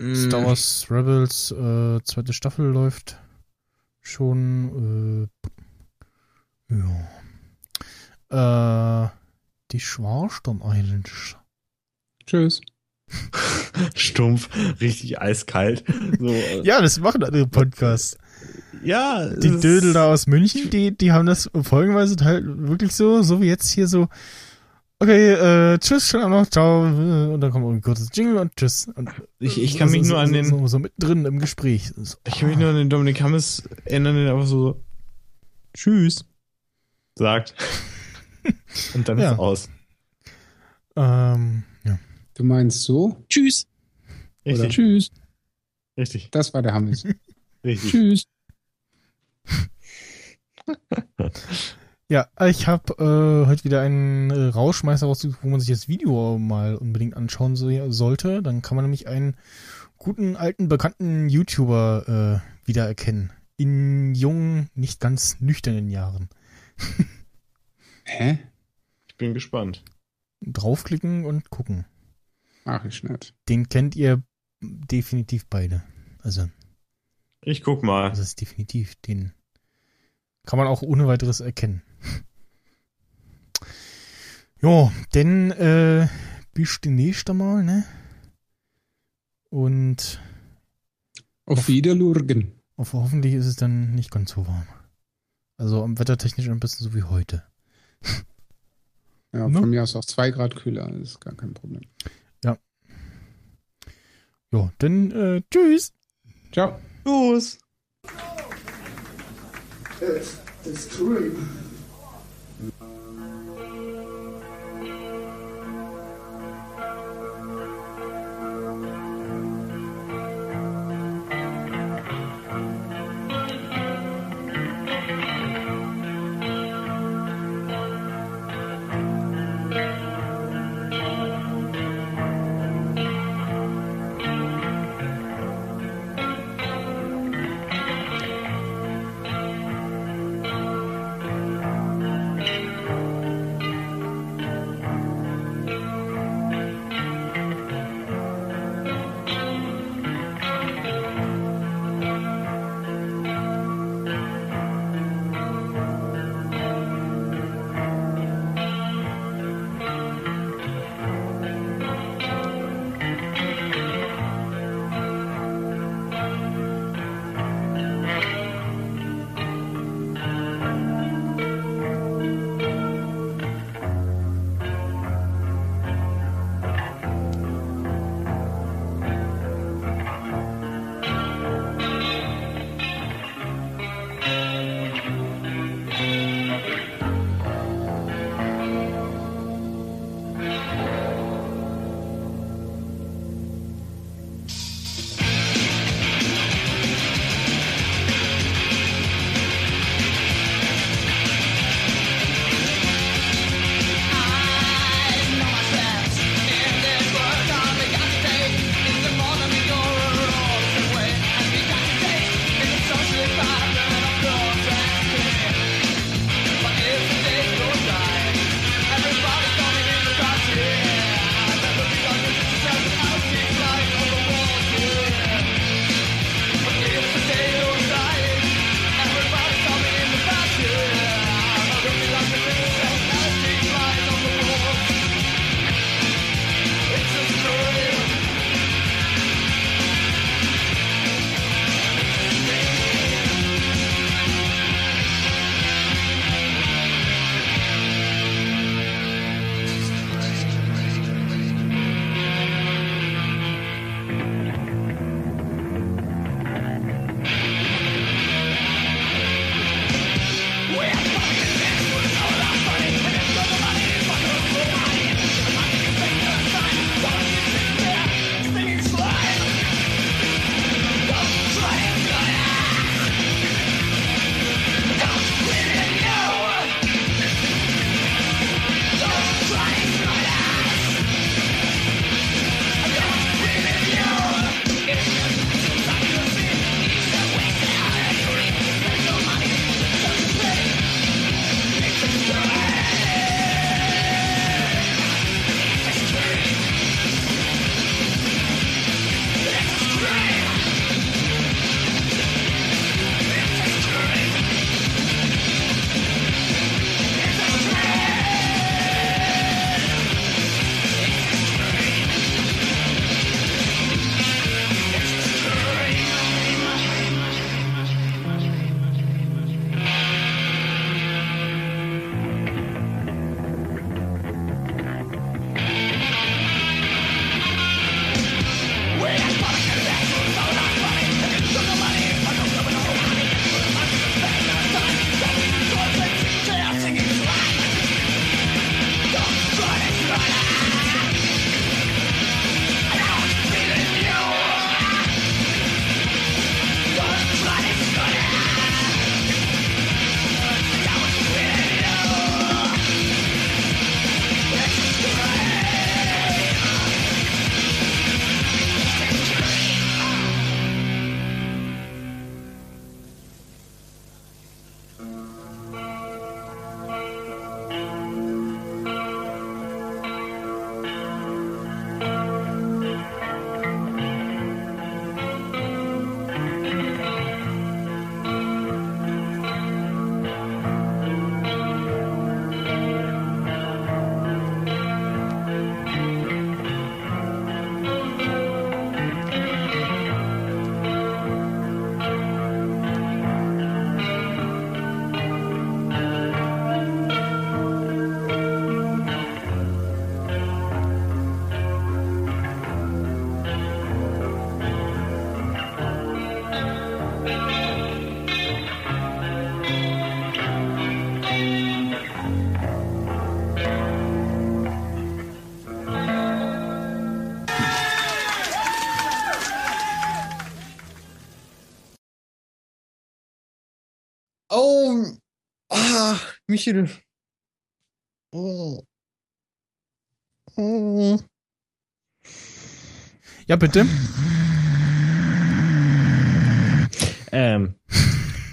[SPEAKER 1] Äh, Star Wars Rebels, äh, zweite Staffel läuft schon. Äh, ja. Äh, die Schwarsturm Islands.
[SPEAKER 2] Tschüss.
[SPEAKER 6] Stumpf, richtig eiskalt. So, äh,
[SPEAKER 1] Ja, das machen andere Podcasts.
[SPEAKER 6] ja
[SPEAKER 1] Die Dödel da aus München, die, die haben das folgenweise halt wirklich so, so wie jetzt hier so. Okay, äh, tschüss, schönen Abend noch, ciao. Und dann kommt ein kurzes Jingle und tschüss. Und
[SPEAKER 6] Ich, ich kann mich
[SPEAKER 1] so,
[SPEAKER 6] nur an
[SPEAKER 1] so,
[SPEAKER 6] den,
[SPEAKER 1] So, so mittendrin im Gespräch. So,
[SPEAKER 6] ich kann mich nur an den Dominik Hammes erinnern, der einfach so Tschüss sagt. Und dann
[SPEAKER 1] Ja.
[SPEAKER 6] ist aus.
[SPEAKER 1] ähm, ja.
[SPEAKER 2] Du meinst so?
[SPEAKER 5] Tschüss.
[SPEAKER 2] Oder
[SPEAKER 6] Richtig,
[SPEAKER 2] Tschüss.
[SPEAKER 6] richtig,
[SPEAKER 2] Das war der Hammes.
[SPEAKER 6] richtig.
[SPEAKER 2] Tschüss.
[SPEAKER 1] Ja, ich habe äh, heute wieder einen äh, Rauschmeister rausgesucht, wo man sich das Video mal unbedingt anschauen so, sollte. Dann kann man nämlich einen guten, alten, bekannten YouTuber äh, wiedererkennen. In jungen, nicht ganz nüchternen Jahren.
[SPEAKER 2] Hä?
[SPEAKER 6] Ich bin gespannt.
[SPEAKER 1] Draufklicken und gucken.
[SPEAKER 2] Mach ich nicht.
[SPEAKER 1] Den kennt ihr definitiv beide. Also,
[SPEAKER 6] Ich guck mal.
[SPEAKER 1] das ist definitiv, den kann man auch ohne weiteres erkennen. Jo, denn äh, bis demnächst einmal, ne? Und
[SPEAKER 2] Auf Wiederlurgen.
[SPEAKER 1] auf, hoffentlich ist es dann nicht ganz so warm. Also am wettertechnisch ein bisschen so wie heute.
[SPEAKER 2] Ja,
[SPEAKER 1] Ne?
[SPEAKER 2] von mir aus auch zwei Grad kühler, ist gar kein Problem.
[SPEAKER 1] Jo, dann äh, tschüss.
[SPEAKER 2] Ciao.
[SPEAKER 6] Los! Oh, Michel. Oh. Oh.
[SPEAKER 1] Ja, bitte.
[SPEAKER 6] Ähm,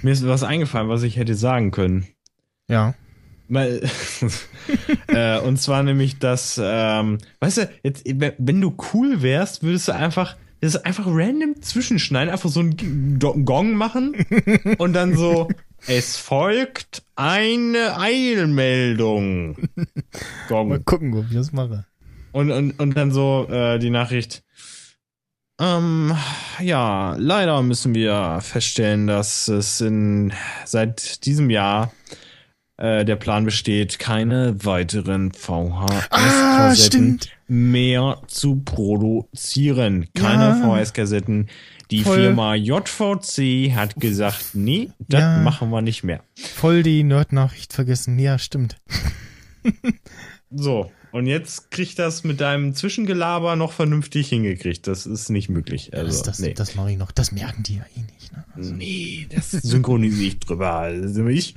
[SPEAKER 6] mir ist was eingefallen, was ich hätte sagen können.
[SPEAKER 1] Ja.
[SPEAKER 6] Mal, äh, und zwar nämlich, dass, ähm, weißt du, jetzt, wenn du cool wärst, würdest du einfach, das ist einfach random zwischenschneiden, einfach so einen Gong machen und dann so, es folgt eine Eilmeldung.
[SPEAKER 1] Mal gucken, ob ich das mache.
[SPEAKER 6] Und, und, und dann so äh, die Nachricht. Ähm, ja, leider müssen wir feststellen, dass es in seit diesem Jahr äh, der Plan besteht, keine weiteren
[SPEAKER 1] Ah,
[SPEAKER 6] VHS-Kassetten
[SPEAKER 1] stimmt.
[SPEAKER 6] mehr zu produzieren. Keine
[SPEAKER 1] Ja.
[SPEAKER 6] VHS-Kassetten. Die
[SPEAKER 1] Voll.
[SPEAKER 6] Firma JVC hat gesagt, nee, das
[SPEAKER 1] Ja.
[SPEAKER 6] machen wir nicht mehr.
[SPEAKER 1] Voll die Nerd-Nachricht vergessen. Ja, stimmt.
[SPEAKER 6] So, und jetzt kriegt das mit deinem Zwischengelaber noch vernünftig hingekriegt. Das ist nicht möglich. Also,
[SPEAKER 1] das das,
[SPEAKER 6] nee.
[SPEAKER 1] das mache ich noch. Das merken die ja eh nicht. Ne?
[SPEAKER 6] nee, das synchronisiere ich drüber. Also ich,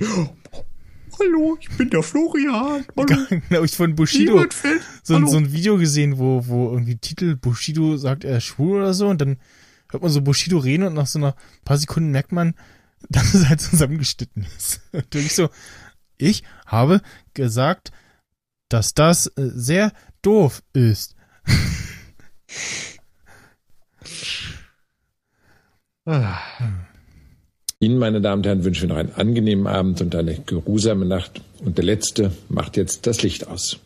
[SPEAKER 6] hallo, ich bin der Florian. Hallo,
[SPEAKER 1] Genau, ich von Bushido so, so ein Video gesehen, wo, wo irgendwie Titel Bushido sagt, er ist schwul oder so und dann hört man so Bushido reden und nach so einer paar Sekunden merkt man, dass es halt zusammengeschnitten ist. Und wirklich so, ich habe gesagt, dass das äh, sehr doof ist.
[SPEAKER 7] Ihnen, meine Damen und Herren, wünschen wir noch einen angenehmen Abend und eine geruhsame Nacht. Und der Letzte macht jetzt das Licht aus.